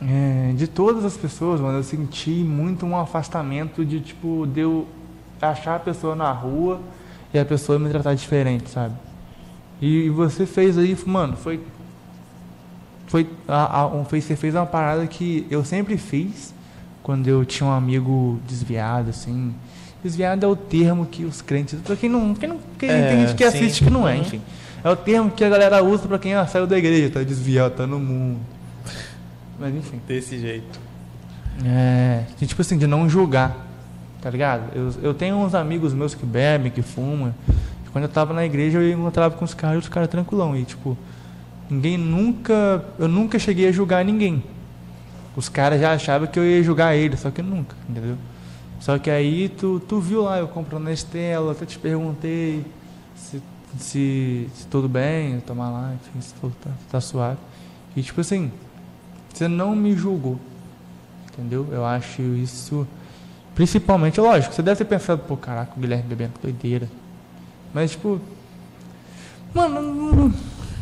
é, de todas as pessoas, mano, eu senti muito um afastamento de tipo, de eu achar a pessoa na rua e a pessoa me tratar diferente, sabe? E você fez aí, mano, foi. Foi. A, a, você fez uma parada que eu sempre fiz quando eu tinha um amigo desviado, assim. Desviado é o termo que os crentes. Pra quem não. Quem não quem é, tem gente que sim. assiste que não é, enfim. É o termo que a galera usa pra quem saiu da igreja, tá desviado, tá no mundo. Mas enfim. Desse jeito. É. De, tipo assim, de não julgar. Tá ligado? Eu, eu tenho uns amigos meus que bebem, que fumam. Quando eu tava na igreja, eu encontrava com os caras, os caras tranquilão. E tipo, ninguém nunca. Eu nunca cheguei a julgar ninguém. Os caras já achavam que eu ia julgar ele, só que nunca, entendeu? Só que aí tu, tu viu lá, eu comprando na Estela, até te perguntei se, se, se tudo bem, tomar lá, enfim, se tudo tá, tá suave. E tipo assim, você não me julgou. Entendeu? Eu acho isso. Principalmente, lógico, você deve ter pensado, pô, caraca, o Guilherme bebendo doideira. Mas, tipo. Mano,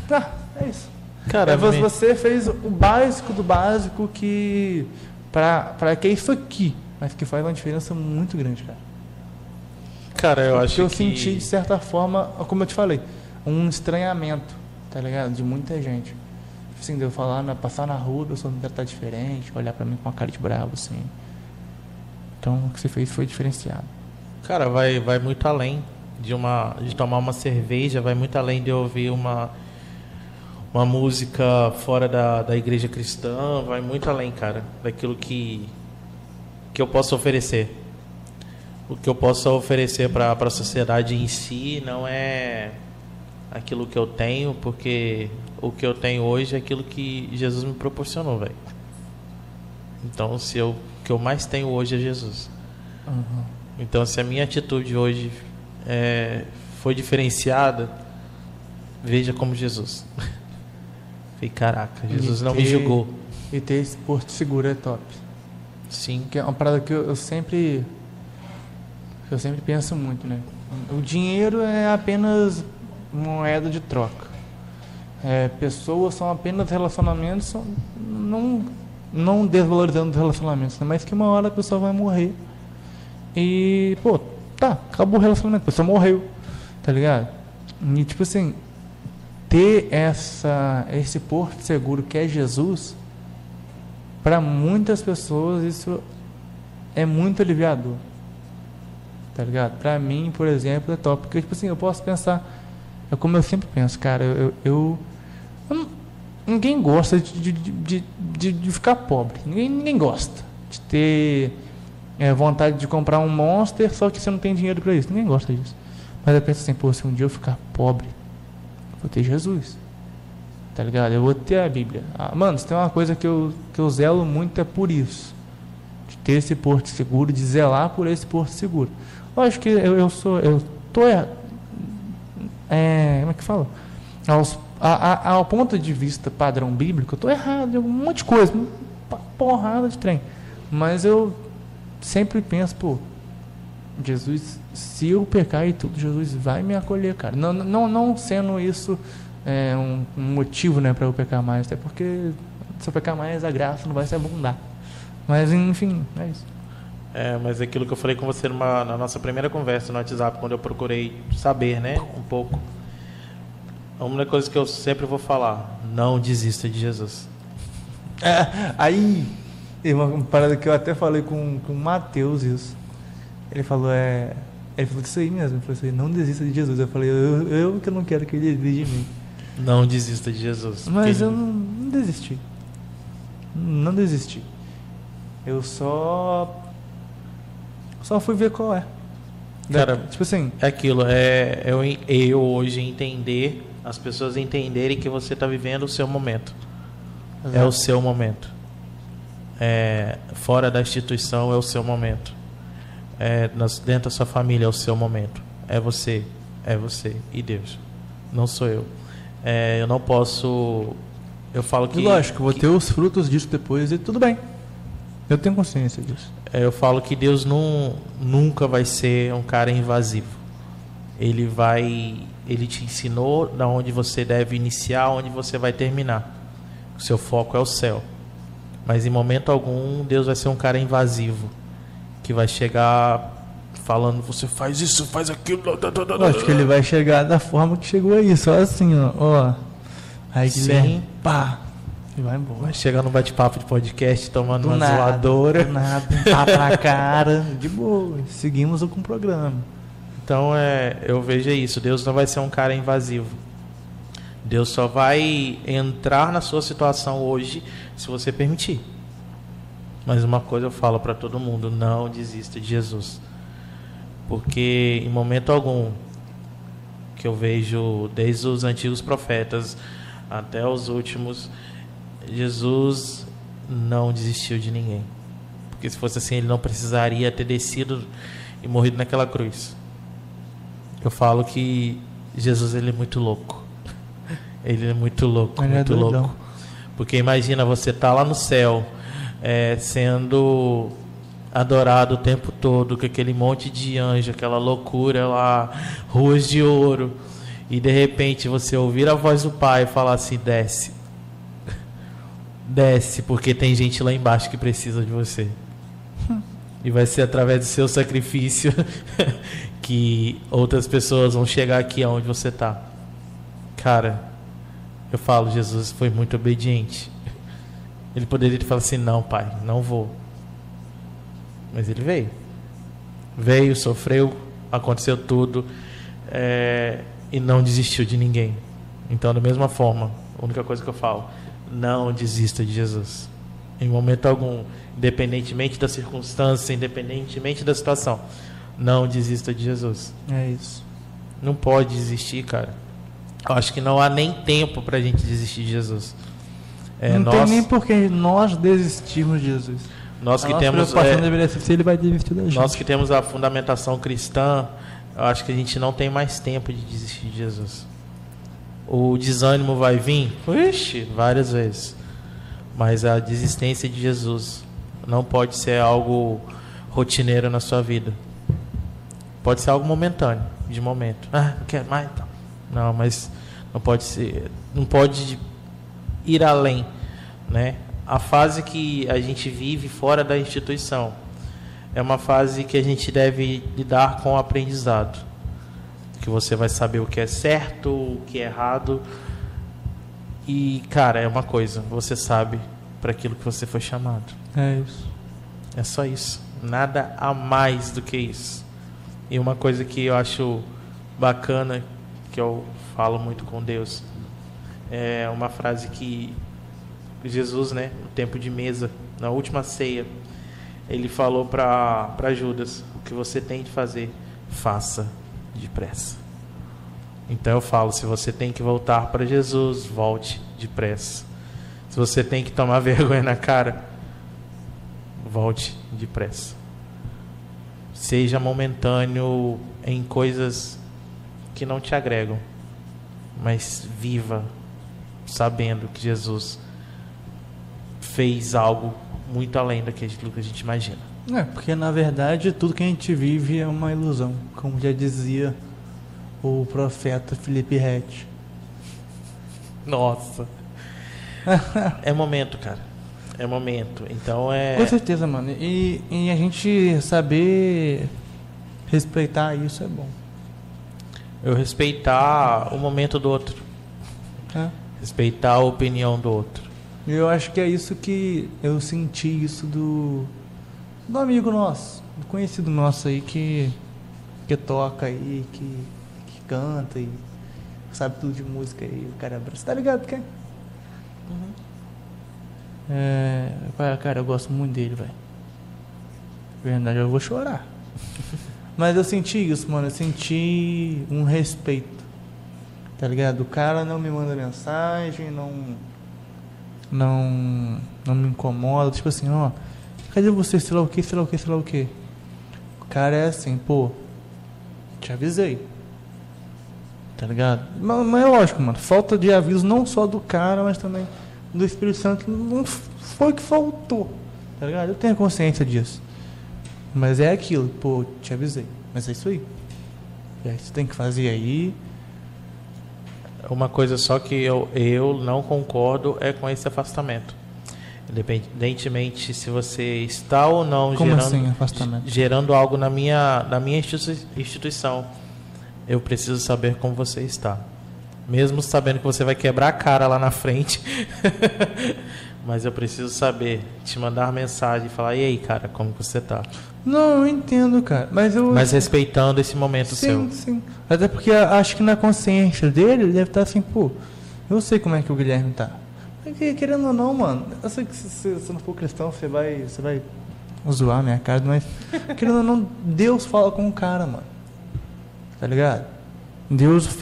tá, é isso. Cara, é, você fez o básico do básico que. Pra, pra que é isso aqui. Mas que faz uma diferença muito grande, cara. Cara, eu Porque acho eu que. eu senti, de certa forma, como eu te falei, um estranhamento, tá ligado? De muita gente. Assim, de eu falar, na, passar na rua, a pessoa me tratar diferente, olhar para mim com uma cara de bravo, assim. Então, o que você fez foi diferenciado. Cara, vai, vai muito além de uma de tomar uma cerveja, vai muito além de ouvir uma uma música fora da, da igreja cristã, vai muito além, cara, daquilo que que eu posso oferecer. O que eu posso oferecer para a sociedade em si não é aquilo que eu tenho, porque o que eu tenho hoje é aquilo que Jesus me proporcionou, velho. Então, se eu, o que eu mais tenho hoje é Jesus. Uhum. Então, se a minha atitude hoje é, foi diferenciada, veja como Jesus. Falei, caraca, Jesus e não ter, me julgou. E ter esse porto seguro é top. Sim. Que é uma parada que eu, eu sempre. Eu sempre penso muito, né? O dinheiro é apenas moeda de troca. É, pessoas são apenas relacionamentos, não, não desvalorizando os relacionamentos, né? mas que uma hora a pessoa vai morrer. E, pô, tá, acabou o relacionamento, a pessoa morreu, tá ligado? E, tipo assim, ter essa, esse porto seguro que é Jesus, para muitas pessoas isso é muito aliviador. Tá ligado? Para mim, por exemplo, é top. Porque, tipo assim, eu posso pensar, é como eu sempre penso, cara, eu, eu, eu ninguém gosta de, de, de, de, ficar pobre. Ninguém, ninguém gosta de ter é, vontade de comprar um Monster, só que você não tem dinheiro para isso. Ninguém gosta disso. Mas eu penso assim, pô, se um dia eu ficar pobre, eu vou ter Jesus. Tá ligado? Eu vou ter a Bíblia. Ah, mano, se tem uma coisa que eu, que eu zelo muito é por isso. De ter esse porto seguro, de zelar por esse porto seguro. Lógico que eu, eu sou. Eu tô. É, como é que fala? Aos, a, a, ao ponto de vista padrão bíblico, eu tô errado em um monte de coisa. Uma porrada de trem. Mas eu sempre penso, pô, Jesus, se eu pecar e tudo, Jesus vai me acolher, cara. Não, não, não sendo isso é, um, um, motivo né, para eu pecar mais, até porque se eu pecar mais, a graça não vai se abundar. Mas, enfim, é isso. É, mas aquilo que eu falei com você numa, na nossa primeira conversa no WhatsApp, quando eu procurei saber, né, um pouco. Uma das coisas que eu sempre vou falar, não desista de Jesus. É, aí uma parada que eu até falei com, com o Matheus isso. Ele falou, é. Ele falou isso aí mesmo, ele falou assim, não desista de Jesus. Eu falei, eu, eu que não quero que ele desista de mim. Não desista de Jesus. Mas eu não, não desisti. Não desisti. Eu só. Só fui ver qual é. Cara, tipo assim. É aquilo, é eu, eu hoje entender, as pessoas entenderem que você está vivendo o seu momento. Exato. É o seu momento é, fora da instituição é o seu momento. É, nas, dentro da sua família é o seu momento. É você, é você e Deus. Não sou eu. É, eu não posso. Eu falo que. E lógico, vou que, ter os frutos disso depois e tudo bem. Eu tenho consciência disso. É, eu falo que Deus não, nunca vai ser um cara invasivo. Ele vai. Ele te ensinou da onde você deve iniciar, onde você vai terminar. O seu foco é o céu. Mas em momento algum Deus vai ser um cara invasivo que vai chegar falando você faz isso, faz aquilo. Eu acho que ele vai chegar da forma que chegou aí, só assim, ó. ó. Aí Sim. pá. E vai embora. Vai chegar no bate-papo de podcast tomando do uma nada, zoadora. Do nada, tapa na cara. De boa. Seguimos com o programa. Então é, eu vejo isso. Deus não vai ser um cara invasivo. Deus só vai entrar na sua situação hoje se você permitir. Mas uma coisa eu falo para todo mundo: não desista de Jesus. Porque em momento algum que eu vejo desde os antigos profetas até os últimos, Jesus não desistiu de ninguém. Porque se fosse assim, ele não precisaria ter descido e morrido naquela cruz. Eu falo que Jesus ele é muito louco. Ele é muito louco, ele é muito é louco. Porque imagina você tá lá no céu, é, sendo adorado o tempo todo, com aquele monte de anjo, aquela loucura lá, ruas de ouro, e de repente você ouvir a voz do Pai falar assim: desce, desce, porque tem gente lá embaixo que precisa de você. E vai ser através do seu sacrifício que outras pessoas vão chegar aqui aonde você está. Cara, eu falo, Jesus foi muito obediente. Ele poderia falar assim: não, pai, não vou. Mas ele veio. Veio, sofreu, aconteceu tudo é, e não desistiu de ninguém. Então, da mesma forma, a única coisa que eu falo: não desista de Jesus. Em momento algum, independentemente da circunstância, independentemente da situação, não desista de Jesus. É isso. Não pode desistir, cara. Eu acho que não há nem tempo para a gente desistir de Jesus. É, não nós, tem nem porque nós desistirmos de Jesus. Nós que temos é, deveria ser se ele vai desistir da gente. Nós que temos a fundamentação cristã, eu acho que a gente não tem mais tempo de desistir de Jesus. O desânimo vai vir, Ixi, várias vezes. Mas a desistência de Jesus não pode ser algo rotineiro na sua vida. Pode ser algo momentâneo, de momento. Ah, não quero mais, então. Não, mas não pode ser, não pode ir além, né? A fase que a gente vive fora da instituição é uma fase que a gente deve lidar com o aprendizado, que você vai saber o que é certo, o que é errado. E, cara, é uma coisa, você sabe para aquilo que você foi chamado. É isso. É só isso. Nada a mais do que isso. E uma coisa que eu acho bacana que eu falo muito com Deus. É uma frase que Jesus, né, no tempo de mesa, na última ceia, ele falou para Judas: o que você tem de fazer, faça depressa. Então eu falo: se você tem que voltar para Jesus, volte depressa. Se você tem que tomar vergonha na cara, volte depressa. Seja momentâneo em coisas que não te agregam, mas viva sabendo que Jesus fez algo muito além daquilo que a gente imagina. É, porque na verdade tudo que a gente vive é uma ilusão, como já dizia o profeta Felipe Rett. Nossa. é momento, cara. É momento. Então é. Com certeza, mano. E, e a gente saber respeitar isso é bom. Eu respeitar o momento do outro. É. Respeitar a opinião do outro. Eu acho que é isso que eu senti isso do, do amigo nosso, do conhecido nosso aí que, que toca aí, que, que canta e sabe tudo de música aí, o cara abraça. Tá ligado, quem? Uhum. É, cara, eu gosto muito dele, velho. Verdade, eu vou chorar. Mas eu senti isso, mano. Eu senti um respeito. Tá ligado? O cara não me manda mensagem, não não não me incomoda, tipo assim, ó, cadê você, sei lá o que, sei lá o que, sei lá o que. O cara é assim, pô, te avisei. Tá ligado? Mas, mas é lógico, mano, falta de aviso não só do cara, mas também do Espírito Santo não foi que faltou. Tá ligado? Eu tenho consciência disso. Mas é aquilo, pô, te avisei. Mas é isso aí. E aí você tem que fazer aí uma coisa só que eu, eu não concordo é com esse afastamento. Independentemente se você está ou não Como gerando, assim, afastamento? gerando algo na minha, na minha instituição, eu preciso saber como você está. Mesmo sabendo que você vai quebrar a cara lá na frente. Mas eu preciso saber, te mandar mensagem e falar, e aí, cara, como você está? Não, eu entendo, cara. Mas eu. Mas respeitando esse momento sim, seu. Sim, sim. Até porque acho que na consciência dele, ele deve estar assim, pô, eu sei como é que o Guilherme Querendo ou não, mano, eu sei que se você não for cristão, você vai. Você vai zoar minha cara, mas. querendo ou não, Deus fala com o cara, mano. Tá ligado? Deus